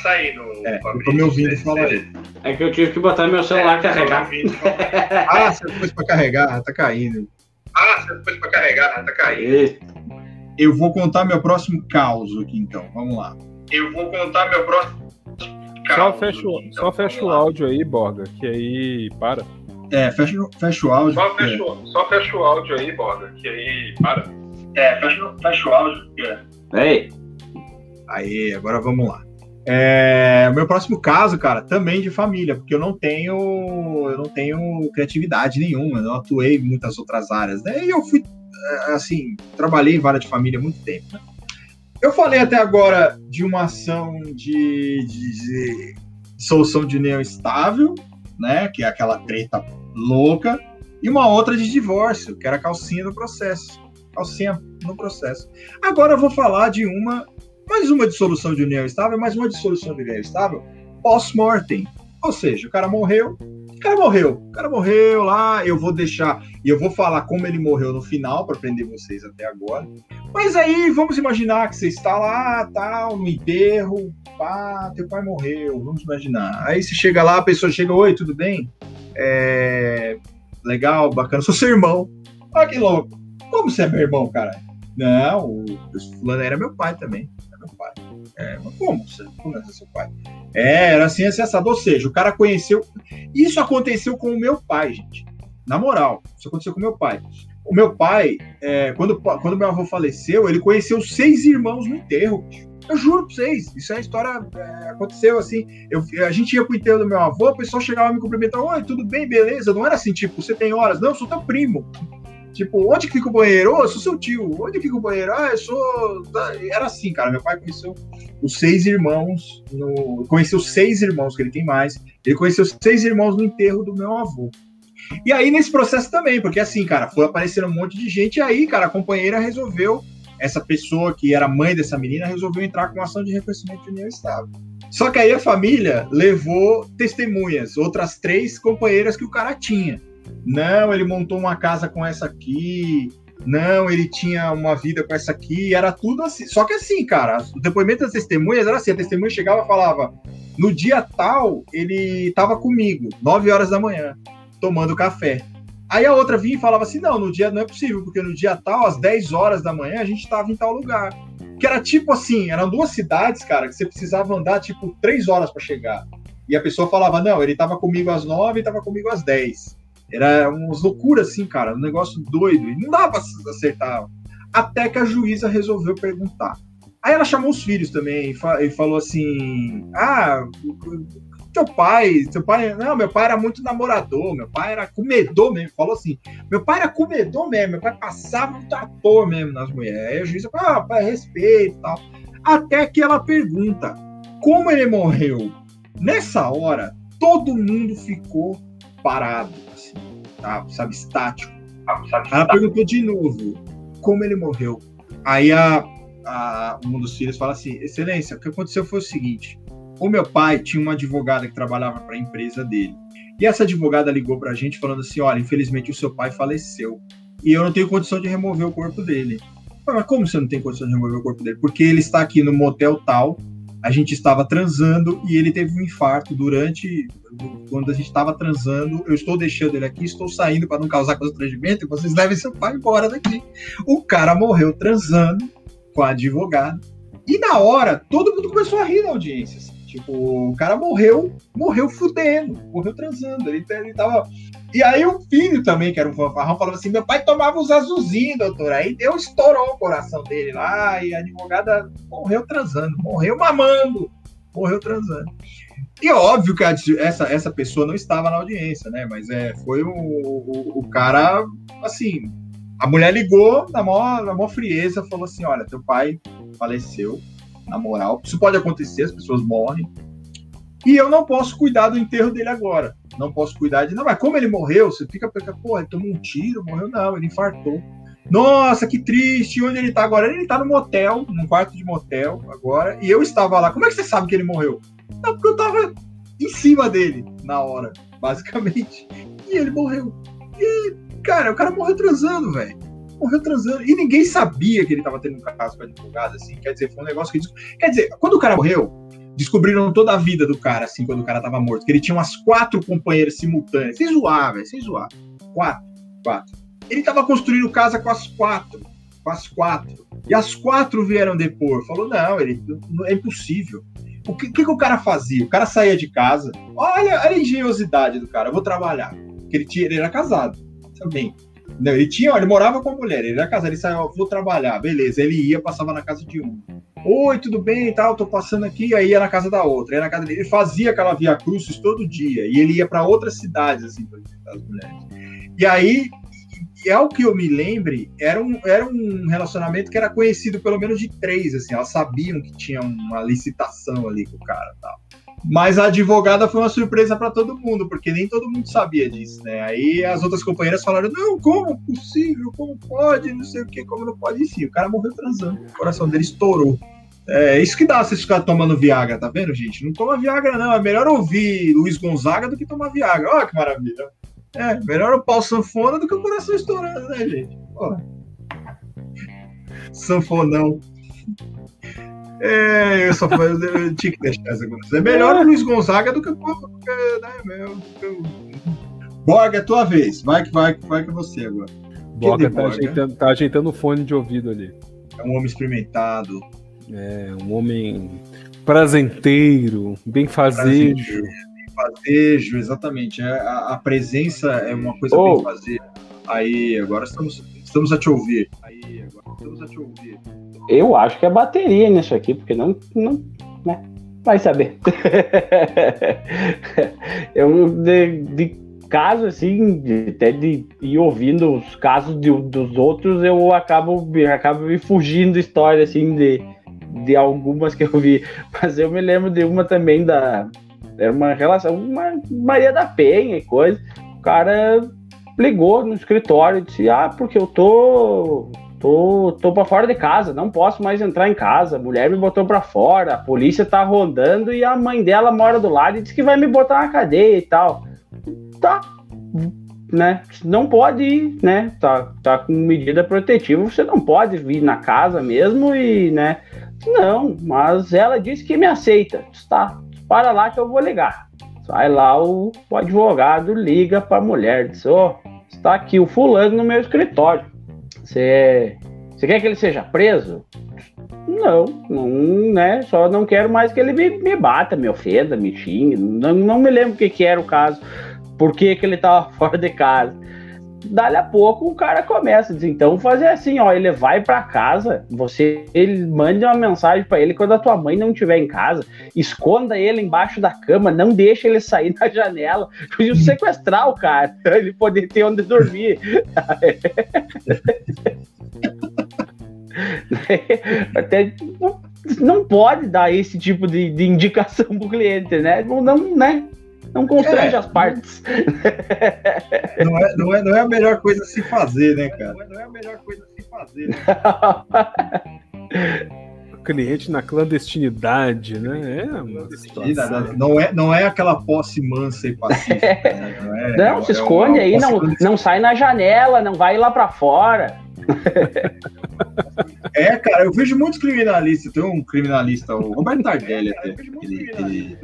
saindo, é, Fabrício. Eu tô me ouvindo falar aí. É que eu tive que botar meu celular é, carregar. ah, você pôs pra carregar, tá caindo. Ah, você pôs pra carregar, tá caindo. Eu vou contar meu próximo caos aqui, então. Vamos lá. Eu vou contar meu próximo Só fecha, então, só fecha o áudio aí, Borga, que aí para. É, fecha, fecha o áudio. Só fecha, é. só fecha o áudio aí, Borga, que aí para. É, fecha, fecha o áudio. É. Ei. Aí, agora vamos lá. É, o meu próximo caso, cara, também de família, porque eu não tenho, eu não tenho criatividade nenhuma, eu não atuei em muitas outras áreas, né? E eu fui, é, assim, trabalhei em várias de família há muito tempo. Né? Eu falei até agora de uma ação de, de, de solução de união estável, né? Que é aquela treta louca, e uma outra de divórcio, que era calcinha no processo. Calcinha no processo. Agora eu vou falar de uma, mais uma dissolução de união estável, mais uma dissolução de união estável pós-mortem. Ou seja, o cara morreu, o cara morreu, o cara morreu lá, eu vou deixar, e eu vou falar como ele morreu no final, para prender vocês até agora. Mas aí, vamos imaginar que você está lá, tal, no enterro, pá, teu pai morreu, vamos imaginar. Aí você chega lá, a pessoa chega, oi, tudo bem? É... Legal, bacana. Sou seu irmão. Olha que louco. Como você é meu irmão, cara? Não, o fulano era meu pai também. Era meu pai. É, mas como? Você, como é seu pai? É, era assim, assim, assado. Ou seja, o cara conheceu. Isso aconteceu com o meu pai, gente. Na moral, isso aconteceu com o meu pai. O meu pai, é, quando, quando meu avô faleceu, ele conheceu seis irmãos no enterro. Eu juro pra vocês, isso é história. É, aconteceu assim. Eu, a gente ia pro enterro do meu avô, o pessoal chegava me cumprimentar: Oi, tudo bem, beleza? Não era assim, tipo, você tem horas? Não, eu sou teu primo. Tipo, onde que fica o banheiro? Oh, eu sou seu tio. Onde fica o banheiro? Ah, eu sou. Era assim, cara. Meu pai conheceu os seis irmãos. No... Conheceu seis irmãos, que ele tem mais. Ele conheceu seis irmãos no enterro do meu avô. E aí, nesse processo também, porque assim, cara, foi aparecendo um monte de gente, e aí, cara, a companheira resolveu essa pessoa que era mãe dessa menina resolveu entrar com ação de reconhecimento de união estável. Só que aí a família levou testemunhas, outras três companheiras que o cara tinha. Não, ele montou uma casa com essa aqui. Não, ele tinha uma vida com essa aqui. Era tudo assim. Só que assim, cara, o depoimento das testemunhas era assim: a testemunha chegava e falava: no dia tal, ele estava comigo, 9 horas da manhã, tomando café. Aí a outra vinha e falava assim: não, no dia não é possível, porque no dia tal, às 10 horas da manhã, a gente estava em tal lugar. Que era tipo assim: eram duas cidades, cara, que você precisava andar tipo 3 horas para chegar. E a pessoa falava: não, ele estava comigo às 9 e estava comigo às 10. Era umas loucuras assim, cara, um negócio doido. E não dava pra acertar. Até que a juíza resolveu perguntar. Aí ela chamou os filhos também e falou assim: Ah, teu pai, seu pai, não, meu pai era muito namorador, meu pai era comedor mesmo, falou assim, meu pai era comedor mesmo, meu pai passava um trator mesmo nas mulheres. Aí a juíza falou, ah, pai, respeito e tal. Até que ela pergunta, como ele morreu? Nessa hora, todo mundo ficou parado, assim, tá? sabe, estático. Ela perguntou de novo, como ele morreu? Aí a, a, um dos filhos fala assim, excelência, o que aconteceu foi o seguinte, o meu pai tinha uma advogada que trabalhava para a empresa dele. E essa advogada ligou para a gente falando assim: olha, infelizmente o seu pai faleceu. E eu não tenho condição de remover o corpo dele. Mas como você não tem condição de remover o corpo dele? Porque ele está aqui no motel tal, a gente estava transando e ele teve um infarto durante. Quando a gente estava transando, eu estou deixando ele aqui, estou saindo para não causar constrangimento vocês levem seu pai embora daqui. O cara morreu transando com a advogada. E na hora, todo mundo começou a rir na audiência. Tipo, o cara morreu, morreu fudendo, morreu transando. Ele, ele tava. E aí o filho também, que era um fanfarrão, falava assim: meu pai tomava os azulzinhos, doutor. Aí deu, estourou o coração dele lá, e a advogada morreu transando, morreu mamando, morreu transando. E óbvio que a, essa, essa pessoa não estava na audiência, né? Mas é, foi o, o, o cara, assim, a mulher ligou na maior, na maior frieza, falou assim: olha, teu pai faleceu, na moral. Isso pode acontecer, as pessoas morrem. E eu não posso cuidar do enterro dele agora. Não posso cuidar de. Não, mas como ele morreu, você fica pensando, pô, ele tomou um tiro, morreu. Não, ele infartou. Nossa, que triste. Onde ele tá agora? Ele tá no motel, num quarto de motel agora. E eu estava lá. Como é que você sabe que ele morreu? Não, porque eu tava em cima dele na hora, basicamente. E ele morreu. E Cara, o cara morreu transando, velho. Morreu transando. E ninguém sabia que ele tava tendo um caso com a advogada, assim. Quer dizer, foi um negócio que. Quer dizer, quando o cara morreu, descobriram toda a vida do cara, assim, quando o cara tava morto. Que ele tinha umas quatro companheiras simultâneas. Sem zoar, velho, sem zoar. Quatro. Quatro. Ele tava construindo casa com as quatro. Com as quatro. E as quatro vieram depor. Falou, não, ele é impossível. O que, que, que, o cara fazia? O cara saía de casa. Olha, olha a engenhosidade do cara. Eu vou trabalhar. Porque ele, tinha, ele era casado também. Não, ele tinha, ele morava com a mulher, ele era casado, ele saiu, vou trabalhar, beleza. Ele ia, passava na casa de um. Oi, tudo bem e tal, tô passando aqui, aí ia na casa da outra, ia na casa dele. Ele fazia aquela via crucis todo dia, e ele ia para outras cidades, assim, para visitar as mulheres. E aí, e ao que eu me lembre, era um, era um relacionamento que era conhecido pelo menos de três, assim, elas sabiam que tinha uma licitação ali com o cara tal. Mas a advogada foi uma surpresa para todo mundo, porque nem todo mundo sabia disso, né? Aí as outras companheiras falaram: não, como possível? Como pode? Não sei o que, como não pode? Sim, o cara morreu transando, o coração dele estourou. É isso que dá vocês ficar tomando Viagra, tá vendo, gente? Não toma Viagra, não. É melhor ouvir Luiz Gonzaga do que tomar Viagra. Olha que maravilha. É, melhor o pau sanfona do que o coração estourando, né, gente? Porra. Sanfonão. É, eu só eu, eu tinha que deixar essa. É melhor o Luiz Gonzaga do que o. Né, Borga, é tua vez. Vai que vai, vai que é você agora. Borga tá, ajeitando, tá ajeitando o fone de ouvido ali. É um homem experimentado. É, um homem prazenteiro, bem fazejo. Bem fazejo, exatamente. É, a, a, presença é uma coisa oh. bem fazer. Aí, agora estamos, estamos a te ouvir. Aí, agora estamos a te ouvir. Eu acho que é bateria nisso aqui, porque não. não né? Vai saber. eu, de, de caso, assim, até de ir ouvindo os casos de, dos outros, eu acabo, acabo me fugindo história, assim, de, de algumas que eu vi. Mas eu me lembro de uma também da. Era uma relação, uma Maria da Penha e coisa. O cara ligou no escritório e disse: Ah, porque eu tô tô, tô pra fora de casa, não posso mais entrar em casa. A mulher me botou pra fora, a polícia tá rondando e a mãe dela mora do lado e diz que vai me botar na cadeia e tal. Tá, né? Não pode ir, né? Tá, tá com medida protetiva, você não pode vir na casa mesmo e, né? Não, mas ela disse que me aceita. Tá, para lá que eu vou ligar. Sai lá o, o advogado, liga pra mulher, diz: Ó, oh, está aqui o fulano no meu escritório você, você quer que ele seja preso? Não, não, né? Só não quero mais que ele me, me bata, me ofenda, me xingue. Não, não me lembro o que, que era o caso, por que, que ele estava fora de casa dali a pouco o cara começa, diz, então fazer assim, ó, ele vai para casa, você ele manda uma mensagem para ele quando a tua mãe não estiver em casa, esconda ele embaixo da cama, não deixa ele sair da janela, e sequestrar o cara, ele poder ter onde dormir. Até não, não pode dar esse tipo de, de indicação pro cliente, né? Não né? Não constrange é. as partes. Não é, não, é, não é a melhor coisa a se fazer, né, cara? Não é a melhor coisa a se fazer. Né? cliente na clandestinidade, né? É clandestinidade, não é, não é aquela posse mansa e pacífica. Né? Não, é, não é, se esconde é aí, não, não sai na janela, não vai lá para fora. É, cara, eu vejo muitos criminalistas. Tem um criminalista, o Roberto Tardelli, até. Ele, ele,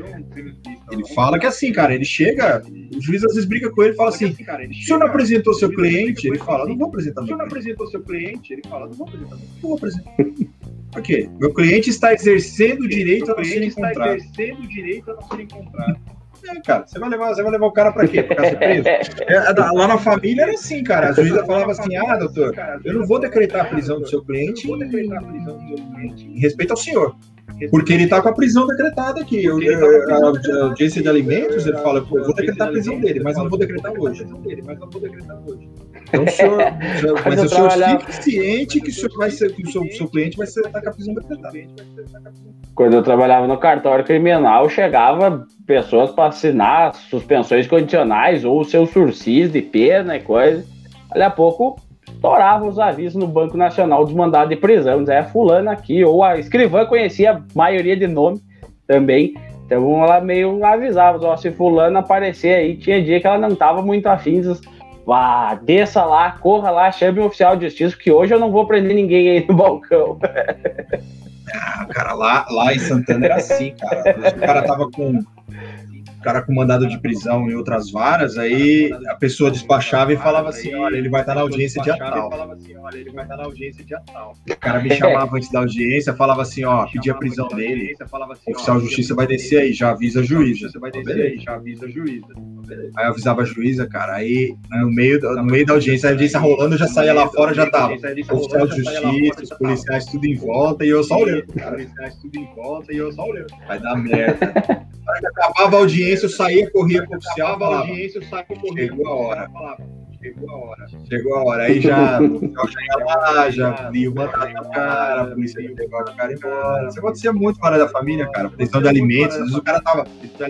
ele fala que assim, cara, ele chega, o juiz às vezes briga com ele e fala assim: se o senhor não apresentou seu cliente, ele fala, não vou apresentar. Se o senhor não apresentou seu cliente, ele fala, não vou apresentar. Não vou apresentar. Por quê? Meu cliente está exercendo o direito a não ser encontrado. exercendo o direito a não ser encontrado. É, cara, você vai levar, você vai levar o cara pra quê? Pra ser preso? É, lá na família era assim, cara. A juíza falava assim: ah, doutor, eu não vou decretar a prisão do seu cliente em respeito ao senhor. Porque ele está com a prisão decretada aqui. Eu, a, a audiência de alimentos, ele fala, eu vou decretar a prisão dele, mas não vou decretar hoje. Então, o senhor, mas o senhor fique ciente que o senhor vai ser, que o seu, seu cliente vai ser tá com a prisão decretada. Quando eu trabalhava no cartório criminal, chegava pessoas para assinar suspensões condicionais ou seus sursis de pena e coisa. Daqui a pouco estourava os avisos no Banco Nacional dos mandados de prisão, é fulano aqui, ou a escrivã conhecia a maioria de nome também, então ela meio avisava, ó, se fulano aparecer aí, tinha dia que ela não tava muito afim, vá, desça lá, corra lá, chame o oficial de justiça, que hoje eu não vou prender ninguém aí no balcão. Ah, cara, lá, lá em Santana era assim, cara. O cara tava com cara com mandado de prisão em outras varas, aí a pessoa despachava e falava assim, olha, ele vai estar na audiência dia tal. O cara me chamava antes da audiência, falava assim, ó, pedia a prisão dele, o oficial de justiça vai descer aí, já avisa a juíza. Vai descer aí, já avisa a juíza. Aí eu avisava a juíza, cara, aí no meio, no meio da audiência, a audiência rolando, eu já saía lá fora, já tava oficial de justiça, os policiais tudo em volta e eu só olhando. Os policiais tudo em volta e eu só olhando. Vai dar merda. Acabava a audiência, eu saía, corria pro oficial, acabava a audiência, eu saía, corria. Chegou a hora. Chegou a hora. Chegou a hora. Aí já, já ia lá, já li o mandato do cara, a polícia ia levar o cara embora. Isso acontecia muito fora da família, cara. Questão de alimentos. Às vezes o cara tava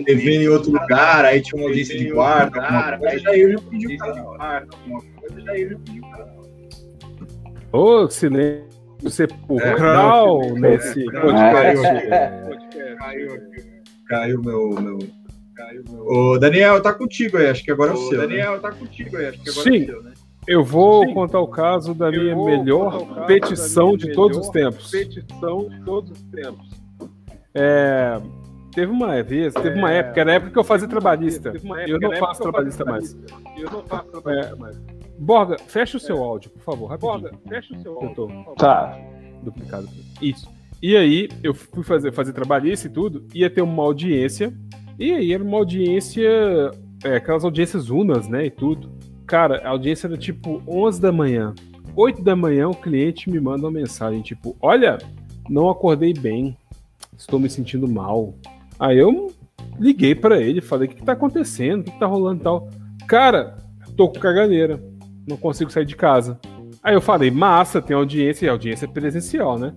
devendo em outro lugar, aí tinha uma audiência de guarda, alguma coisa, já eu já pedi o cara. Alguma coisa, já eu já pedi o cara. Ô, silêncio sepulcral é, nesse podcast. Caiu aqui. Caiu meu. meu... Caiu meu... O Daniel, tá contigo aí, acho que agora é o seu. Né? Daniel, né? tá contigo aí, acho que agora Sim. é o seu, né? Eu vou Sim. contar o caso da minha melhor petição de todos os tempos. Petição de todos os tempos. É, teve uma vez, teve uma é, época, era a época que eu fazia trabalhista. eu não faço trabalhista mais. Eu não faço trabalhista mais. Borga, fecha o seu áudio, por favor, rapidinho. Borga, fecha o seu áudio. Tá. Duplicado. Isso. E aí, eu fui fazer, fazer trabalhista e tudo, ia ter uma audiência, e aí era uma audiência, é, aquelas audiências unas, né, e tudo. Cara, a audiência era tipo 11 da manhã. 8 da manhã o cliente me manda uma mensagem, tipo, olha, não acordei bem, estou me sentindo mal. Aí eu liguei para ele, falei, o que, que tá acontecendo, o que, que tá rolando e tal. Cara, tô com caganeira, não consigo sair de casa. Aí eu falei, massa, tem audiência, e audiência é presencial, né?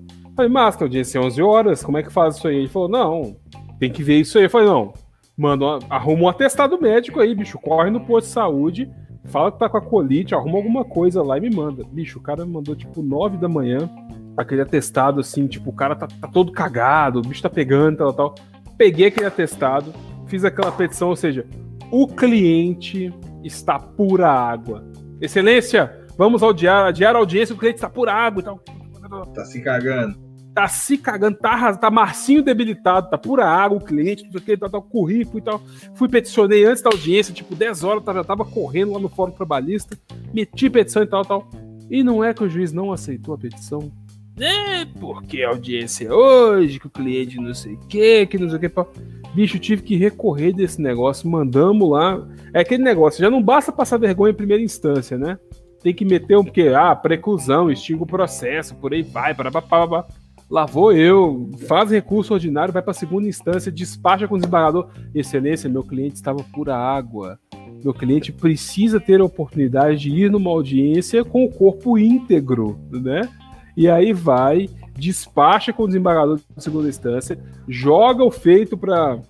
Falei, tem audiência 11 horas, como é que faz isso aí? Ele falou, não, tem que ver isso aí. Eu falei, não, mano, arruma um atestado médico aí, bicho, corre no posto de saúde, fala que tá com a colite, arruma alguma coisa lá e me manda. Bicho, o cara me mandou tipo 9 da manhã, aquele atestado assim, tipo, o cara tá, tá todo cagado, o bicho tá pegando, tal, tal. Peguei aquele atestado, fiz aquela petição, ou seja, o cliente está pura água. Excelência, vamos adiar, adiar a audiência, o cliente está pura água e tal. Tá se cagando tá se cagando, tá, tá Marcinho debilitado, tá pura água, o cliente, tudo aquilo, tá, tá, currículo e tal. Fui peticionei antes da audiência, tipo, 10 horas, tá, já tava correndo lá no fórum trabalhista, meti petição e tal, tal. E não é que o juiz não aceitou a petição. É, porque a audiência é hoje, que o cliente não sei o que, que não sei o que. Bicho, tive que recorrer desse negócio, mandamos lá. É aquele negócio, já não basta passar vergonha em primeira instância, né? Tem que meter um, porque, ah, preclusão, extingue o processo, por aí vai, para Lá vou eu, faz recurso ordinário, vai para segunda instância, despacha com o desembargador. Excelência, meu cliente estava pura água. Meu cliente precisa ter a oportunidade de ir numa audiência com o corpo íntegro, né? E aí vai, despacha com o desembargador da segunda instância, joga o feito para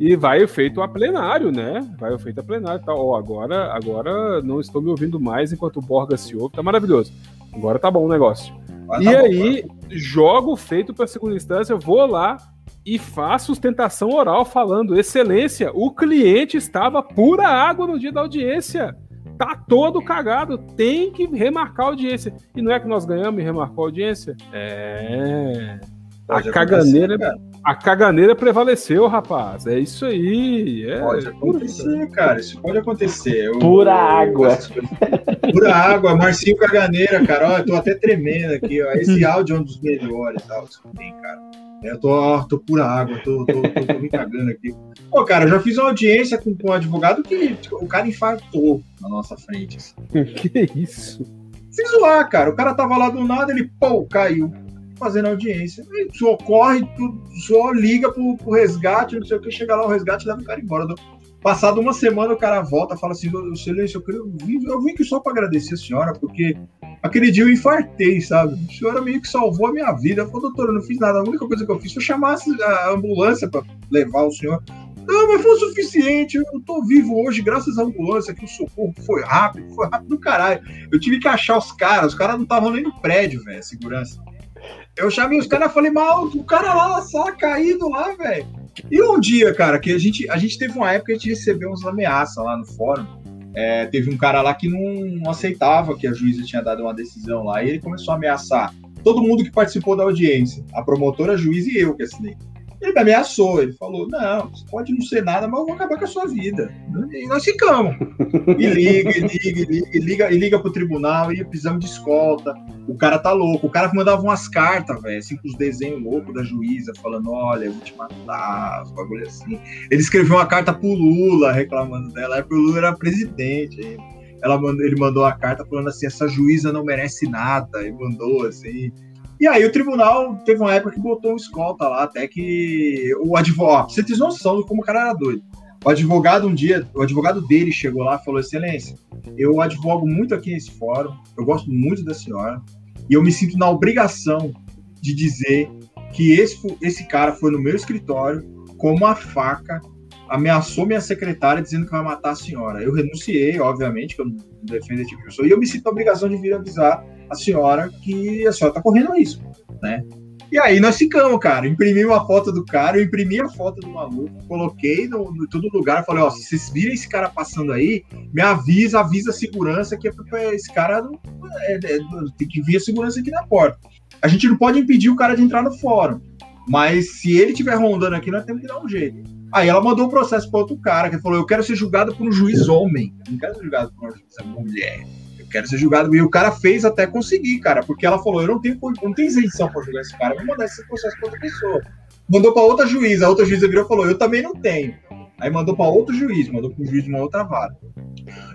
e vai o feito a plenário, né? Vai o feito a plenário, tá? Ó, agora, agora não estou me ouvindo mais enquanto o Borga se ouve, tá maravilhoso. Agora tá bom o negócio. E tá aí, bom, jogo feito para segunda instância, vou lá e faço sustentação oral falando: excelência, o cliente estava pura água no dia da audiência. Tá todo cagado, tem que remarcar a audiência. E não é que nós ganhamos e remarcou a audiência? É. a caganeira, a caganeira prevaleceu, rapaz. É isso aí. É, pode acontecer, cara. Isso pode acontecer. Eu, pura água. Pura água. Marcinho Caganeira, cara. Ó, eu tô até tremendo aqui. Ó. Esse áudio é um dos melhores, tal. Tem, cara. Eu tô, ó, tô pura água, tô, tô, tô, tô, me cagando aqui. Pô, cara, eu já fiz uma audiência com, com um advogado que tipo, o cara infartou na nossa frente. Assim. Que isso? Sem zoar, cara. O cara tava lá do nada, ele, pô, caiu fazendo audiência. Aí socorre, só liga pro, pro resgate, não sei o que, chega lá o resgate leva o cara embora. Passado uma semana, o cara volta fala assim: Silêncio, eu, vim, eu vim aqui só para agradecer a senhora, porque aquele dia eu infartei, sabe? A senhora meio que salvou a minha vida. Falei, doutor, eu não fiz nada. A única coisa que eu fiz foi chamar a ambulância para levar o senhor. Não, mas foi o suficiente. Eu tô vivo hoje, graças à ambulância, que o socorro foi rápido, foi rápido do caralho. Eu tive que achar os caras, os caras não estavam nem no prédio, velho, segurança. Eu chamei os caras e falei, mal, o cara lá sala caído lá, velho. E um dia, cara, que a gente, a gente teve uma época que a gente recebeu umas ameaças lá no fórum. É, teve um cara lá que não aceitava que a juíza tinha dado uma decisão lá, e ele começou a ameaçar todo mundo que participou da audiência, a promotora, a juiz e eu que assinei. Ele me ameaçou, ele falou: Não, pode não ser nada, mas eu vou acabar com a sua vida. E nós ficamos. E liga, e liga, e liga, e liga, e liga pro tribunal, e precisamos de escolta. O cara tá louco. O cara mandava umas cartas, velho, assim, com os desenhos loucos da juíza, falando: Olha, eu vou te matar, os bagulho assim. Ele escreveu uma carta pro Lula reclamando dela, aí o Lula era presidente. Ela ele mandou uma carta falando assim: essa juíza não merece nada, e mandou assim. E aí o tribunal teve uma época que botou um escolta lá, até que o advogado. Você tem noção como o cara era doido. O advogado um dia, o advogado dele chegou lá e falou: Excelência, eu advogo muito aqui nesse fórum, eu gosto muito da senhora, e eu me sinto na obrigação de dizer que esse, esse cara foi no meu escritório com uma faca, ameaçou minha secretária dizendo que vai matar a senhora. Eu renunciei, obviamente, que eu não defendo esse tipo de pessoa, e eu me sinto na obrigação de vir avisar a senhora que a senhora tá correndo risco, né? E aí nós ficamos, cara. Imprimi uma foto do cara, eu imprimi a foto do maluco, coloquei no, no todo lugar, falei, ó, se vocês virem esse cara passando aí, me avisa, avisa a segurança que é esse cara não, é, é, tem que vir a segurança aqui na porta. A gente não pode impedir o cara de entrar no fórum, mas se ele estiver rondando aqui, nós temos que dar um jeito. Aí ela mandou um processo para outro cara, que falou, eu quero ser julgado por um juiz homem, não quero ser julgado por uma juíza mulher quero ser julgado. E o cara fez até conseguir, cara, porque ela falou: eu não tenho, não tenho isenção para julgar esse cara, vou mandar esse processo para outra pessoa. Mandou para outra juíza, a outra juíza virou e falou: eu também não tenho. Aí mandou para outro juiz, mandou para um juiz de uma outra vara.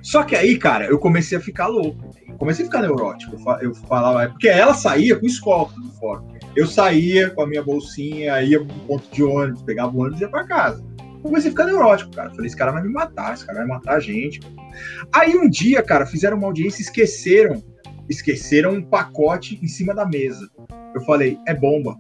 Só que aí, cara, eu comecei a ficar louco. Comecei a ficar neurótico. Eu falava, porque ela saía com escolta do fórum. Eu saía com a minha bolsinha, ia pro ponto de ônibus, pegava o ônibus e ia para casa comecei a ficar neurótico, cara. Falei, esse cara vai me matar, esse cara vai matar a gente. Aí um dia, cara, fizeram uma audiência e esqueceram, esqueceram um pacote em cima da mesa. Eu falei, é bomba.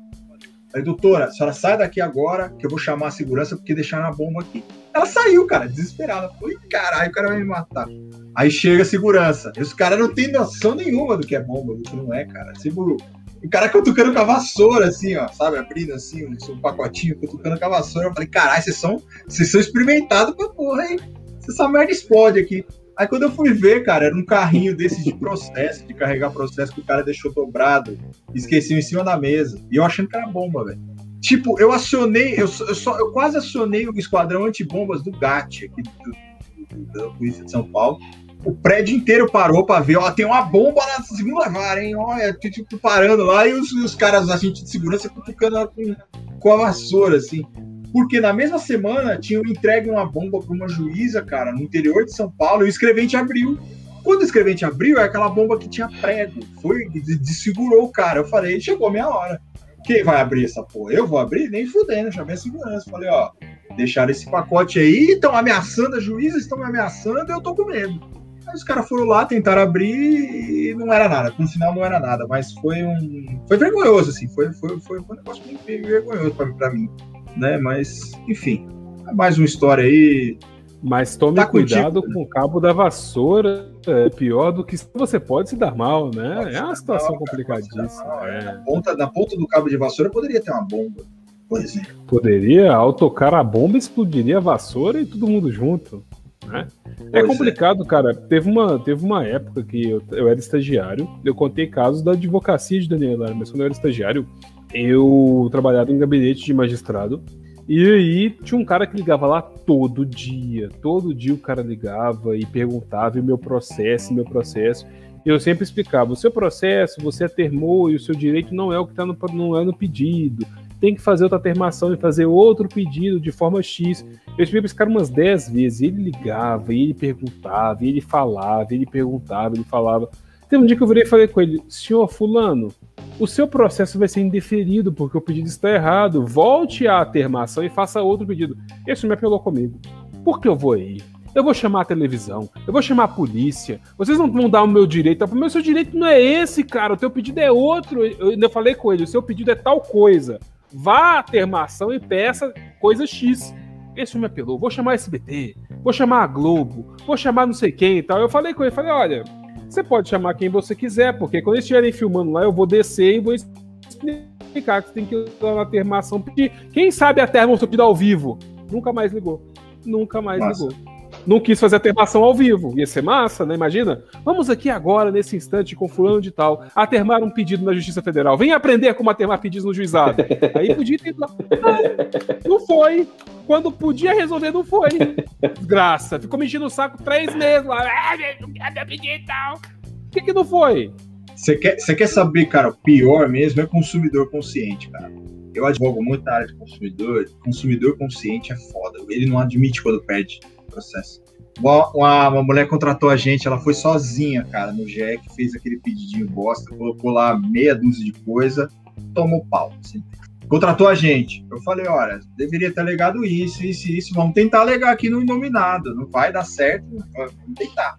Falei, doutora, a senhora sai daqui agora, que eu vou chamar a segurança porque deixaram a bomba aqui. Ela saiu, cara, desesperada. Falei, caralho, o cara vai me matar. Aí chega a segurança. E os caras não têm noção nenhuma do que é bomba, do que não é, cara. Tipo, o cara cutucando com a vassoura, assim, ó, sabe? Abrindo assim, um, um pacotinho, cutucando com a vassoura. Eu falei, caralho, vocês são, vocês são experimentados pra porra, hein? Essa merda explode aqui. Aí quando eu fui ver, cara, era um carrinho desse de processo, de carregar processo que o cara deixou dobrado, esqueceu em cima da mesa. E eu achando que era bomba, velho. Tipo, eu acionei, eu, eu, só, eu quase acionei o esquadrão antibombas do GAT aqui do, da Polícia de São Paulo o prédio inteiro parou para ver, ó, tem uma bomba na segunda vara, hein? Olha, tipo, parando lá e os, os caras, a gente de segurança, cutucando com, com a vassoura, assim. Porque na mesma semana tinham entregue uma bomba para uma juíza, cara, no interior de São Paulo, e o escrevente abriu. Quando o escrevente abriu, é aquela bomba que tinha prego. Foi, desfigurou o cara. Eu falei, chegou minha hora. Quem vai abrir essa porra? Eu vou abrir? Nem fudendo, chamei a segurança. Falei, ó, deixaram esse pacote aí, estão ameaçando a juíza, estão me ameaçando, eu tô com medo. Aí os caras foram lá, tentaram abrir e não era nada. No final não era nada, mas foi um. Foi vergonhoso, assim. Foi, foi, foi, um negócio bem vergonhoso pra, pra mim. Né? Mas, enfim. É mais uma história aí. Mas tome tá cuidado contigo, com o cabo da vassoura. É pior do que você pode se dar mal, né? Pode é uma situação mal, complicadíssima. Mal, é. na, ponta, na ponta do cabo de vassoura poderia ter uma bomba, por exemplo. Poderia, ao tocar a bomba, explodiria a vassoura e todo mundo junto. Né? É complicado, é. cara. Teve uma, teve uma época que eu, eu era estagiário, eu contei casos da advocacia de Daniel Lara, mas quando eu era estagiário, eu trabalhava em gabinete de magistrado. E aí tinha um cara que ligava lá todo dia. Todo dia o cara ligava e perguntava e meu processo, meu processo. E eu sempre explicava: o seu processo, você atermou e o seu direito não é o que está no, não é no pedido tem que fazer outra termação e fazer outro pedido de forma X. Eu escrevi para esse cara umas 10 vezes, ele ligava, e ele perguntava, e ele falava, ele perguntava, ele falava. Teve um dia que eu virei e falei com ele, senhor fulano, o seu processo vai ser indeferido porque o pedido está errado. Volte à termação e faça outro pedido. Esse me apelou comigo. Por que eu vou aí? Eu vou chamar a televisão, eu vou chamar a polícia. Vocês não vão dar o meu direito. O meu seu direito não é esse, cara. O teu pedido é outro. Eu ainda falei com ele, o seu pedido é tal coisa. Vá à termação e peça coisa X. Esse filme apelou. Vou chamar a SBT, vou chamar a Globo, vou chamar não sei quem e tal. Eu falei com ele, falei, olha, você pode chamar quem você quiser, porque quando eles estiverem filmando lá, eu vou descer e vou explicar que você tem que ir lá na termação pedir. Quem sabe a terma você pedir ao vivo? Nunca mais ligou. Nunca mais Nossa. ligou não quis fazer a termação ao vivo. Ia ser massa, né? Imagina. Vamos aqui agora, nesse instante, com fulano de tal, atermar um pedido na Justiça Federal. Vem aprender como atermar pedidos no juizado. Aí podia ter. Não, não foi. Quando podia resolver, não foi. Desgraça. Ficou mexendo o saco três meses lá. Ah, pedir e tal. Por que, que não foi? Você quer, você quer saber, cara, o pior mesmo é consumidor consciente, cara. Eu advogo muito na área de consumidor. Consumidor consciente é foda. Ele não admite quando perde processo. Uma, uma, uma, mulher contratou a gente, ela foi sozinha, cara, no GEC, fez aquele pedidinho bosta, colocou lá meia dúzia de coisa, tomou pau. Assim. Contratou a gente. Eu falei, olha, deveria ter legado isso, isso, isso. Vamos tentar alegar aqui no Inominado. Não vai dar certo, vamos tentar.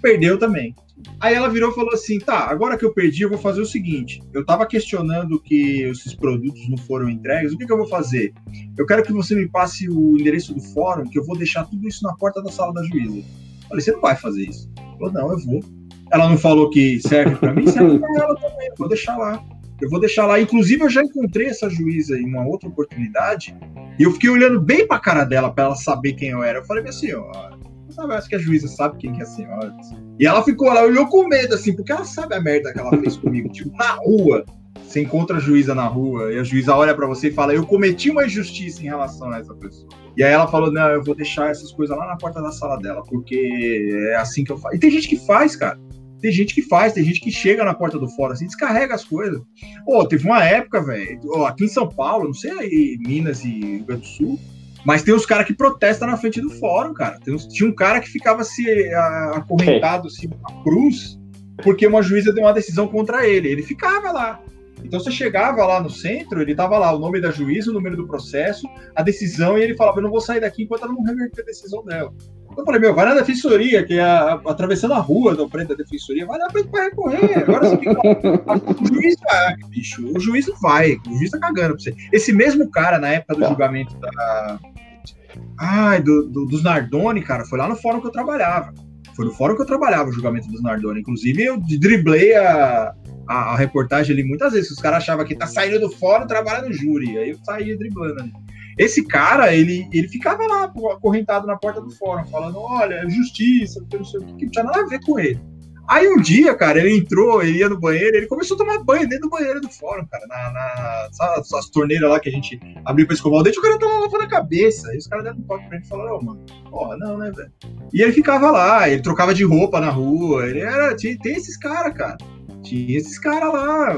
Perdeu também. Aí ela virou e falou assim: tá, agora que eu perdi, eu vou fazer o seguinte. Eu tava questionando que esses produtos não foram entregues, o que, que eu vou fazer? Eu quero que você me passe o endereço do fórum, que eu vou deixar tudo isso na porta da sala da juíza. Eu falei: você não vai fazer isso? Ela falou: não, eu vou. Ela não falou que serve para mim, serve para ela também. Eu vou deixar lá. Eu vou deixar lá. Inclusive, eu já encontrei essa juíza em uma outra oportunidade e eu fiquei olhando bem pra cara dela para ela saber quem eu era. Eu falei assim: ó, sabe, acho que a juíza sabe quem que é a senhora. E ela ficou, ela olhou com medo, assim, porque ela sabe a merda que ela fez comigo. tipo, na rua, você encontra a juíza na rua e a juíza olha para você e fala: Eu cometi uma injustiça em relação a essa pessoa. E aí ela falou: Não, eu vou deixar essas coisas lá na porta da sala dela, porque é assim que eu faço. E tem gente que faz, cara. Tem gente que faz, tem gente que chega na porta do fórum assim, descarrega as coisas. Pô, oh, teve uma época, velho, aqui em São Paulo, não sei aí, Minas e Rio Grande do Sul, mas tem os caras que protestam na frente do fórum, cara. Uns, tinha um cara que ficava se acorrentado assim, a cruz, porque uma juíza deu uma decisão contra ele. Ele ficava lá. Então você chegava lá no centro, ele tava lá, o nome da juíza, o número do processo, a decisão, e ele falava: Eu não vou sair daqui enquanto ela não reverter a decisão dela. Eu falei, meu, vai na defensoria, que é a, atravessando a rua do frente da defensoria, vai lá pra recorrer. Agora você fica. o juiz vai, bicho. O juiz não vai. O juiz tá cagando pra você. Esse mesmo cara, na época do tá. julgamento da, Ai, do, do, dos Nardoni, cara, foi lá no fórum que eu trabalhava. Foi no fórum que eu trabalhava o julgamento dos Nardoni. Inclusive, eu driblei a, a, a reportagem ali muitas vezes. Os caras achavam que tá saindo do fórum trabalha no júri. Aí eu saía driblando ali. Esse cara, ele, ele ficava lá acorrentado na porta do fórum, falando: olha, justiça, não sei o que, não tinha nada a ver com ele. Aí um dia, cara, ele entrou, ele ia no banheiro, ele começou a tomar banho dentro do banheiro do fórum, cara, na, na sabe, as torneiras lá que a gente abriu pra escovar o dente, o cara tava lavando a cabeça. Aí os caras deram um toque pra ele e falaram, oh, mano, porra, não, né, velho? E ele ficava lá, ele trocava de roupa na rua, ele era, tinha, tem esses caras, cara. Tinha esses caras lá,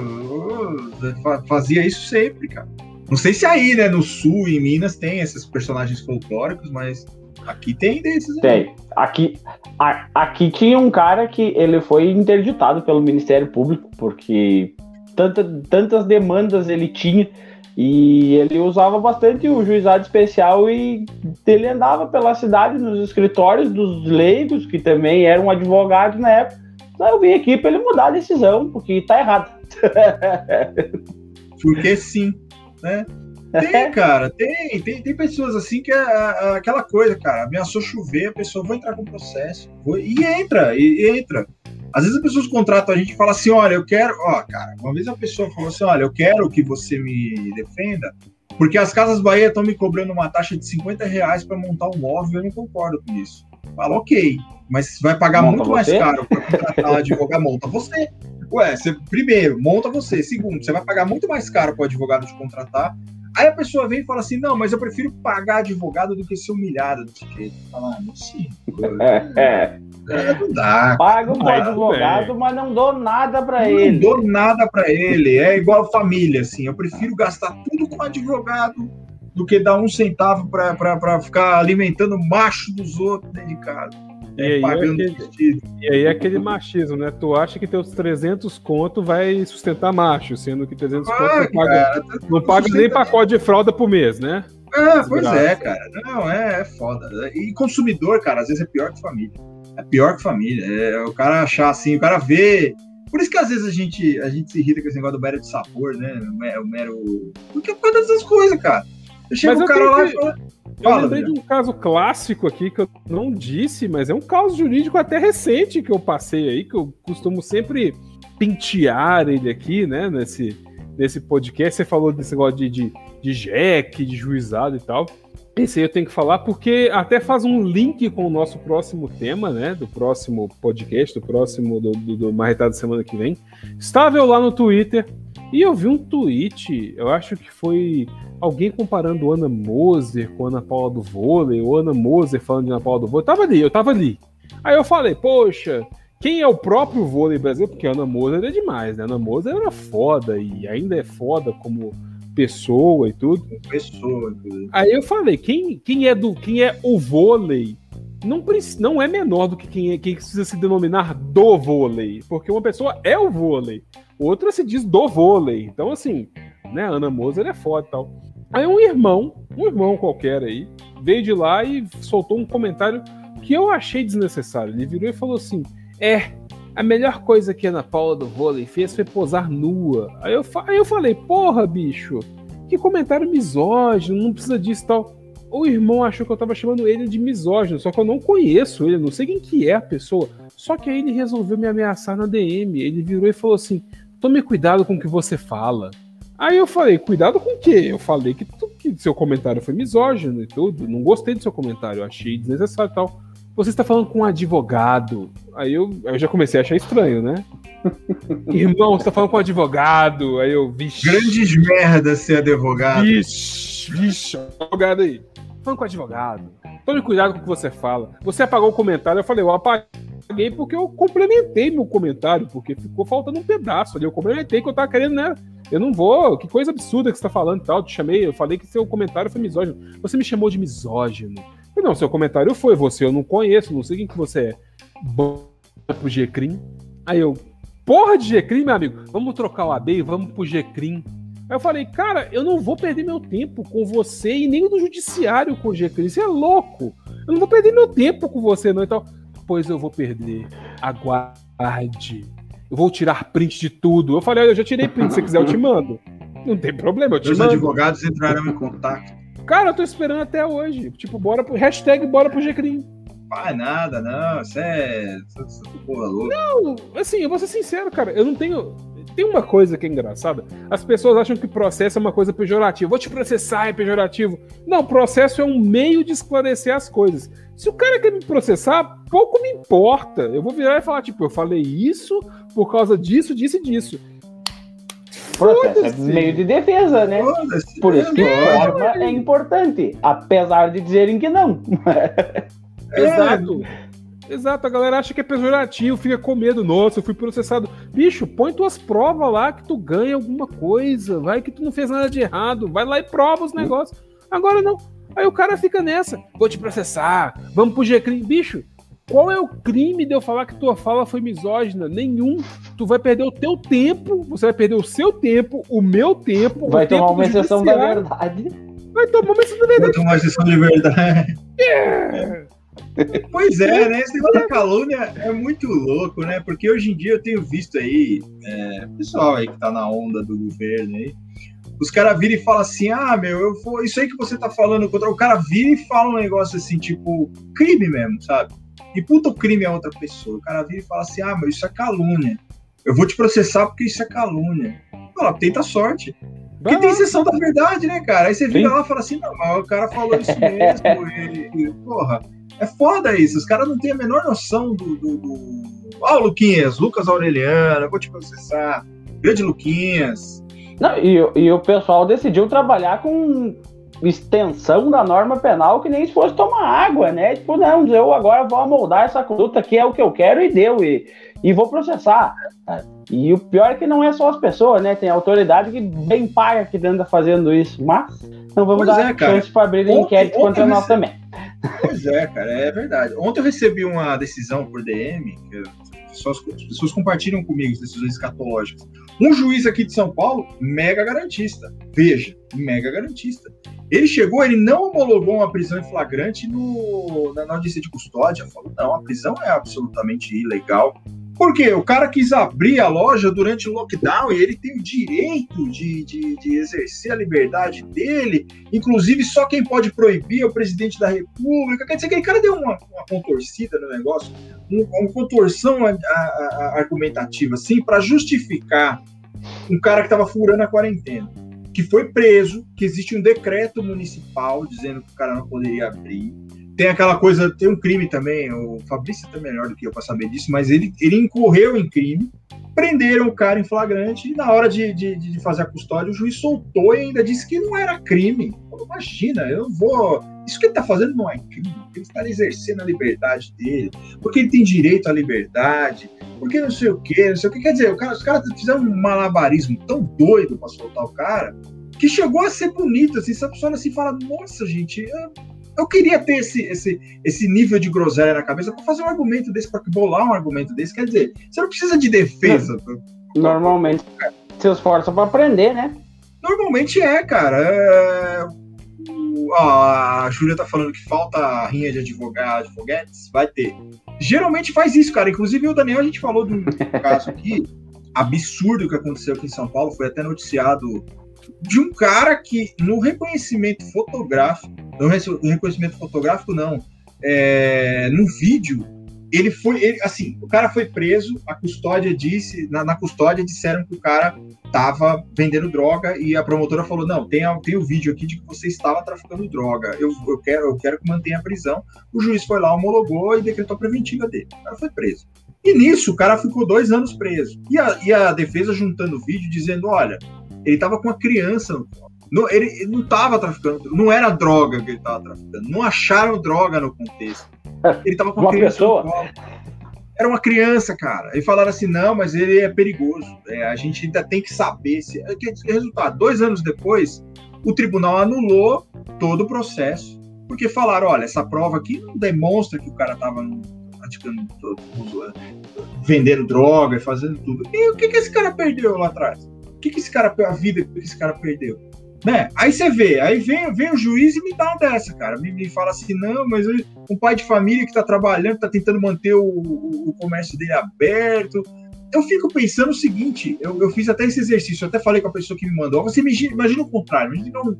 fazia isso sempre, cara. Não sei se aí, né, no sul, em Minas, tem esses personagens folclóricos, mas Aqui tem desses. Tem. Aqui, a, aqui tinha um cara que ele foi interditado pelo Ministério Público, porque tanta, tantas demandas ele tinha. E ele usava bastante o juizado especial e ele andava pela cidade, nos escritórios dos leigos, que também eram advogados na época. Então eu vim aqui para ele mudar a decisão, porque tá errado. porque sim, né? Tem, cara, tem, tem, tem pessoas assim que é, é aquela coisa, cara, ameaçou chover, a pessoa vai entrar com processo. Vou, e entra, e, e, entra. Às vezes as pessoas contratam a gente e falam assim, olha, eu quero. Ó, cara, uma vez a pessoa falou assim, olha, eu quero que você me defenda, porque as Casas Bahia estão me cobrando uma taxa de 50 reais para montar um móvel, eu não concordo com isso. Fala, ok, mas vai pagar monta muito você? mais caro para contratar um advogado, monta você. Ué, você, primeiro, monta você. Segundo, você vai pagar muito mais caro para o advogado te contratar. Aí a pessoa vem e fala assim: não, mas eu prefiro pagar advogado do que ser humilhado. Não sei o quê. Fala, ah, não sim. É, não dá. Pago pro advogado, mas não dou nada para ele. Não dou nada para ele. É igual família, assim. Eu prefiro gastar tudo com advogado do que dar um centavo para ficar alimentando macho dos outros dentro de casa. E aí, pagando aquele, e aí é aquele machismo, né? Tu acha que teus 300 conto vai sustentar macho, sendo que 300 ah, conto não paga, cara, tá não paga nem pacote de fralda por mês, né? Ah, pois é, cara. Não, é, é foda. E consumidor, cara, às vezes é pior que família. É pior que família. É o cara achar assim, o cara vê. Por isso que às vezes a gente, a gente se irrita com esse negócio do mero de sabor, né? O mero. Porque é por causa dessas coisas, cara. Chega o cara lá e fala. Eu Fala, lembrei de um caso clássico aqui que eu não disse, mas é um caso jurídico até recente que eu passei aí, que eu costumo sempre pentear ele aqui, né, nesse, nesse podcast. Você falou desse negócio de, de, de jeque, de juizado e tal. Esse aí eu tenho que falar porque até faz um link com o nosso próximo tema, né? Do próximo podcast, do próximo do, do, do Marretado semana que vem. Estava eu lá no Twitter e eu vi um tweet, eu acho que foi alguém comparando Ana Moser com Ana Paula do vôlei, ou Ana Moser falando de Ana Paula do vôlei. Eu tava ali, eu tava ali. Aí eu falei, poxa, quem é o próprio vôlei brasileiro? Porque Ana Moser é demais, né? Ana Moser era foda e ainda é foda como pessoa e tudo. Pessoa. Aí eu falei, quem, quem é do quem é o vôlei? Não, não é menor do que quem, é, quem precisa se denominar do vôlei, porque uma pessoa é o vôlei, outra se diz do vôlei. Então, assim, né? Ana Moser é foda e tal. Aí um irmão, um irmão qualquer aí, veio de lá e soltou um comentário que eu achei desnecessário. Ele virou e falou assim: É, a melhor coisa que a Ana Paula do vôlei fez foi posar nua. Aí eu, aí eu falei: Porra, bicho, que comentário misógino, não precisa disso e tal. O irmão achou que eu tava chamando ele de misógino, só que eu não conheço ele, não sei quem que é a pessoa. Só que aí ele resolveu me ameaçar na DM. Ele virou e falou assim: Tome cuidado com o que você fala. Aí eu falei, cuidado com o quê? Eu falei que, tu, que seu comentário foi misógino e tudo. Não gostei do seu comentário, achei desnecessário e tal. Você está falando com um advogado. Aí eu, eu já comecei a achar estranho, né? Irmão, você está falando com um advogado. Aí eu, vixe. Grandes merdas ser advogado. Vixe, vixe, advogado aí. Falando com advogado. Tome cuidado com o que você fala. Você apagou o comentário. Eu falei, eu apaguei porque eu complementei meu comentário, porque ficou faltando um pedaço ali. Eu complementei que eu tava querendo, né? Eu não vou. Que coisa absurda que você tá falando e tal. Eu te chamei, eu falei que seu comentário foi misógino. Você me chamou de misógino. Eu, não, seu comentário foi você, eu não conheço, não sei quem que você é. Bora pro G-Crim. Aí eu, porra de G-Crim, meu amigo, vamos trocar o AB e vamos pro G-Crim. Aí eu falei, cara, eu não vou perder meu tempo com você e nem do judiciário com o G-Crim. Você é louco. Eu não vou perder meu tempo com você, não. Então, pois eu vou perder. Aguarde. Eu vou tirar print de tudo. Eu falei, eu já tirei print, se você quiser eu te mando. Não tem problema, eu te Os mando. advogados entraram em contato. Cara, eu tô esperando até hoje. Tipo, bora pro hashtag bora pro GCRIM. Ah, nada, não. Isso é. Isso é porra louca. Não, assim, eu vou ser sincero, cara. Eu não tenho. Tem uma coisa que é engraçada. As pessoas acham que processo é uma coisa pejorativa. Vou te processar, é pejorativo. Não, processo é um meio de esclarecer as coisas. Se o cara quer me processar, pouco me importa. Eu vou virar e falar, tipo, eu falei isso por causa disso, disso e disso. Processo é meio de defesa, né? Por isso que é, forma é importante, apesar de dizerem que não. Exato. Exato, a galera acha que é pejorativo, fica com medo. Nossa, eu fui processado. Bicho, põe tuas provas lá que tu ganha alguma coisa. Vai que tu não fez nada de errado. Vai lá e prova os negócios. Agora não. Aí o cara fica nessa. Vou te processar. Vamos pro G-Crime. Bicho, qual é o crime de eu falar que tua fala foi misógina? Nenhum. Tu vai perder o teu tempo, você vai perder o seu tempo, o meu tempo. Vai tomar tempo uma exceção da verdade. Vai tomar uma exceção da verdade. Vai tomar uma exceção de verdade. É. Pois é, né? Esse negócio da calúnia é muito louco, né? Porque hoje em dia eu tenho visto aí, é, pessoal aí que tá na onda do governo aí, os caras viram e falam assim: ah, meu, eu vou, isso aí que você tá falando contra. O cara vira e fala um negócio assim, tipo, crime mesmo, sabe? E puta, o crime é outra pessoa. O cara vira e fala assim: ah, meu, isso é calúnia. Eu vou te processar porque isso é calúnia. Fala, tenta sorte. Porque tem exceção da verdade, né, cara? Aí você vira Sim. lá e fala assim: não, mas o cara falou isso mesmo. e, e, porra É foda isso, os caras não têm a menor noção do. do, do... Ó, oh, Luquinhas, Lucas Aureliano, vou te processar. Grande Luquinhas. Não, e, e o pessoal decidiu trabalhar com extensão da norma penal que nem se fosse tomar água, né? Tipo, não, eu agora vou amoldar essa conduta que é o que eu quero e deu, e, e vou processar. E o pior é que não é só as pessoas, né? Tem autoridade que bem paga que anda fazendo isso, mas não vamos pois dar é, chance para abrir inquérito contra nós também. Pois é, cara, é verdade. Ontem eu recebi uma decisão por DM, que pessoas, as pessoas compartilham comigo decisões escatológicas. Um juiz aqui de São Paulo, mega garantista. Veja, mega garantista. Ele chegou, ele não homologou uma prisão em flagrante no, na, na audiência de custódia. Falou, não, a prisão é absolutamente ilegal. Porque o cara quis abrir a loja durante o lockdown e ele tem o direito de, de, de, exercer a liberdade dele. Inclusive, só quem pode proibir é o presidente da República. Quer dizer, aquele cara deu uma, uma contorcida no negócio, uma contorção a, a, a argumentativa, assim, para justificar um cara que estava furando a quarentena, que foi preso, que existe um decreto municipal dizendo que o cara não poderia abrir tem aquela coisa, tem um crime também, o Fabrício está melhor do que eu para saber disso, mas ele, ele incorreu em crime, prenderam o cara em flagrante e na hora de, de, de fazer a custódia o juiz soltou e ainda disse que não era crime. Imagina, eu vou. Isso que ele está fazendo não é crime, ele está exercendo a liberdade dele, porque ele tem direito à liberdade, porque não sei o que, não sei o que. Quer dizer, cara, os caras fizeram um malabarismo tão doido para soltar o cara que chegou a ser bonito, assim, se a pessoa assim fala, nossa, gente, eu eu queria ter esse, esse, esse nível de groselha na cabeça para fazer um argumento desse, para bolar um argumento desse. Quer dizer, você não precisa de defesa. Normalmente se esforça para aprender, né? Normalmente é, cara. É... a Júlia tá falando que falta rinha de advogado, advogados, vai ter. Geralmente faz isso, cara. Inclusive o Daniel, a gente falou de um caso aqui absurdo que aconteceu aqui em São Paulo, foi até noticiado de um cara que no reconhecimento fotográfico, no reconhecimento fotográfico não, é, no vídeo ele foi, ele, assim, o cara foi preso, a custódia disse, na, na, custódia disseram que o cara tava vendendo droga e a promotora falou, não, tem, tem o vídeo aqui de que você estava traficando droga, eu, eu, quero, eu quero que mantenha a prisão. O juiz foi lá, homologou e decretou a preventiva dele. O cara foi preso. E nisso, o cara ficou dois anos preso. E a, e a defesa juntando o vídeo, dizendo, olha, ele estava com uma criança no Não, ele, ele, não estava traficando, não era droga que ele estava traficando. Não acharam droga no contexto. Ele estava com uma pessoa. Era uma criança, cara. E falaram assim: não, mas ele é perigoso. É, a gente ainda tem que saber se. Que resultado? Dois anos depois, o tribunal anulou todo o processo. Porque falaram: olha, essa prova aqui não demonstra que o cara estava praticando, vendendo droga e fazendo tudo. E o que, que esse cara perdeu lá atrás? O que, que esse cara, a vida que esse cara perdeu? Né? Aí você vê, aí vem, vem o juiz e me dá uma dessa, cara. Me, me fala assim, não, mas eu, um pai de família que tá trabalhando, tá tentando manter o, o, o comércio dele aberto. Eu fico pensando o seguinte, eu, eu fiz até esse exercício, eu até falei com a pessoa que me mandou. Você imagina, imagina o contrário, imagina um,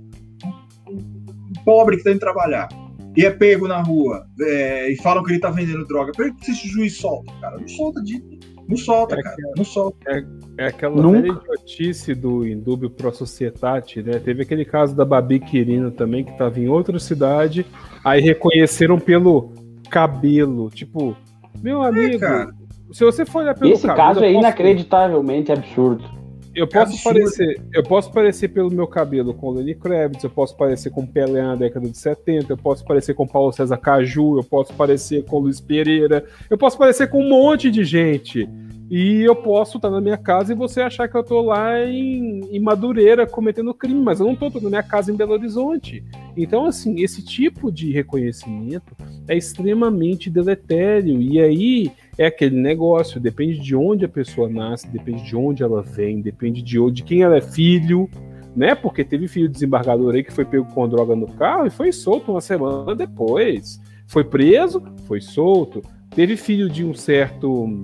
um, um pobre que tá indo trabalhar e é pego na rua é, e falam que ele tá vendendo droga. Por que esse juiz solta, cara? Não solta de não solta, é cara. Que, não solta. É, é aquela Nunca. velha idiotice do Indúbio Pro Societate, né? Teve aquele caso da Babi Quirino também, que estava em outra cidade, aí reconheceram pelo cabelo. Tipo, meu é, amigo, é, se você for olhar pelo Esse cabelo. Esse caso é inacreditavelmente absurdo. Eu posso, é parecer, eu posso parecer pelo meu cabelo com Lenny Kravitz, eu posso parecer com Pelé na década de 70, eu posso parecer com Paulo César Caju, eu posso parecer com Luiz Pereira, eu posso parecer com um monte de gente. E eu posso estar na minha casa e você achar que eu estou lá em, em, Madureira cometendo crime, mas eu não estou, na minha casa em Belo Horizonte. Então, assim, esse tipo de reconhecimento é extremamente deletério. E aí é aquele negócio, depende de onde a pessoa nasce, depende de onde ela vem, depende de, onde, de quem ela é filho, né? Porque teve filho desembargador aí que foi pego com droga no carro e foi solto uma semana depois. Foi preso, foi solto. Teve filho de um certo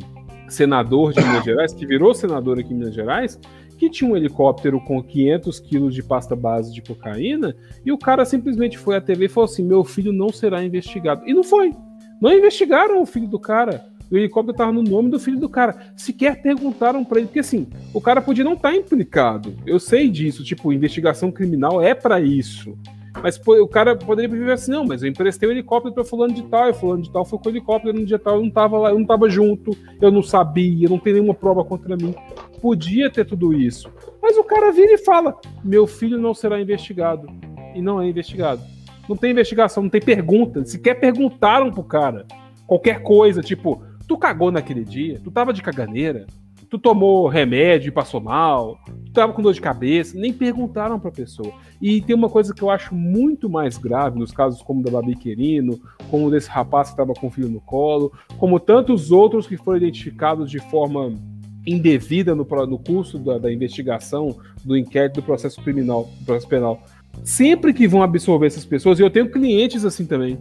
senador de Minas Gerais, que virou senador aqui em Minas Gerais, que tinha um helicóptero com 500 quilos de pasta base de cocaína, e o cara simplesmente foi à TV e falou assim: meu filho não será investigado. E não foi. Não investigaram o filho do cara o helicóptero estava no nome do filho do cara. Sequer perguntaram para ele, porque assim, o cara podia não estar tá implicado. Eu sei disso, tipo, investigação criminal é para isso. Mas pô, o cara poderia viver assim, não, mas eu emprestei o helicóptero para fulano de tal, e fulano de tal foi com o helicóptero no dia tal, eu não tava lá, eu não tava junto, eu não sabia, não tem nenhuma prova contra mim. Podia ter tudo isso. Mas o cara vira e fala: meu filho não será investigado. E não é investigado. Não tem investigação, não tem pergunta. Sequer perguntaram pro cara. Qualquer coisa, tipo, tu cagou naquele dia, tu tava de caganeira, tu tomou remédio e passou mal, tu tava com dor de cabeça, nem perguntaram pra pessoa. E tem uma coisa que eu acho muito mais grave nos casos como da Babi Querino, como desse rapaz que tava com o filho no colo, como tantos outros que foram identificados de forma indevida no, no curso da, da investigação, do inquérito, do processo criminal, do processo penal. Sempre que vão absorver essas pessoas, e eu tenho clientes assim também,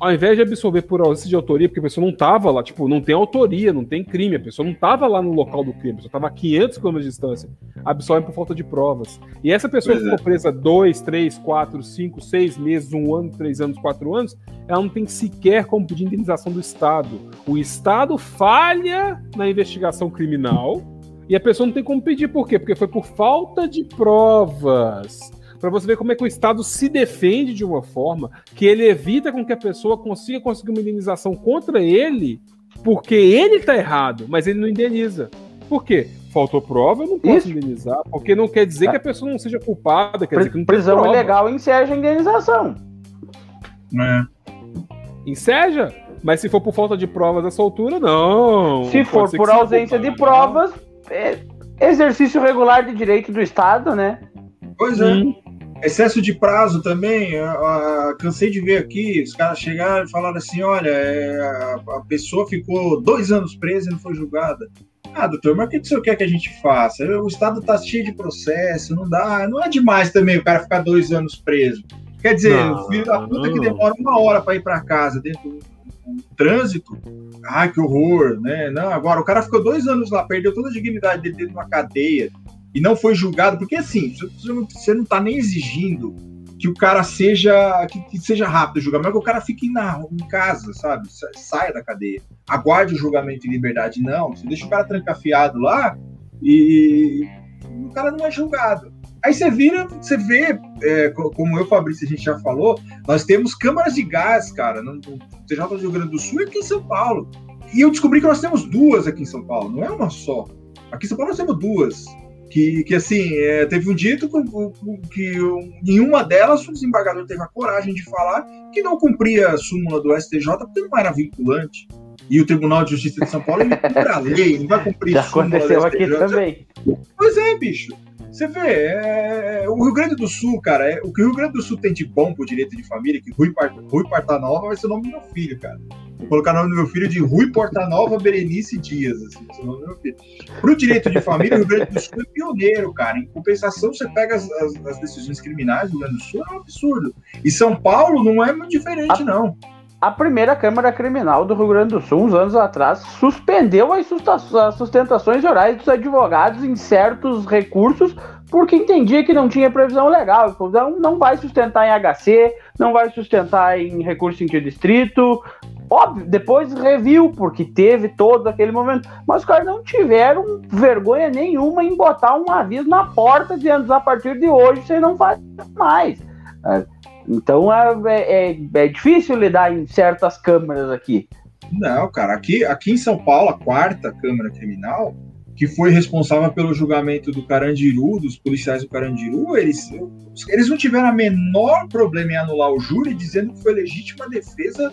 ao invés de absolver por ausência de autoria, porque a pessoa não estava lá, tipo, não tem autoria, não tem crime, a pessoa não estava lá no local do crime, a pessoa estava a 500 km de distância, absolvem por falta de provas. E essa pessoa pois ficou é. presa 2, 3, 4, 5, 6 meses, um ano, três anos, quatro anos, ela não tem sequer como pedir indenização do Estado. O Estado falha na investigação criminal e a pessoa não tem como pedir, por quê? Porque foi por falta de provas para você ver como é que o Estado se defende de uma forma que ele evita com que a pessoa consiga conseguir uma indenização contra ele, porque ele está errado, mas ele não indeniza. Por quê? Faltou prova, eu não posso Isso. indenizar, porque não quer dizer é. que a pessoa não seja culpada, quer dizer que não Prisão ilegal enseja a indenização. É. Enseja? Mas se for por falta de provas essa altura, não. Se for por ausência de provas, é exercício regular de direito do Estado, né? Pois é. Hum. Excesso de prazo também, cansei de ver aqui, os caras chegaram e falaram assim, olha, é, a, pessoa ficou dois anos presa e não foi julgada. Ah, doutor, mas o que o senhor quer que a gente faça? O Estado tá cheio de processo, não dá, não é demais também o cara ficar dois anos preso. Quer dizer, não, o filho da puta que demora uma hora para ir para casa dentro do, do trânsito, ah, que horror, né? Não, agora o cara ficou dois anos lá, perdeu toda a dignidade dele dentro de uma cadeia, e não foi julgado, porque assim, você não está nem exigindo que o cara seja que, que, seja rápido o julgamento, que o cara fique na, em casa, sabe? Saia da cadeia. Aguarde o julgamento em liberdade. Não, você deixa o cara trancafiado lá e o cara não é julgado. Aí você vira, você vê, é, como eu, Fabrício, a gente já falou, nós temos câmaras de gás, cara, no, no TJ do Rio Grande do Sul e aqui em São Paulo. E eu descobri que nós temos duas aqui em São Paulo, não é uma só. Aqui em São Paulo nós temos duas que, que assim, é, teve um dito que, que nenhuma delas o desembargador teve a coragem de falar que não cumpria a súmula do STJ porque não era vinculante. E o Tribunal de Justiça de São Paulo ele cumpre a lei, não vai cumprir Já aconteceu aqui também. Pois é, bicho. Você vê, é, é, o Rio Grande do Sul, cara, é, o que o Rio Grande do Sul tem de bom pro direito de família, que Rui, Rui Portanova vai ser o nome do meu filho, cara. Vou colocar o nome do meu filho de Rui Portanova Berenice Dias, assim, esse é o nome do meu filho. Pro direito de família, o Rio Grande do Sul é pioneiro, cara. Em compensação, você pega as, as, as decisões criminais do Rio Grande do Sul, é um absurdo. E São Paulo não é muito diferente, não. A primeira Câmara Criminal do Rio Grande do Sul, uns anos atrás, suspendeu as sustentações orais dos advogados em certos recursos porque entendia que não tinha previsão legal. Então, não vai sustentar em HC, não vai sustentar em recurso sentido distrito. Óbvio, depois reviu, porque teve todo aquele momento. Mas os caras não tiveram vergonha nenhuma em botar um aviso na porta dizendo a partir de hoje você não faz mais. É, então é, é, é, é difícil lidar em certas câmaras aqui. Não, cara, aqui, aqui em São Paulo, a quarta Câmara Criminal, que foi responsável pelo julgamento do Carandiru, dos policiais do Carandiru, eles, eles não tiveram a menor problema em anular o júri, dizendo que foi legítima defesa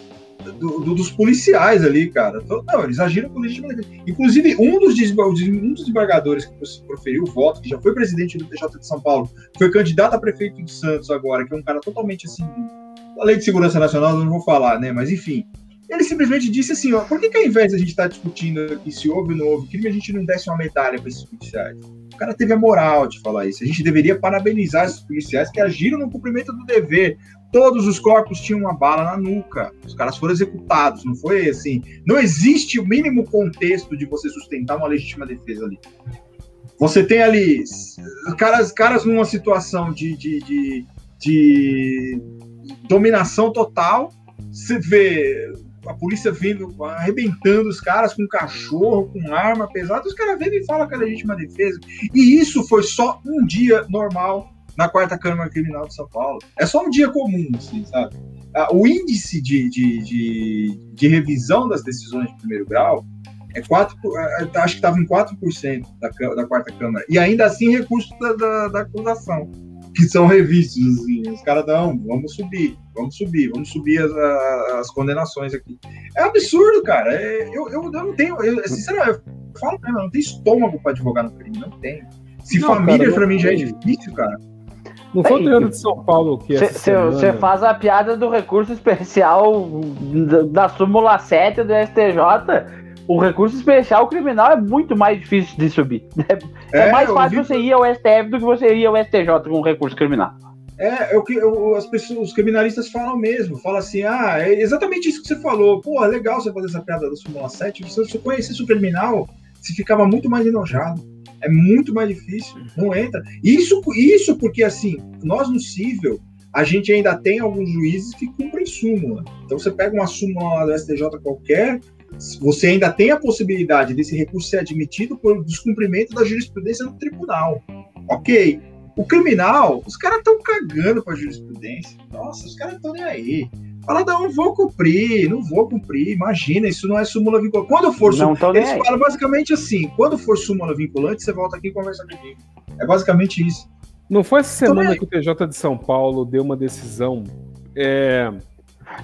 do, do, dos policiais ali, cara. Então, não, eles agiram com legítima defesa. Inclusive, um dos, um dos desembargadores que proferiu o voto, que já foi presidente do TJ de São Paulo, foi candidato a prefeito de Santos agora, que é um cara totalmente assim. A lei de segurança nacional, não vou falar, né? Mas enfim. Ele simplesmente disse assim: ó, por que, que ao invés de a gente estar tá discutindo aqui se houve ou não houve crime, a gente não desse uma medalha para esses policiais? O cara teve a moral de falar isso. A gente deveria parabenizar esses policiais que agiram no cumprimento do dever. Todos os corpos tinham uma bala na nuca. Os caras foram executados. Não foi assim. Não existe o mínimo contexto de você sustentar uma legítima defesa ali. Você tem ali caras, caras numa situação de, de, de, de dominação total. Você vê a polícia vindo, arrebentando os caras com cachorro, com arma pesada, os caras vêm e falam que é legítima defesa. E isso foi só um dia normal na quarta Câmara Criminal de São Paulo. É só um dia comum, assim, sabe? O índice de, de, de, de revisão das decisões de primeiro grau é 4, é, é, acho que estava em 4% da, da quarta Câmara. E ainda assim recurso da, da, da acusação, que são revistos. Assim. Os caras dão, vamos subir, vamos subir, vamos subir as, as condenações aqui. É absurdo, cara. É, eu, eu, eu, não tenho, eu, sinceramente, eu falo mesmo, eu não tenho estômago para advogar no crime, não tenho. Se não, família para mim já é difícil, cara. Não foi o interior de São Paulo que Você faz a piada do recurso especial da súmula 7 do STJ o recurso especial criminal é muito mais difícil de subir. É, é mais fácil vi... você ir ao STF do que você ir ao STJ com um recurso criminal. É, é o que as pessoas, os criminalistas falam mesmo. Fala assim, ah, é exatamente isso que você falou. Pô, é legal você fazer essa piada do Súmula 7. Se você conhecesse o criminal, você ficava muito mais enojado. É muito mais difícil. Não entra. Isso, isso porque, assim, nós no cível, a gente ainda tem alguns juízes que cumprem súmula. Então você pega uma súmula do STJ qualquer, você ainda tem a possibilidade desse recurso ser admitido por descumprimento da jurisprudência no tribunal. Ok. O criminal, os caras estão cagando para a jurisprudência. Nossa, os caras estão nem aí. Fala, não, vou cumprir, não vou cumprir. Imagina, isso não é súmula vinculante. Quando for súmula. Eles falam basicamente assim: quando for súmula vinculante, você volta aqui e conversa comigo. É basicamente isso. Não foi essa semana que o TJ de São Paulo deu uma decisão. É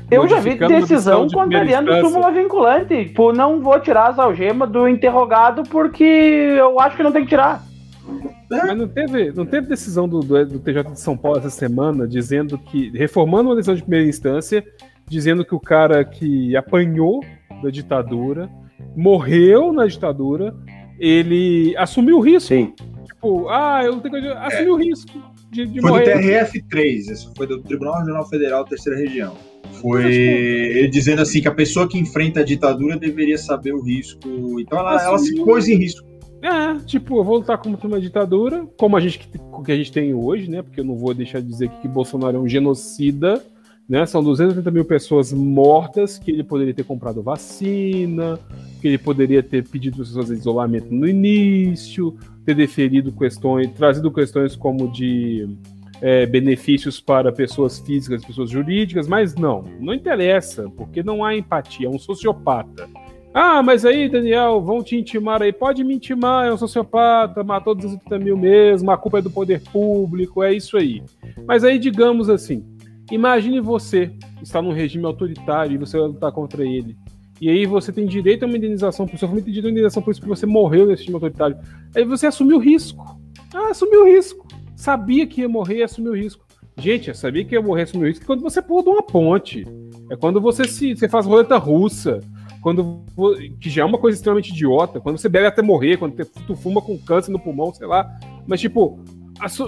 eu já vi decisão de contrariando súmula vinculante. Tipo, não vou tirar as algemas do interrogado porque eu acho que não tem que tirar. Mas não teve, não teve decisão do, do, do, TJ de São Paulo essa semana dizendo que, reformando uma decisão de primeira instância, dizendo que o cara que apanhou da ditadura, morreu na ditadura, ele assumiu o risco. Sim. Tipo, ah, eu tenho que assumir é. o risco de, de foi morrer. Foi do TRF3, isso foi do Tribunal Regional Federal, terceira região. Foi ele dizendo assim que a pessoa que enfrenta a ditadura deveria saber o risco. Então ela, ela se pôs em risco. É, tipo, eu vou lutar contra uma ditadura, como a gente que a gente tem hoje, né? Porque eu não vou deixar de dizer que Bolsonaro é um genocida, né? São 280 mil pessoas mortas que ele poderia ter comprado vacina, que ele poderia ter pedido pessoas de isolamento no início, ter deferido questões, trazido questões como de é, benefícios para pessoas físicas, pessoas jurídicas, mas não, não interessa, porque não há empatia, é um sociopata. Ah, mas aí, Daniel, vão te intimar aí. Pode me intimar, é um sociopata, matou 230 mil mesmo, a culpa é do poder público, é isso aí. Mas aí, digamos assim, imagine você está num regime autoritário e você vai lutar contra ele. E aí você tem direito a uma indenização por sofrimento e direito a uma indenização por isso que você morreu nesse regime autoritário. Aí você assumiu o risco. Ah, assumiu o risco sabia que ia morrer e assumiu o risco. Gente, eu sabia que ia morrer e assumiu o risco quando você pula de uma ponte. É quando você se você faz roleta russa. Quando que já é uma coisa extremamente idiota. Quando você bebe até morrer, quando tu fuma com câncer no pulmão, sei lá. Mas, tipo,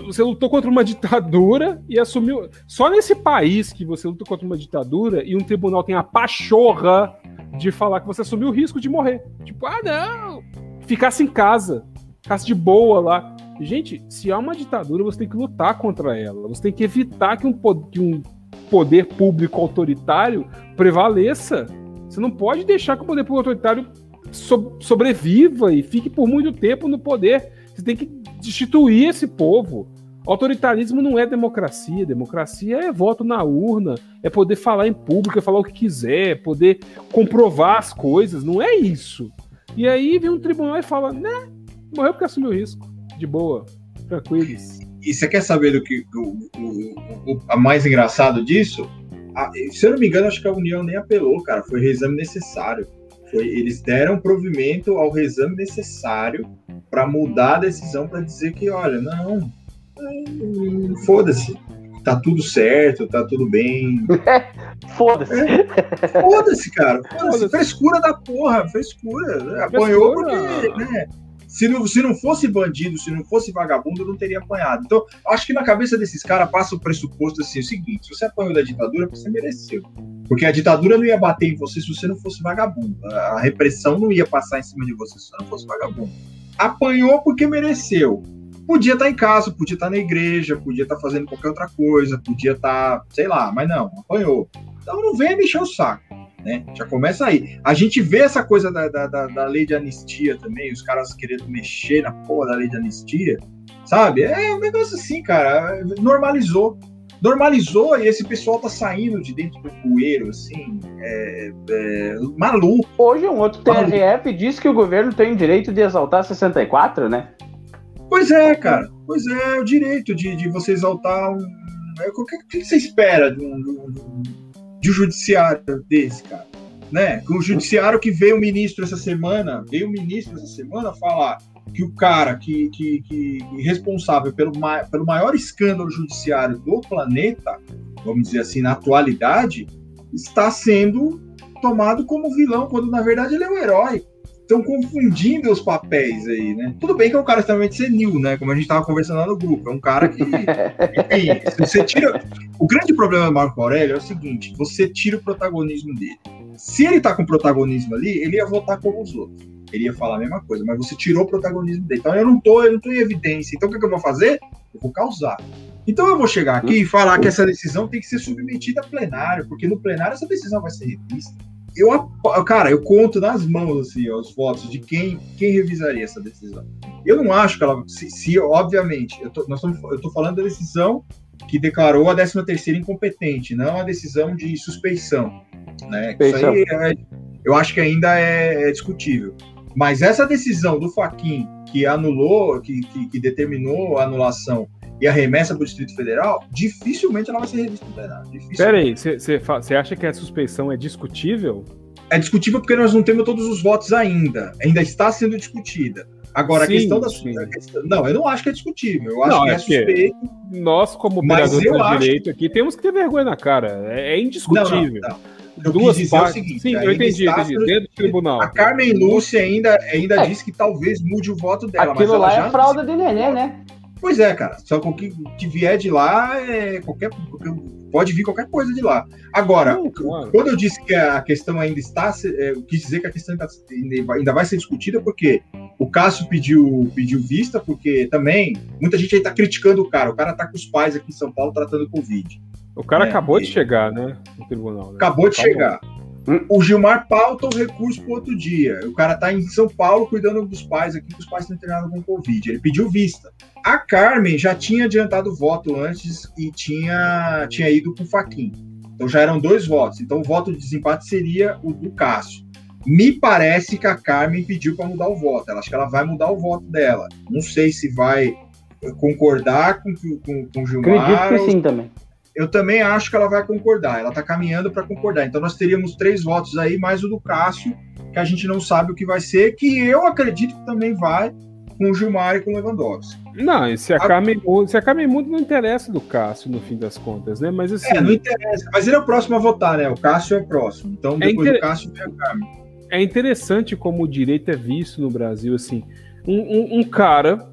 você lutou contra uma ditadura e assumiu. Só nesse país que você lutou contra uma ditadura e um tribunal tem a pachorra de falar que você assumiu o risco de morrer. Tipo, ah, não! Ficasse em casa, ficasse de boa lá. Gente, se há uma ditadura, você tem que lutar contra ela. Você tem que evitar que um, que um poder público autoritário prevaleça. Você não pode deixar que o poder autoritário so sobreviva e fique por muito tempo no poder. Você tem que destituir esse povo. Autoritarismo não é democracia. Democracia é voto na urna, é poder falar em público, é falar o que quiser, é poder comprovar as coisas. Não é isso. E aí vem um tribunal e fala, né, morreu porque assumiu o risco de boa, tranquilos. E você quer saber do que o, o, o, o mais engraçado disso? A, se eu não me engano, acho que a União nem apelou, cara. Foi reexame necessário. Foi, eles deram provimento ao reexame necessário para mudar a decisão para dizer que, olha, não, não foda-se, tá tudo certo, tá tudo bem. foda-se. É, foda-se, cara. Foda-se. Foda frescura da porra, frescura. Apanhou porque, né? Se não, se não fosse bandido, se não fosse vagabundo, não teria apanhado. Então, acho que na cabeça desses caras passa o pressuposto assim: o seguinte, se você apanhou da ditadura, você mereceu. Porque a ditadura não ia bater em você se você não fosse vagabundo. A repressão não ia passar em cima de você se você não fosse vagabundo. Apanhou porque mereceu. Podia estar tá em casa, podia estar tá na igreja, podia estar tá fazendo qualquer outra coisa, podia estar, sei lá, mas não, apanhou. Então não venha mexer o saco. Né? Já começa aí. A gente vê essa coisa da, da, da, da, lei de anistia também, os caras querendo mexer na porra da lei de anistia. sabe? É um negócio assim, cara, normalizou. Normalizou e esse pessoal tá saindo de dentro do poeiro, assim, é, é, maluco. Hoje um outro TRF diz que o governo tem o direito de exaltar 64, né? Pois é, cara. Pois é, o direito de, de você exaltar um. É, o que, que você espera de um, de um, de um judiciário desse, cara? Né? O judiciário que veio o ministro essa semana, veio o ministro essa semana falar que o cara que, que, que responsável pelo, pelo maior escândalo judiciário do planeta, vamos dizer assim, na atualidade, está sendo tomado como vilão, quando na verdade ele é um herói estão confundindo os papéis aí, né? Tudo bem que é um cara extremamente senil, né? Como a gente estava conversando lá no grupo. É um cara que. Enfim, você tira. O grande problema do Marco Aurélio é o seguinte: você tira o protagonismo dele. Se ele tá com protagonismo ali, ele ia votar como os outros. Ele ia falar a mesma coisa, mas você tirou o protagonismo dele. Então eu não tô, eu não tô em evidência. Então o que, que eu vou fazer? Eu vou causar. Então eu vou chegar aqui e falar que essa decisão tem que ser submetida a plenário, porque no plenário essa decisão vai ser revista eu, cara, eu conto nas mãos assim, os votos de quem, quem revisaria essa decisão. Eu não acho que ela, se, se obviamente, eu tô, nós estamos, eu tô falando da decisão que declarou a 13 terceira incompetente, não a decisão de suspeição, né? Isso aí é, eu acho que ainda é, é, discutível. Mas essa decisão do Faquin que anulou, que, que, que determinou a anulação e a remessa para o Distrito Federal, dificilmente ela vai ser revista no plenário. Peraí, você acha que a suspeição é discutível? É discutível porque nós não temos todos os votos ainda. Ainda está sendo discutida. Agora, sim, a questão da suspeição. Não, eu não acho que é discutível. Eu acho não, que é, é suspeito. Nós, como operadores do direito aqui, temos que ter vergonha na cara. É, é indiscutível. Não, não, eu Duas quis dizer partes. o seguinte. Sim, eu entendi, entendi. Dentro do tribunal. A Carmen Lúcia ainda, ainda é. disse que talvez mude o voto dela. Aquilo lá é fralda de neném, né? Pois é, cara. Só com o que, que vier de lá, é qualquer, pode vir qualquer coisa de lá. Agora, não, claro. quando eu disse que a questão ainda está, é, eu quis dizer que a questão ainda vai ser discutida, porque o Cássio pediu, pediu vista, porque também muita gente aí está criticando o cara. O cara está com os pais aqui em São Paulo tratando Covid. O cara é, acabou de chegar, né? No tribunal. Né? Acabou de acabou. chegar. O Gilmar pauta o recurso para outro dia. O cara está em São Paulo cuidando dos pais aqui, que os pais estão internados com Covid. Ele pediu vista. A Carmen já tinha adiantado voto antes e tinha, tinha ido com o Faquin. Então já eram dois votos. Então o voto de desempate seria o do Cássio. Me parece que a Carmen pediu para mudar o voto. Ela acha que ela vai mudar o voto dela. Não sei se vai concordar com, com, com o Gilmar. Acredito que sim também. Eu também acho que ela vai concordar. Ela está caminhando para concordar. Então nós teríamos três votos aí, mais o do Cássio, que a gente não sabe o que vai ser, que eu acredito que também vai com o Gilmar e com o Lewandowski. Não, e se a, a... Carmen, se a Carmen Mundo não interessa do Cássio, no fim das contas, né? Mas assim. É, não interessa. Mas ele é o próximo a votar, né? O Cássio é o próximo. Então, é depois é inter... do Cássio vem a Carmen. É interessante como o direito é visto no Brasil, assim. Um, um, um cara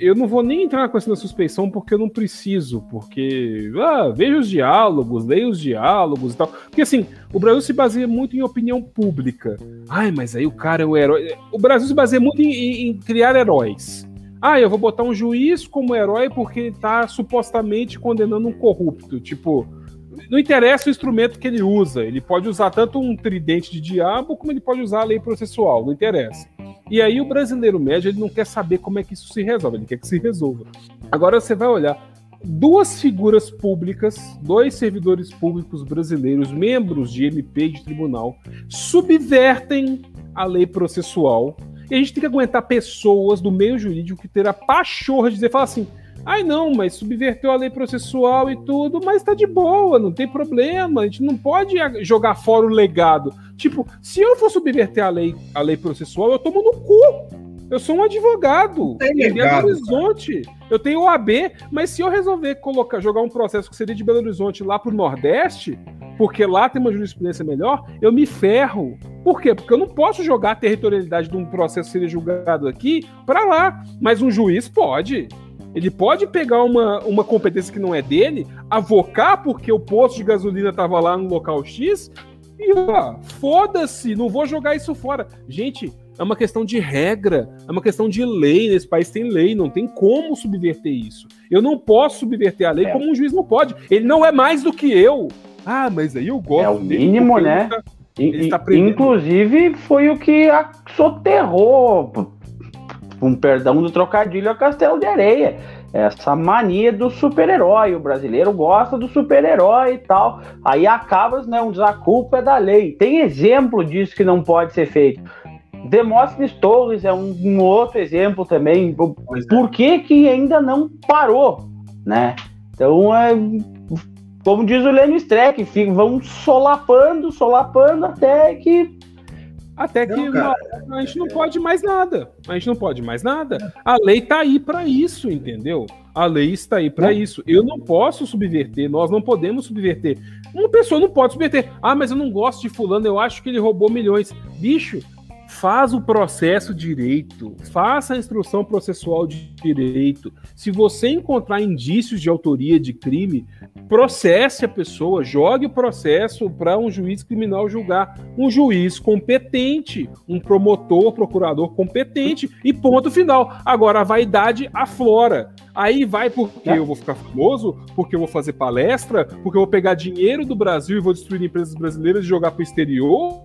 eu não vou nem entrar na questão da suspeição porque eu não preciso, porque ah, veja os diálogos, leia os diálogos e tal. Porque assim, o Brasil se baseia muito em opinião pública. Ai, mas aí o cara é o herói. O Brasil se baseia muito em, em, criar heróis. Ah, eu vou botar um juiz como herói porque ele tá supostamente condenando um corrupto. Tipo, não interessa o instrumento que ele usa. Ele pode usar tanto um tridente de diabo como ele pode usar a lei processual. Não interessa. E aí o brasileiro médio ele não quer saber como é que isso se resolve, ele quer que se resolva. Agora você vai olhar duas figuras públicas, dois servidores públicos brasileiros, membros de MP de tribunal, subvertem a lei processual. E a gente tem que aguentar pessoas do meio jurídico que terá pachorra de dizer, falar assim, Ai, não, mas subverteu a lei processual e tudo, mas tá de boa, não tem problema. A gente não pode jogar fora o legado. Tipo, se eu for subverter a lei, a lei processual, eu tomo no cu. Eu sou um advogado. Tem legado, Belo Horizonte. Cara. Eu tenho OAB, mas se eu resolver colocar, jogar um processo que seria de Belo Horizonte lá pro Nordeste, porque lá tem uma jurisprudência melhor, eu me ferro. Por quê? Porque eu não posso jogar a territorialidade de um processo que seria julgado aqui para lá. Mas um juiz pode. Ele pode pegar uma, uma competência que não é dele, avocar porque o posto de gasolina estava lá no local X e ó, foda-se, não vou jogar isso fora. Gente, é uma questão de regra, é uma questão de lei. Nesse país tem lei, não tem como subverter isso. Eu não posso subverter a lei é. como um juiz não pode. Ele não é mais do que eu. Ah, mas aí eu gosto. É o mínimo, né? Tá, Inclusive, foi o que soterrou com perdão do trocadilho, a Castelo de Areia. Essa mania do super-herói. O brasileiro gosta do super-herói e tal. Aí acaba, não, a culpa é da lei. Tem exemplo disso que não pode ser feito. Demóstenes Torres é um, um outro exemplo também. Por é. que, que ainda não parou, né? Então, é, como diz o Lênin Streck, vão solapando, solapando até que até que não, uma, a gente não pode mais nada. A gente não pode mais nada. A lei tá aí para isso, entendeu? A lei está aí para isso. Eu não posso subverter, nós não podemos subverter. Uma pessoa não pode subverter. Ah, mas eu não gosto de fulano, eu acho que ele roubou milhões. Bicho, faz o processo direito, faça a instrução processual de direito. Se você encontrar indícios de autoria de crime, processe a pessoa, jogue o processo para um juiz criminal julgar. Um juiz competente, um promotor, procurador competente e ponto final. Agora a vaidade aflora. Aí vai porque eu vou ficar famoso, porque eu vou fazer palestra, porque eu vou pegar dinheiro do Brasil e vou destruir empresas brasileiras e jogar para o exterior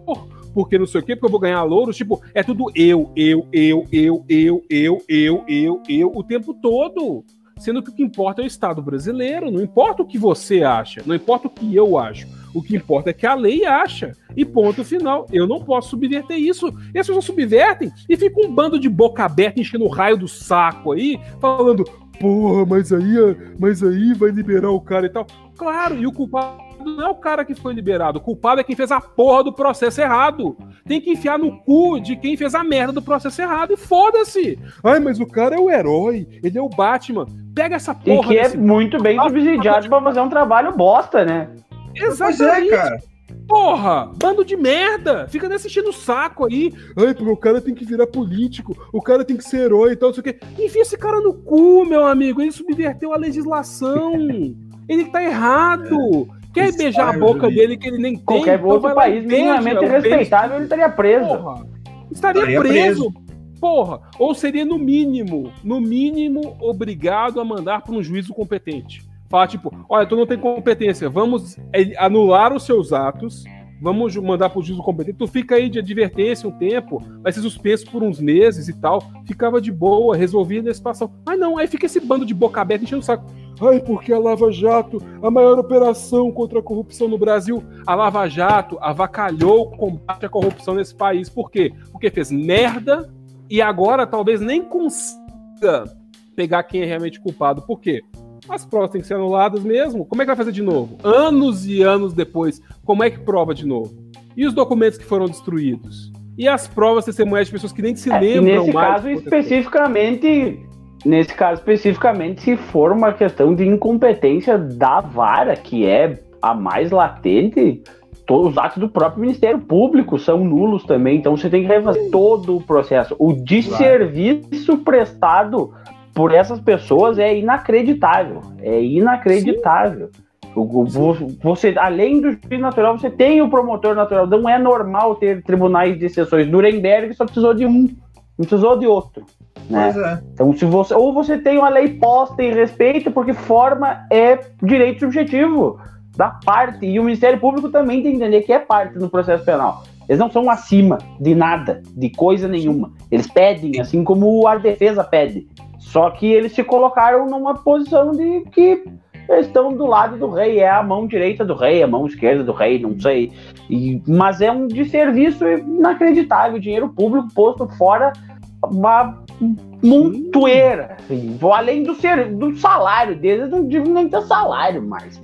porque não sei o quê, porque eu vou ganhar louros. Tipo, é tudo eu, eu, eu, eu, eu, eu, eu, eu, eu, o tempo todo. Sendo que o que importa é o Estado brasileiro, não importa o que você acha, não importa o que eu acho. O que importa é que a lei acha. E ponto final. Eu não posso subverter isso. E as pessoas subvertem e fica um bando de boca aberta enchendo o raio do saco aí, falando: porra, mas aí, mas aí vai liberar o cara e tal. Claro, e o culpado não é o cara que foi liberado. O culpado é quem fez a porra do processo errado. Tem que enfiar no cu de quem fez a merda do processo errado. E foda-se. Ai, mas o cara é o herói. Ele é o Batman. Pega essa porra. E que é muito bem subsidiado pra fazer um trabalho bosta, né? Exatamente. É, cara. Porra, bando de merda! Fica nesse enchendo o saco aí. Ai, porque o cara tem que virar político, o cara tem que ser herói e tal, não sei o quê. Enfia esse cara no cu, meu amigo. Ele subverteu a legislação. Ele tá errado. Quer beijar a boca dele que ele nem tem? Qualquer então outro país minimamente respeitável, ele estaria preso. Porra, estaria, estaria preso. preso. Porra, ou seria no mínimo, no mínimo, obrigado a mandar para um juízo competente. Falar tipo, olha, tu não tem competência, vamos anular os seus atos, vamos mandar para o juízo competente, tu fica aí de advertência um tempo, vai ser suspenso por uns meses e tal, ficava de boa, resolvia a situação. Mas não, aí fica esse bando de boca aberta enchendo o saco. Ai, porque a Lava Jato, a maior operação contra a corrupção no Brasil, a Lava Jato avacalhou o combate à corrupção nesse país. Por quê? Porque fez merda e agora talvez nem consiga pegar quem é realmente culpado. Por quê? As provas têm que ser anuladas mesmo. Como é que vai fazer de novo? Anos e anos depois, como é que prova de novo? E os documentos que foram destruídos? E as provas testemunhais de pessoas que nem se é, lembram nesse mais? Nesse caso, especificamente, Nesse caso especificamente, se for uma questão de incompetência da vara, que é a mais latente, todos os atos do próprio Ministério Público são nulos também, então você tem que refazer todo o processo. O desserviço prestado por essas pessoas é inacreditável. É inacreditável. Você, além do juiz natural, você tem o promotor natural. Não é normal ter tribunais de exceções. Nuremberg só precisou de um, não precisou de outro. Né? É. Então, se você ou você tem uma lei posta em respeito, porque forma é direito subjetivo da parte e o Ministério Público também tem que entender que é parte do processo penal. Eles não são acima de nada, de coisa nenhuma. Eles pedem, assim como a defesa pede. Só que eles se colocaram numa posição de que estão do lado do rei, é a mão direita do rei, a mão esquerda do rei, não sei. E, mas é um desserviço inacreditável, dinheiro público posto fora uma montoeira. Assim. Vou além do, ser, do salário deles, não digo nem ter salário mais.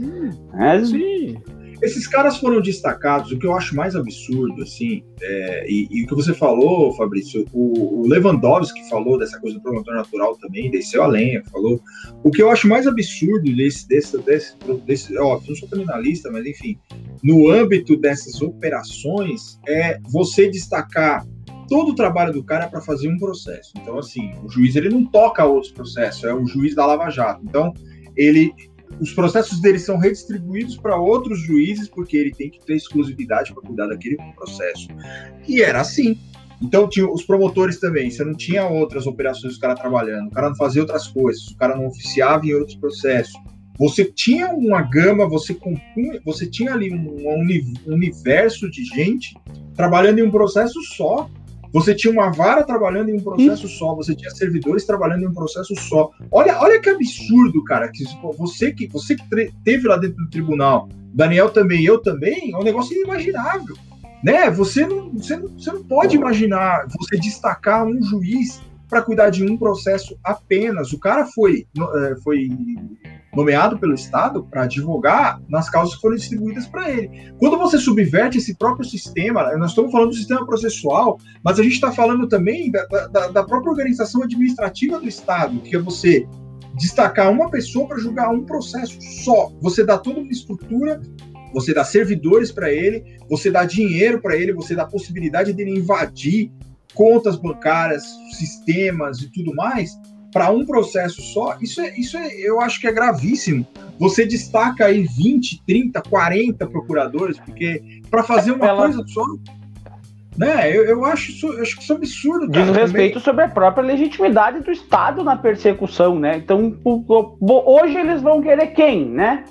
É, sim. Esses caras foram destacados, o que eu acho mais absurdo, assim, é, e, e, o que você falou, Fabrício, o, o, Lewandowski falou dessa coisa do promotor natural também, desceu a lenha, falou. O que eu acho mais absurdo desse, desse, desse, desse ó, não sou criminalista, mas enfim, no âmbito dessas operações, é você destacar todo o trabalho do cara é para fazer um processo. Então, assim, o juiz ele não toca outros processos, é o juiz da Lava Jato. Então, ele, os processos dele são redistribuídos para outros juízes porque ele tem que ter exclusividade para cuidar daquele processo. E era assim. Então, tinha os promotores também. Você não tinha outras operações do cara trabalhando, o cara não fazia outras coisas, o cara não oficiava em outros processos. Você tinha uma gama, você compunha, você tinha ali um, um universo de gente trabalhando em um processo só Você tinha uma vara trabalhando em um processo só, você tinha servidores trabalhando em um processo só. Olha, olha que absurdo, cara. Que você que você que teve lá dentro do tribunal, Daniel também, eu também, é um negócio inimaginável. Né? Você não, você não, você não pode imaginar você destacar um juiz para cuidar de um processo apenas. O cara foi, é, foi nomeado pelo Estado para advogar nas causas que foram distribuídas para ele. Quando você subverte esse próprio sistema, nós estamos falando do sistema processual, mas a gente está falando também da, da, da, própria organização administrativa do Estado, que é você destacar uma pessoa para julgar um processo só. Você dá toda uma estrutura, você dá servidores para ele, você dá dinheiro para ele, você dá possibilidade dele invadir contas bancárias, sistemas e tudo mais, para um processo só, isso é, isso é, eu acho que é gravíssimo. Você destaca aí 20, 30, 40 procuradores, porque para fazer uma Ela... coisa só. Né, eu, eu acho isso, eu acho isso absurdo. Cara, Diz respeito também. sobre a própria legitimidade do Estado na persecução, né? Então, hoje eles vão querer quem, né?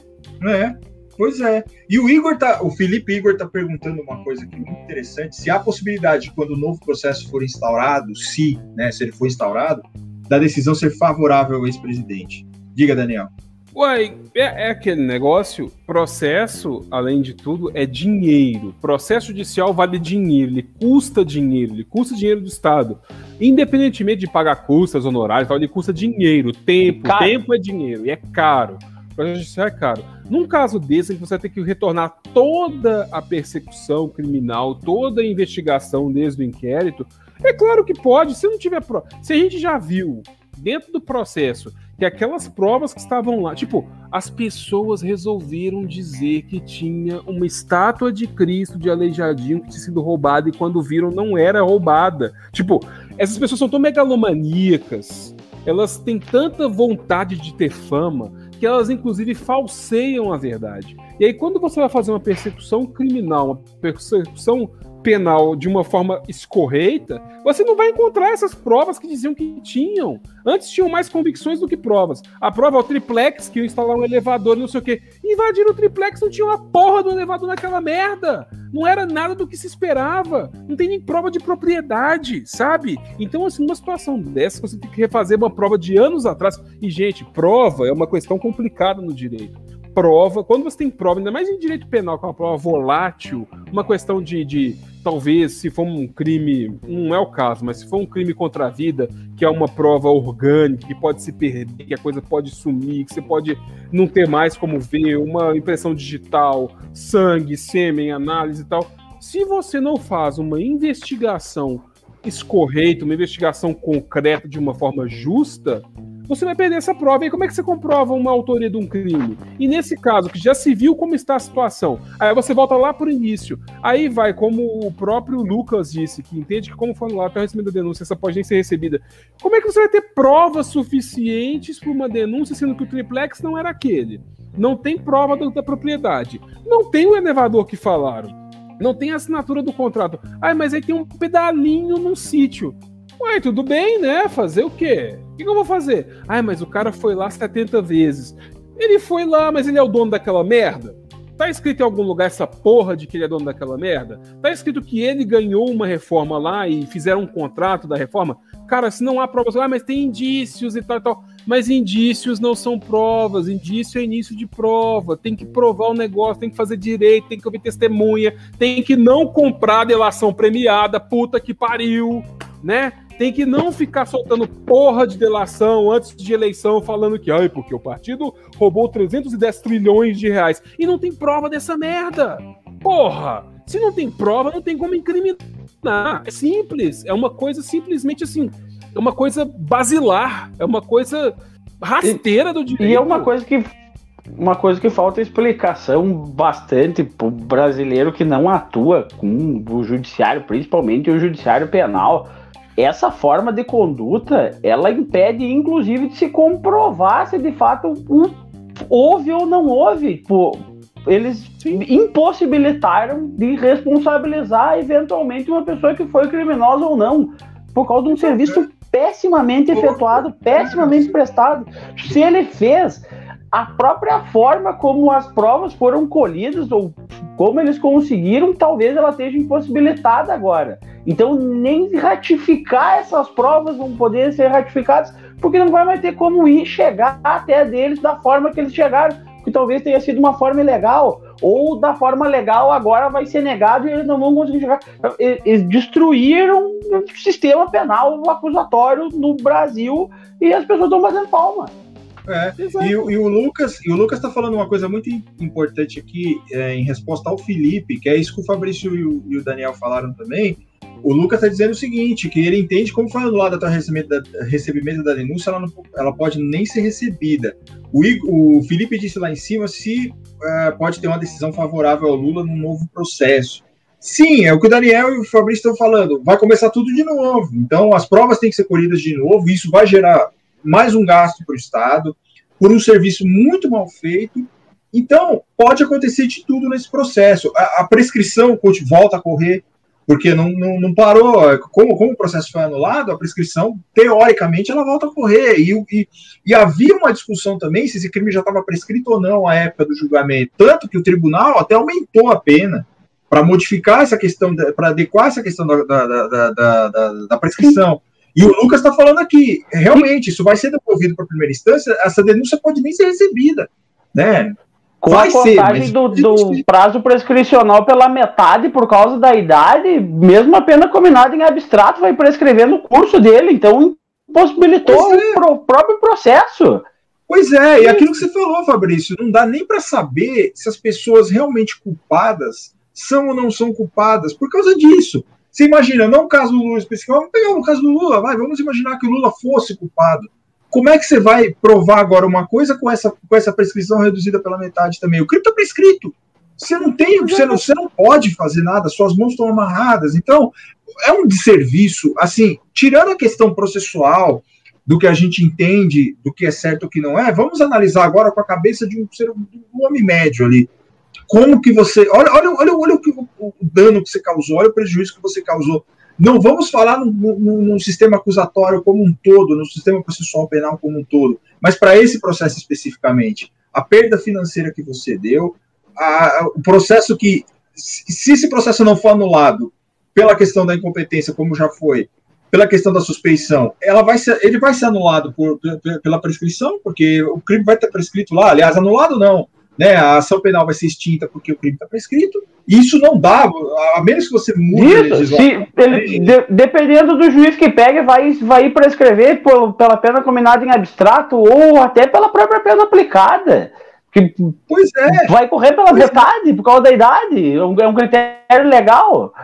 É. Pois é. E o Igor tá, o Felipe Igor tá perguntando uma coisa aqui muito interessante, se há possibilidade quando o novo processo for instaurado, se, né, se ele for instaurado, da decisão ser favorável ao ex-presidente. Diga, Daniel. Uai, é, é, aquele negócio, processo, além de tudo, é dinheiro. Processo judicial vale dinheiro, ele custa dinheiro, ele custa dinheiro do Estado. Independentemente de pagar custas, honorários, ele custa dinheiro, tempo, caro. tempo é dinheiro, e é caro. Processo judicial é caro. Num caso desse, você vai ter que retornar toda a persecução criminal, toda a investigação desde o inquérito, é claro que pode, se não tiver prova. Se a gente já viu dentro do processo que aquelas provas que estavam lá, tipo, as pessoas resolveram dizer que tinha uma estátua de Cristo de Aleijadinho que tinha sido roubada e quando viram não era roubada. Tipo, essas pessoas são tão megalomaníacas, elas têm tanta vontade de ter fama que elas inclusive falseiam a verdade. E aí quando você vai fazer uma persecução criminal, uma persecução penal de uma forma escorreita, você não vai encontrar essas provas que diziam que tinham. Antes tinham mais convicções do que provas. A prova é o triplex, que ia instalar um elevador e não sei o quê. Invadiram o triplex, não tinha uma porra do elevador naquela merda. Não era nada do que se esperava. Não tem nem prova de propriedade, sabe? Então, assim, numa situação dessa, você tem que refazer uma prova de anos atrás. E, gente, prova é uma questão complicada no direito prova, quando você tem prova, ainda mais em direito penal, que é uma prova volátil, uma questão de, de talvez, se for um crime, não é o caso, mas se for um crime contra a vida, que é uma prova orgânica, que pode se perder, que a coisa pode sumir, que você pode não ter mais como ver, uma impressão digital, sangue, sêmen, análise e tal. Se você não faz uma investigação escorreita, uma investigação concreta de uma forma justa, você vai perder essa prova. E como é que você comprova uma autoria de um crime? E nesse caso, que já se viu como está a situação, aí você volta lá para o início. Aí vai, como o próprio Lucas disse, que entende que como foi lá para receber a denúncia, essa pode nem ser recebida. Como é que você vai ter provas suficientes para uma denúncia, sendo que o triplex não era aquele? Não tem prova da, da propriedade. Não tem o elevador que falaram. Não tem assinatura do contrato. Ah, mas aí tem um pedalinho num sítio. Ué, tudo bem, né? Fazer o quê? O que, eu vou fazer? Ah, mas o cara foi lá 70 vezes. Ele foi lá, mas ele é o dono daquela merda? Tá escrito em algum lugar essa porra de que ele é dono daquela merda? Tá escrito que ele ganhou uma reforma lá e fizeram um contrato da reforma? Cara, se não há provas, ah, mas tem indícios e tal e tal. Mas indícios não são provas, indício é início de prova. Tem que provar o negócio, tem que fazer direito, tem que ouvir testemunha, tem que não comprar delação premiada, puta que pariu, né? Tem que não ficar soltando porra de delação antes de eleição falando que, ai, porque o partido roubou 310 trilhões de reais. E não tem prova dessa merda. Porra! Se não tem prova, não tem como incriminar. É simples. É uma coisa simplesmente assim. É uma coisa basilar. É uma coisa rasteira do direito. E é uma coisa que. Uma coisa que falta explicação bastante pro brasileiro que não atua com o judiciário, principalmente o judiciário penal essa forma de conduta, ela impede, inclusive, de se comprovar se de fato houve ou não houve. Pô, eles impossibilitaram de responsabilizar eventualmente uma pessoa que foi criminosa ou não, por causa de um serviço pessimamente efetuado, pessimamente prestado. Se ele fez a própria forma como as provas foram colhidas ou como eles conseguiram, talvez ela esteja impossibilitada agora. Então, nem ratificar essas provas vão poder ser ratificadas, porque não vai mais ter como ir chegar até deles da forma que eles chegaram, que talvez tenha sido uma forma ilegal, ou da forma legal agora vai ser negado e eles não vão conseguir chegar. Eles destruíram o sistema penal acusatório no Brasil e as pessoas estão fazendo palma. É, e, e, o Lucas e o Lucas está falando uma coisa muito importante aqui é, em resposta ao Felipe, que é isso que o Fabrício e o, e o Daniel falaram também. O Lucas está dizendo o seguinte, que ele entende como foi o recebimento da, recebimento da denúncia, ela, não, ela pode nem ser recebida. O, o Felipe disse lá em cima se uh, pode ter uma decisão favorável ao Lula num novo processo. Sim, é o que o Daniel e o Fabrício estão falando. Vai começar tudo de novo. Então, as provas têm que ser colhidas de novo. Isso vai gerar mais um gasto para o Estado, por um serviço muito mal feito. Então, pode acontecer de tudo nesse processo. A, a prescrição volta a correr, porque não, não, não, parou. Como, como o processo foi anulado, a prescrição, teoricamente, ela volta a correr. E, e, e havia uma discussão também se esse crime já estava prescrito ou não à época do julgamento. Tanto que o tribunal até aumentou a pena para modificar essa questão, para adequar essa questão da, da, da, da, da prescrição. E o Lucas está falando aqui, realmente, isso vai ser devolvido para a primeira instância, essa denúncia pode nem ser recebida, né? Com vai a contagem ser, do, do, prazo prescricional pela metade por causa da idade, mesmo a pena combinada em abstrato vai prescrever no curso dele, então impossibilitou é. o próprio processo. Pois é, e aquilo que você falou, Fabrício, não dá nem para saber se as pessoas realmente culpadas são ou não são culpadas por causa disso. Você imagina, não o caso do Lula específico, vamos pegar o caso do Lula, vai, vamos imaginar que o Lula fosse culpado. Como é que você vai provar agora uma coisa com essa, com essa prescrição reduzida pela metade também? O crime está prescrito. Você não tem, você não, você não pode fazer nada, suas mãos estão amarradas. Então, é um desserviço, assim, tirando a questão processual, do que a gente entende, do que é certo e o que não é, vamos analisar agora com a cabeça de um ser um homem médio ali. Como que você. Olha, olha, olha, olha o, o, o dano que você causou, olha o prejuízo que você causou. Não vamos falar num, sistema acusatório como um todo, no sistema processual penal como um todo, mas para esse processo especificamente. A perda financeira que você deu, a, o processo que, se esse processo não for anulado pela questão da incompetência, como já foi, pela questão da suspeição, ela vai ser, ele vai ser anulado por, pela prescrição, porque o crime vai estar prescrito lá. Aliás, anulado não, né, a ação penal vai ser extinta porque o crime está prescrito. E isso não dá, a menos que você mude isso, a legislação. Ele, de, dependendo do juiz que pega, vai, vai prescrever por, pela pena combinada em abstrato ou até pela própria pena aplicada. Que pois é. Vai correr pela pois metade é. por causa da idade. É um, é um critério legal.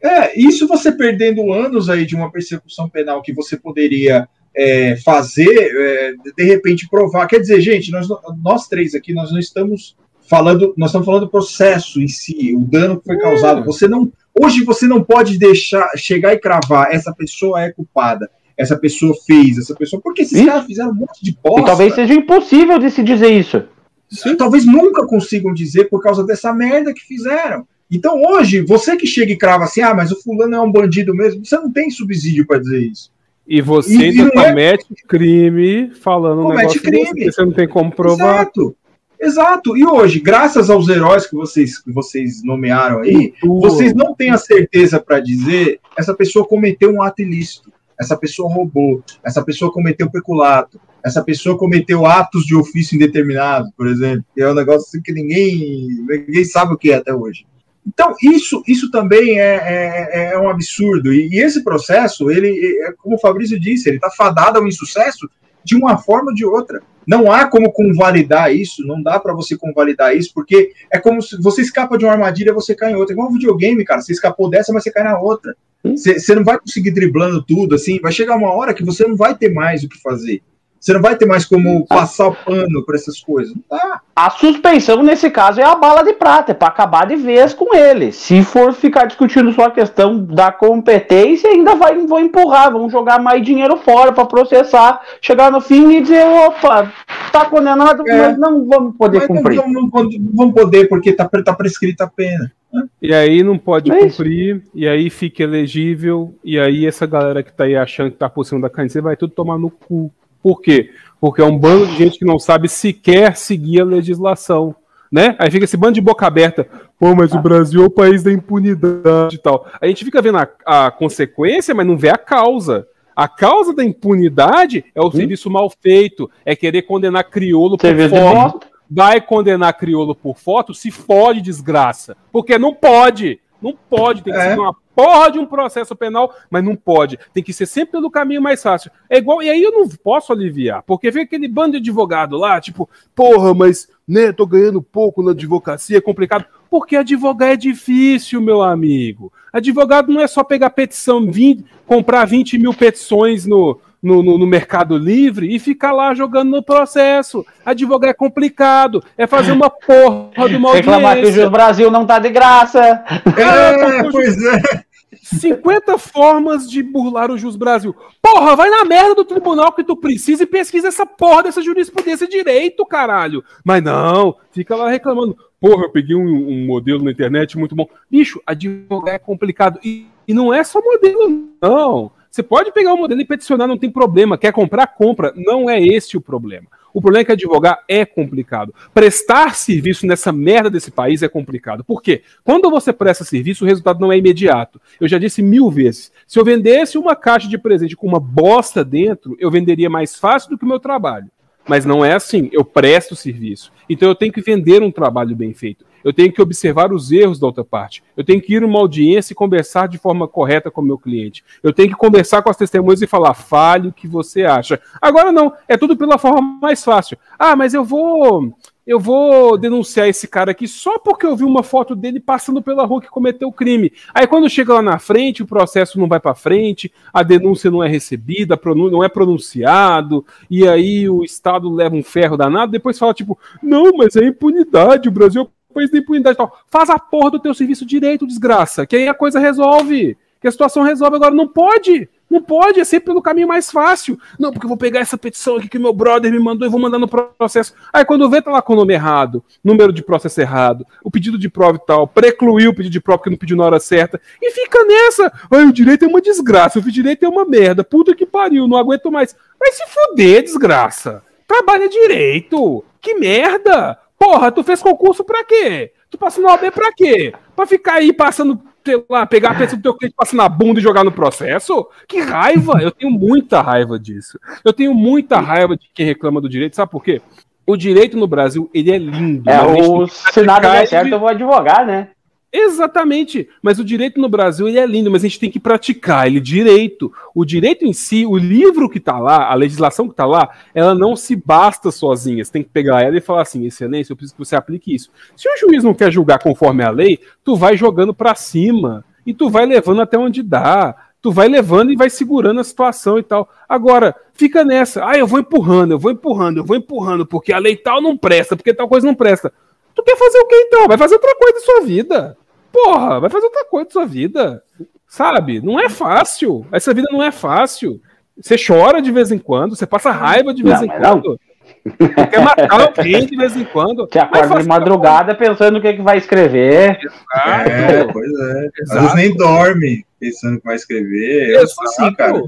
É, isso você perdendo anos aí de uma persecução penal que você poderia é, fazer, é, de repente provar. Quer dizer, gente, nós, nós três aqui, nós não estamos falando, nós estamos falando do processo em si, o dano que foi causado. Hum. Você não, hoje você não pode deixar chegar e cravar essa pessoa é culpada, essa pessoa fez, essa pessoa, porque esses Sim. caras fizeram um monte de bosta. E talvez seja impossível de se dizer isso. Sim. Talvez nunca consigam dizer por causa dessa merda que fizeram. Então hoje, você que chega e crava assim, ah, mas o fulano é um bandido mesmo, você não tem subsídio para dizer isso. E você e, ainda comete é... crime falando comete um negócio crime. que você não tem como provar. Exato. Exato. E hoje, graças aos heróis que vocês, que vocês nomearam aí, vocês não têm a certeza para dizer essa pessoa cometeu um ato ilícito, essa pessoa roubou, essa pessoa cometeu peculato, essa pessoa cometeu atos de ofício indeterminado, por exemplo, que é um negócio assim que ninguém, ninguém sabe o que é até hoje. Então, isso, isso também é, é, é um absurdo. E, e, esse processo, ele, é, como o Fabrício disse, ele está fadado ao insucesso de uma forma ou de outra. Não há como convalidar isso, não dá para você convalidar isso, porque é como se você escapa de uma armadilha você cai em outra. É igual um videogame, cara. Você escapou dessa, mas você cai na outra. Você, você não vai conseguir driblando tudo, assim. Vai chegar uma hora que você não vai ter mais o que fazer. Você não vai ter mais como passar o pano para essas coisas. Não tá. A suspensão, nesse caso, é a bala de prata, é para acabar de vez com ele. Se for ficar discutindo só a questão da competência, ainda vai, vão empurrar, vão jogar mais dinheiro fora para processar, chegar no fim e dizer, opa, tá condenado, é, mas não vamos poder cumprir. Não, não, não, vamos poder, porque tá, tá prescrita a pena. E aí não pode é cumprir, e aí fica elegível, e aí essa galera que tá aí achando que tá por cima da caneta vai tudo tomar no cu. Por quê? Porque é um bando de gente que não sabe sequer seguir a legislação. né? Aí fica esse bando de boca aberta. Pô, mas o Brasil é o país da impunidade e tal. A gente fica vendo a, a consequência, mas não vê a causa. A causa da impunidade é o hum? serviço mal feito, é querer condenar crioulo por foto. Vai condenar crioulo por foto, se fode, desgraça. Porque não pode. Não pode, tem que é. ser uma porra de um processo penal, mas não pode. Tem que ser sempre pelo caminho mais fácil. É igual, e aí eu não posso aliviar, porque vem aquele bando de advogado lá, tipo, porra, mas, né, tô ganhando pouco na advocacia, é complicado. Porque advogar é difícil, meu amigo. Advogado não é só pegar petição, 20, comprar 20 mil petições no, no, no, no, Mercado Livre e ficar lá jogando no processo. Advogar é complicado, é fazer uma porra de uma audiência. Reclamar que o Brasil não tá de graça. É, é pois é. 50 formas de burlar o Jus Brasil. Porra, vai na merda do tribunal que tu precisa e pesquisa essa porra dessa jurisprudência direito, caralho. Mas não, fica lá reclamando. Porra, eu peguei um, um modelo na internet muito bom. Bicho, advogar é complicado. E, e não é só modelo, não. Você pode pegar o modelo e peticionar, não tem problema. Quer comprar, compra. Não é esse o problema. O problema é que advogar é complicado. Prestar serviço nessa merda desse país é complicado. Por quê? Quando você presta serviço, o resultado não é imediato. Eu já disse mil vezes. Se eu vendesse uma caixa de presente com uma bosta dentro, eu venderia mais fácil do que o meu trabalho. Mas não é assim. Eu presto serviço. Então eu tenho que vender um trabalho bem feito eu tenho que observar os erros da outra parte. Eu tenho que ir numa audiência e conversar de forma correta com o meu cliente. Eu tenho que conversar com as testemunhas e falar, fale o que você acha. Agora não, é tudo pela forma mais fácil. Ah, mas eu vou eu vou denunciar esse cara aqui só porque eu vi uma foto dele passando pela rua que cometeu o crime. Aí quando chega lá na frente, o processo não vai para frente, a denúncia não é recebida, não é pronunciado, e aí o Estado leva um ferro danado, depois fala tipo, não, mas é impunidade, o Brasil país da impunidade e tal. Faz a porra do teu serviço direito, desgraça, que aí a coisa resolve. Que a situação resolve agora. Não pode. Não pode, é sempre pelo caminho mais fácil. Não, porque eu vou pegar essa petição aqui que meu brother me mandou e vou mandar no processo. Aí quando vê, tá lá com o nome errado, número de processo errado, o pedido de prova e tal, precluiu o pedido de prova porque não pediu na hora certa. E fica nessa. Ai, o direito é uma desgraça, o direito é uma merda. Puta que pariu, não aguento mais. Vai se fuder, desgraça. Trabalha direito. Que merda. Porra, tu fez concurso pra quê? Tu passa no OAB pra quê? Pra ficar aí passando, sei lá, pegar a peça do teu cliente, passar na bunda e jogar no processo? Que raiva! Eu tenho muita raiva disso. Eu tenho muita raiva de quem reclama do direito. Sabe por quê? O direito no Brasil, ele é lindo. É, o, se nada der certo, eu vou advogar, né? Exatamente. Mas o direito no Brasil ele é lindo, mas a gente tem que praticar ele direito. O direito em si, o livro que está lá, a legislação que está lá, ela não se basta sozinha. Você tem que pegar ela e falar assim: excelência, eu preciso que você aplique isso. Se o juiz não quer julgar conforme a lei, tu vai jogando para cima e tu vai levando até onde dá. Tu vai levando e vai segurando a situação e tal. Agora, fica nessa. Ah, eu vou empurrando, eu vou empurrando, eu vou empurrando, porque a lei tal não presta, porque tal coisa não presta. Tu quer fazer o que então? Vai fazer outra coisa da sua vida. Porra, vai fazer outra coisa da sua vida. Sabe? Não é fácil. Essa vida não é fácil. Você chora de vez em quando, você passa raiva de vez não, em quando. Você quer matar alguém de vez em quando. Você acorda de madrugada pensando no que, é que vai escrever. Exato. É, pois é. Exato. Às vezes nem dorme pensando que vai escrever. Eu, sou assim, cara.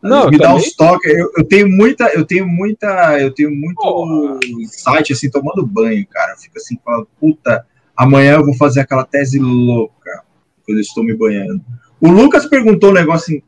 Não, me dá uns toques. Eu, eu, tenho muita, eu tenho muita, eu tenho muito oh. site assim tomando banho, cara. Fica assim, falando, puta, Amanhã eu vou fazer aquela tese louca, quando eu estou me banhando. O Lucas perguntou um negócio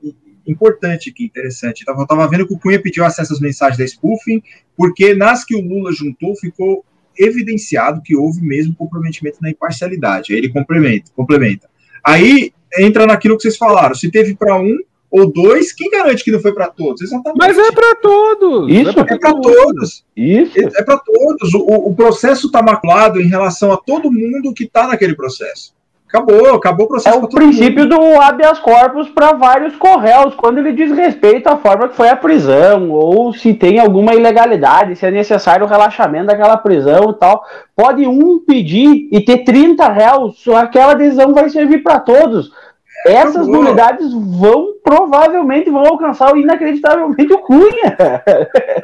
importante aqui, interessante. Eu estava vendo que o Cunha pediu acesso às mensagens da spoofing, porque nas que o Lula juntou ficou evidenciado que houve mesmo comprometimento na imparcialidade. Aí ele complementa, complementa. Aí entra naquilo que vocês falaram. Se teve para um, ou dois, quem garante que não foi para todos? Exatamente. Mas é para todos. Isso é para todos. Isso. É, para todos. O, o processo está maculado em relação a todo mundo que está naquele processo. Acabou, acabou o processo. É o princípio mundo. do habeas corpus para vários correios, quando ele diz respeito à forma que foi a prisão, ou se tem alguma ilegalidade, se é necessário o relaxamento daquela prisão e tal. Pode um pedir e ter 30 réus, aquela decisão vai servir para todos essas nulidades vão provavelmente vão alcançar inacreditavelmente o Cunha.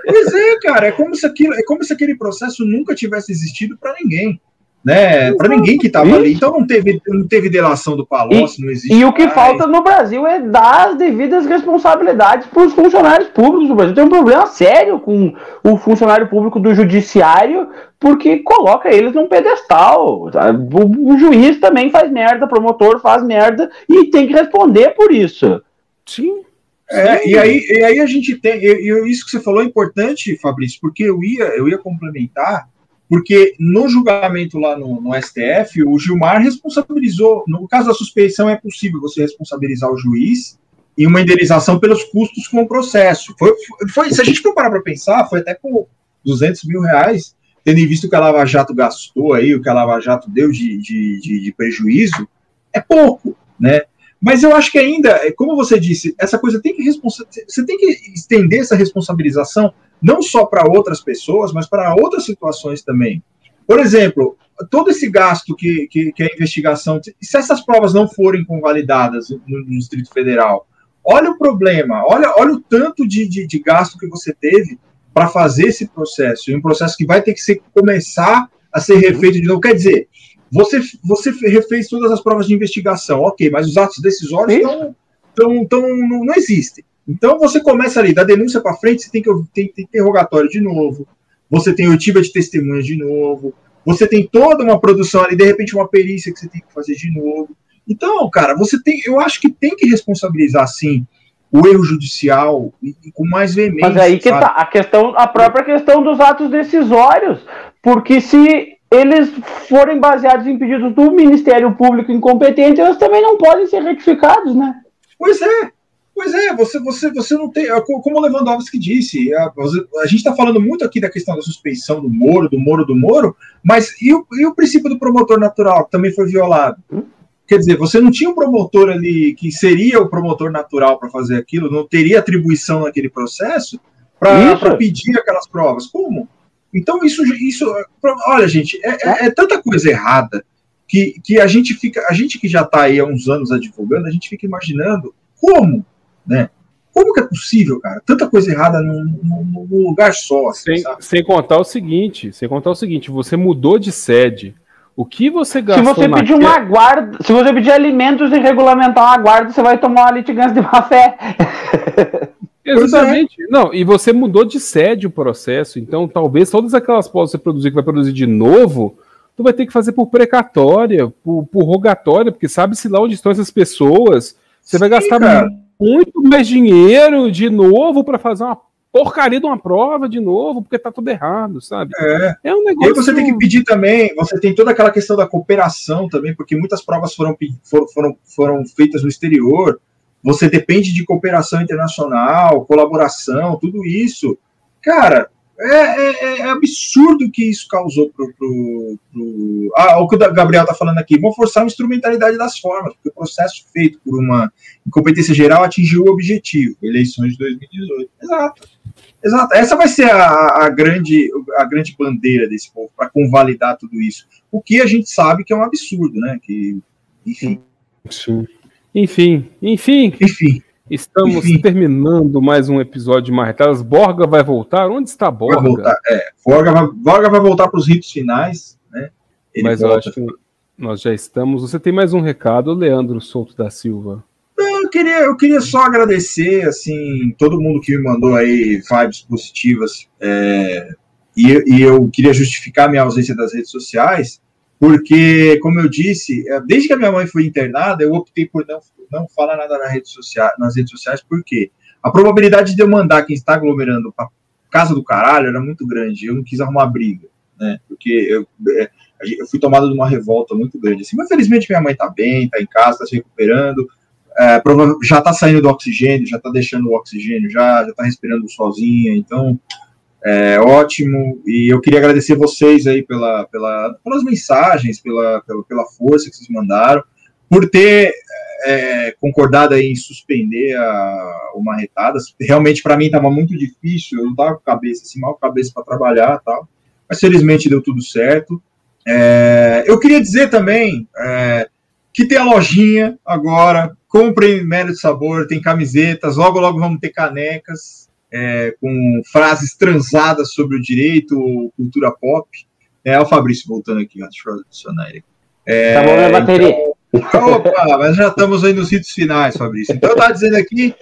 Pois é, cara, é como se aquilo, é como se aquele processo nunca tivesse existido para ninguém. Né? Para ninguém que estava ali. Então não teve, não teve delação do Palocci, não existe. E o que mais. falta no Brasil é dar as devidas responsabilidades para os funcionários públicos. O Brasil tem um problema sério com o funcionário público do judiciário, porque coloca eles num pedestal. O, o juiz também faz merda, o promotor faz merda e tem que responder por isso. Sim. É, e, aí, e aí a gente tem. E, isso que você falou é importante, Fabrício, porque eu ia, eu ia complementar porque no julgamento lá no, no, STF, o Gilmar responsabilizou, no caso da suspeição, é possível você responsabilizar o juiz em uma indenização pelos custos com o processo. Foi, foi se a gente for parar para pensar, foi até por 200 mil reais, tendo em vista o que a Lava Jato gastou aí, o que a Lava Jato deu de, de, de, de prejuízo, é pouco, né? Mas eu acho que ainda, é, como você disse, essa coisa tem que você tem que estender essa responsabilização não só para outras pessoas, mas para outras situações também. Por exemplo, todo esse gasto que, que, que, a investigação, se essas provas não forem convalidadas no, no Distrito Federal, olha o problema, olha, olha o tanto de, de, de gasto que você teve para fazer esse processo, um processo que vai ter que ser, começar a ser refeito de novo. Quer dizer, você, você refez todas as provas de investigação, ok, mas os atos decisórios estão, tão, tão, não, não existem. Então você começa ali, da denúncia para frente, você tem que tem, tem interrogatório de novo, você tem oitiva de testemunhas de novo, você tem toda uma produção ali, de repente uma perícia que você tem que fazer de novo. Então, cara, você tem, eu acho que tem que responsabilizar sim o erro judicial e, e com mais veemência. Mas aí que sabe? tá a questão, a própria questão dos atos decisórios, porque se eles forem baseados em pedidos do Ministério Público incompetente, eles também não podem ser retificados, né? Pois é, Pois é, você, você, você não tem. É como o Lewandowski disse, a, a gente está falando muito aqui da questão da suspeição do Moro, do Moro, do Moro, mas e o, e o princípio do promotor natural, que também foi violado? Quer dizer, você não tinha um promotor ali que seria o promotor natural para fazer aquilo, não teria atribuição naquele processo para pedir aquelas provas. Como? Então, isso. isso olha, gente, é, é, é tanta coisa errada que, que a gente fica. A gente que já está aí há uns anos advogando, a gente fica imaginando como né? Como que é possível, cara? Tanta coisa errada num, num, num lugar só. Assim, sem, sem, contar o seguinte, sem contar o seguinte, você mudou de sede. O que você gastou Se você pedir uma guarda, se você pedir alimentos e regulamentar uma guarda, você vai tomar uma litigância de má fé. Exatamente. É. Não, e você mudou de sede o processo, então talvez todas aquelas provas que você produzir que vai produzir de novo, tu vai ter que fazer por precatória, por, por rogatória, porque sabe-se lá onde estão essas pessoas. Você Sim, vai gastar cara muito mais dinheiro de novo para fazer uma porcaria de uma prova de novo, porque tá tudo errado, sabe? É, é um negócio. E aí você tem que pedir também, você tem toda aquela questão da cooperação também, porque muitas provas foram, foram, foram feitas no exterior, você depende de cooperação internacional, colaboração, tudo isso. Cara, é, é, é, absurdo que isso causou pro, pro, pro, Ah, o que o Gabriel está falando aqui. Vão forçar a instrumentalidade das formas, porque o processo feito por uma incompetência geral atingiu o objetivo, eleições de 2018. Exato. Exato. Essa vai ser a, a grande, a grande bandeira desse povo, para convalidar tudo isso. O que a gente sabe que é um absurdo, né? Que, enfim. Sim. Enfim, enfim. Enfim. Estamos Enfim. terminando mais um episódio de Marretadas. Borga vai voltar? Onde está Borga? Vai voltar, é. Borga vai, Borga vai voltar para os ritos finais, né? Ele Mas volta. eu acho que nós já estamos. Você tem mais um recado, Leandro Souto da Silva? Eu queria, eu queria só agradecer, assim, todo mundo que me mandou aí vibes positivas. É, e, e eu queria justificar minha ausência das redes sociais, porque, como eu disse, é, desde que a minha mãe foi internada, eu optei por não não fala nada na rede social, nas redes sociais, porque a probabilidade de eu mandar quem está aglomerando para casa do caralho era muito grande. Eu não quis arrumar briga, né? Porque eu, é, eu fui tomado de uma revolta muito grande. Assim, mas felizmente minha mãe está bem, está em casa, está se recuperando. É, já está saindo do oxigênio, já está deixando o oxigênio, já está respirando sozinha, então é ótimo. E eu queria agradecer vocês aí pela, pela, pelas mensagens, pela, pela, pela força que vocês mandaram, por ter é, concordado em suspender a, o Marretadas. Realmente, para mim, estava muito difícil. Eu não estava com cabeça, assim, mal cabeça para trabalhar tal. Mas, felizmente, deu tudo certo. É, eu queria dizer também é, que tem a lojinha agora. Comprem Mérito Sabor, tem camisetas. Logo, logo vamos ter canecas é, com frases transadas sobre o direito, cultura pop. É, o Fabrício voltando aqui, ó, deixa eu adicionar ele. É, tá bom minha bateria. Então, opa, mas já estamos aí nos ritos finais, Fabrício. Então eu dizendo aqui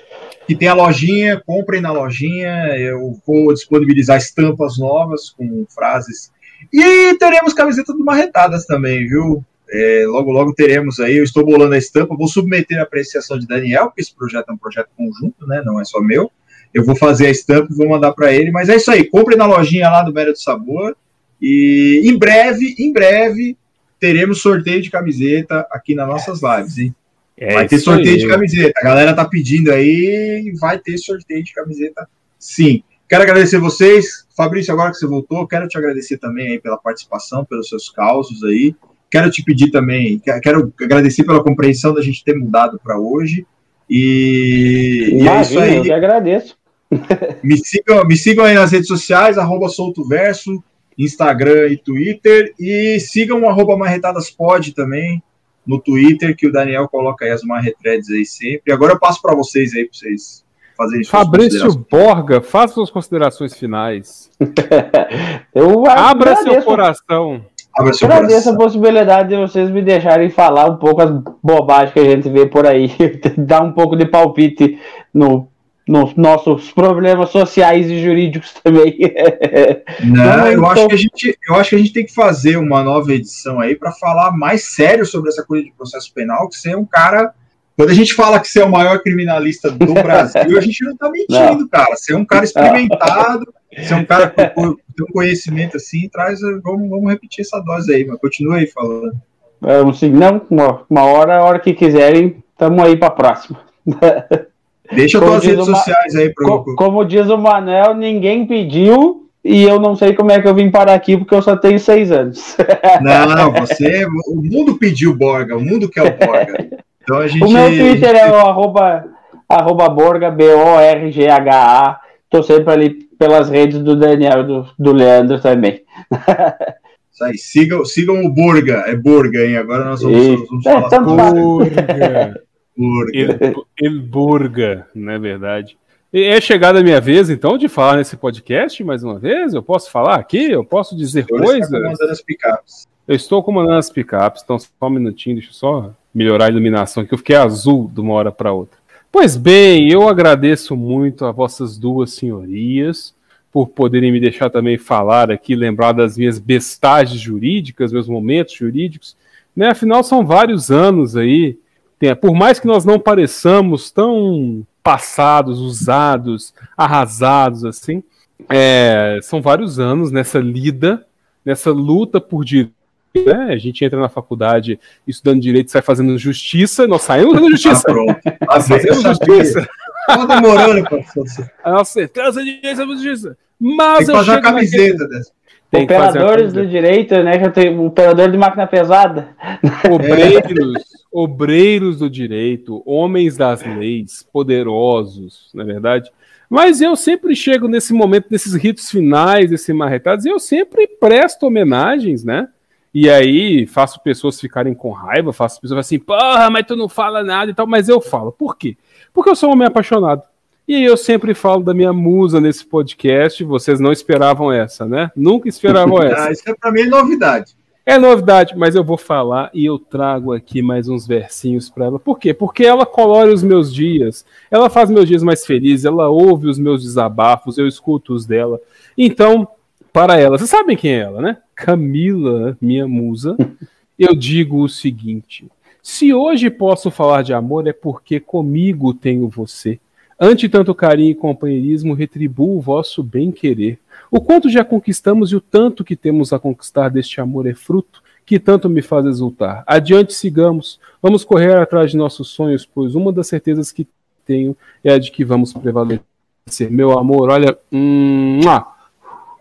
que tem a lojinha, comprem na lojinha, eu vou disponibilizar estampas novas com frases. E teremos camisetas do Marretadas também, viu? É, logo, logo teremos aí. Eu estou bolando a estampa, vou submeter a apreciação de Daniel, porque esse projeto é um projeto conjunto, né? Não é só meu. Eu vou fazer a estampa e vou mandar para ele. Mas é isso aí, compre na lojinha lá do Médio do Sabor. E em breve, em breve, teremos sorteio de camiseta aqui nas nossas lives, hein? É vai ter sorteio aí. de camiseta. A galera tá pedindo aí, vai ter sorteio de camiseta, sim. Quero agradecer vocês. Fabrício, agora que você voltou, quero te agradecer também aí pela participação, pelos seus causos aí. Quero te pedir também, quero agradecer pela compreensão da gente ter mudado para hoje. E, e é isso aí. Eu que agradeço. Me sigam, me sigam aí nas redes sociais, arroba soltoverso, Instagram e Twitter. E sigam o arroba marretadaspod também no Twitter, que o Daniel coloca aí as marretreads aí sempre. Agora eu passo para vocês aí, para vocês fazerem Fabrício Borga, faça suas considerações finais. eu Abra seu coração. Agradeço a possibilidade de vocês me deixarem falar um pouco as bobagens que a gente vê por aí, dar um pouco de palpite no, nos nossos problemas sociais e jurídicos também. Não, eu, acho que a gente, eu acho que a gente tem que fazer uma nova edição aí para falar mais sério sobre essa coisa de processo penal, que você é um cara. Quando a gente fala que você é o maior criminalista do Brasil, a gente não está mentindo, não. cara. Você é um cara experimentado. Você é um cara que tem um conhecimento assim, traz. Vamos, vamos repetir essa dose aí, mas continua aí falando. Vamos seguir, não, uma, uma hora, a hora que quiserem, estamos aí para a próxima. Deixa como tuas redes sociais aí pro. Como, como diz o Manel, ninguém pediu e eu não sei como é que eu vim parar aqui porque eu só tenho seis anos. Não, você. O mundo pediu Borga, o mundo quer o Borga. Então a gente. O meu Twitter é o arroba, arroba Borga, B-O-R-G-H-A. Tô sempre ali pelas redes do Daniel e do, do Leandro também. Isso aí, sigam, sigam o Burga, é Burga, hein? Agora nós vamos, e... vamos é, falar. Burga. Burga. El, Burga, não é verdade? É chegada a minha vez, então, de falar nesse podcast mais uma vez? Eu posso falar aqui? Eu posso dizer eu coisas? comandando as picapes. Eu estou comandando as picapes, então só um minutinho, deixa eu só melhorar a iluminação aqui. Eu fiquei azul de uma hora para outra. Pois bem, eu agradeço muito a vossas duas senhorias por poderem me deixar também falar aqui, lembrar das minhas bestagens jurídicas, meus momentos jurídicos. Né? Afinal, são vários anos aí. Tem, por mais que nós não pareçamos tão passados, usados, arrasados assim, é, são vários anos nessa lida, nessa luta por direito né? A gente entra na faculdade estudando direito, sai fazendo justiça, nós saímos fazendo justiça. Ah, pronto. Ah, fazendo justiça. Tá demorando, professor. Nossa certeza de justiça. Mas Tem que fazer uma camiseta dessa. Tem Operadores do direito, né? Eu tenho operador de máquina pesada. Obreiros, obreiros do direito, homens das leis, poderosos, não é verdade? Mas eu sempre chego nesse momento, nesses ritos finais, desses marretados, e eu sempre presto homenagens, né? E aí faço pessoas ficarem com raiva, faço pessoas assim, porra, mas tu não fala nada e tal, mas eu falo. Por quê? Porque eu sou um homem apaixonado. E eu sempre falo da minha musa nesse podcast, vocês não esperavam essa, né? Nunca esperavam essa. ah, isso é pra mim novidade. É novidade, mas eu vou falar e eu trago aqui mais uns versinhos para ela. Por quê? Porque ela colore os meus dias, ela faz meus dias mais felizes, ela ouve os meus desabafos, eu escuto os dela. Então, para ela, vocês sabem quem é ela, né? Camila, minha musa, eu digo o seguinte: se hoje posso falar de amor é porque comigo tenho você. Ante tanto carinho e companheirismo, retribuo o vosso bem-querer. O quanto já conquistamos e o tanto que temos a conquistar deste amor é fruto que tanto me faz exultar. Adiante sigamos, vamos correr atrás de nossos sonhos, pois uma das certezas que tenho é a de que vamos prevalecer. Meu amor, olha, hum,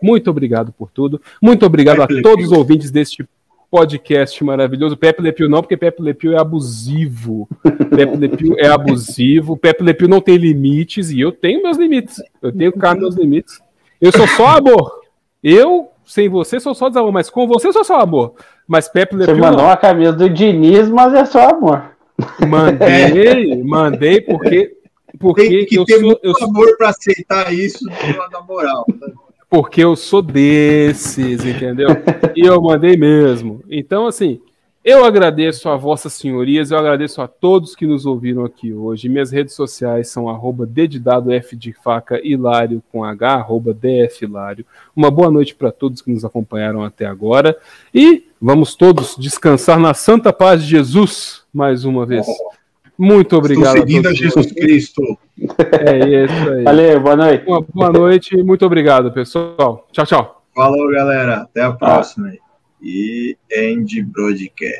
muito obrigado por tudo. Muito obrigado a todos os ouvintes deste podcast maravilhoso. Pepe Lepio não, porque Pepe Lepio é abusivo. Pepe Lepio é abusivo. Pepe Lepio não tem limites e eu tenho meus limites. Eu tenho cá meus limites. Eu sou só amor. Eu, sem você, sou só desamor, mas com você, sou só amor. Mas Pepe Lepio. Você mandou não. uma camisa do Diniz, mas é só amor. Mandei, mandei porque. porque tem que eu ter sou, muito eu amor sou... para aceitar isso na moral. Né? Porque eu sou desses, entendeu? e eu mandei mesmo. Então, assim, eu agradeço a vossas senhorias, eu agradeço a todos que nos ouviram aqui hoje. Minhas redes sociais são arroba F de faca hilário com H, arroba DFhilário. Uma boa noite para todos que nos acompanharam até agora. E vamos todos descansar na santa paz de Jesus mais uma vez. Muito obrigado. Estou seguindo a, a Jesus Cristo. É isso aí. Valeu, boa noite. Uma boa noite e muito obrigado, pessoal. Tchau, tchau. Falou, galera. Até a próxima. Ah e End Broadcast.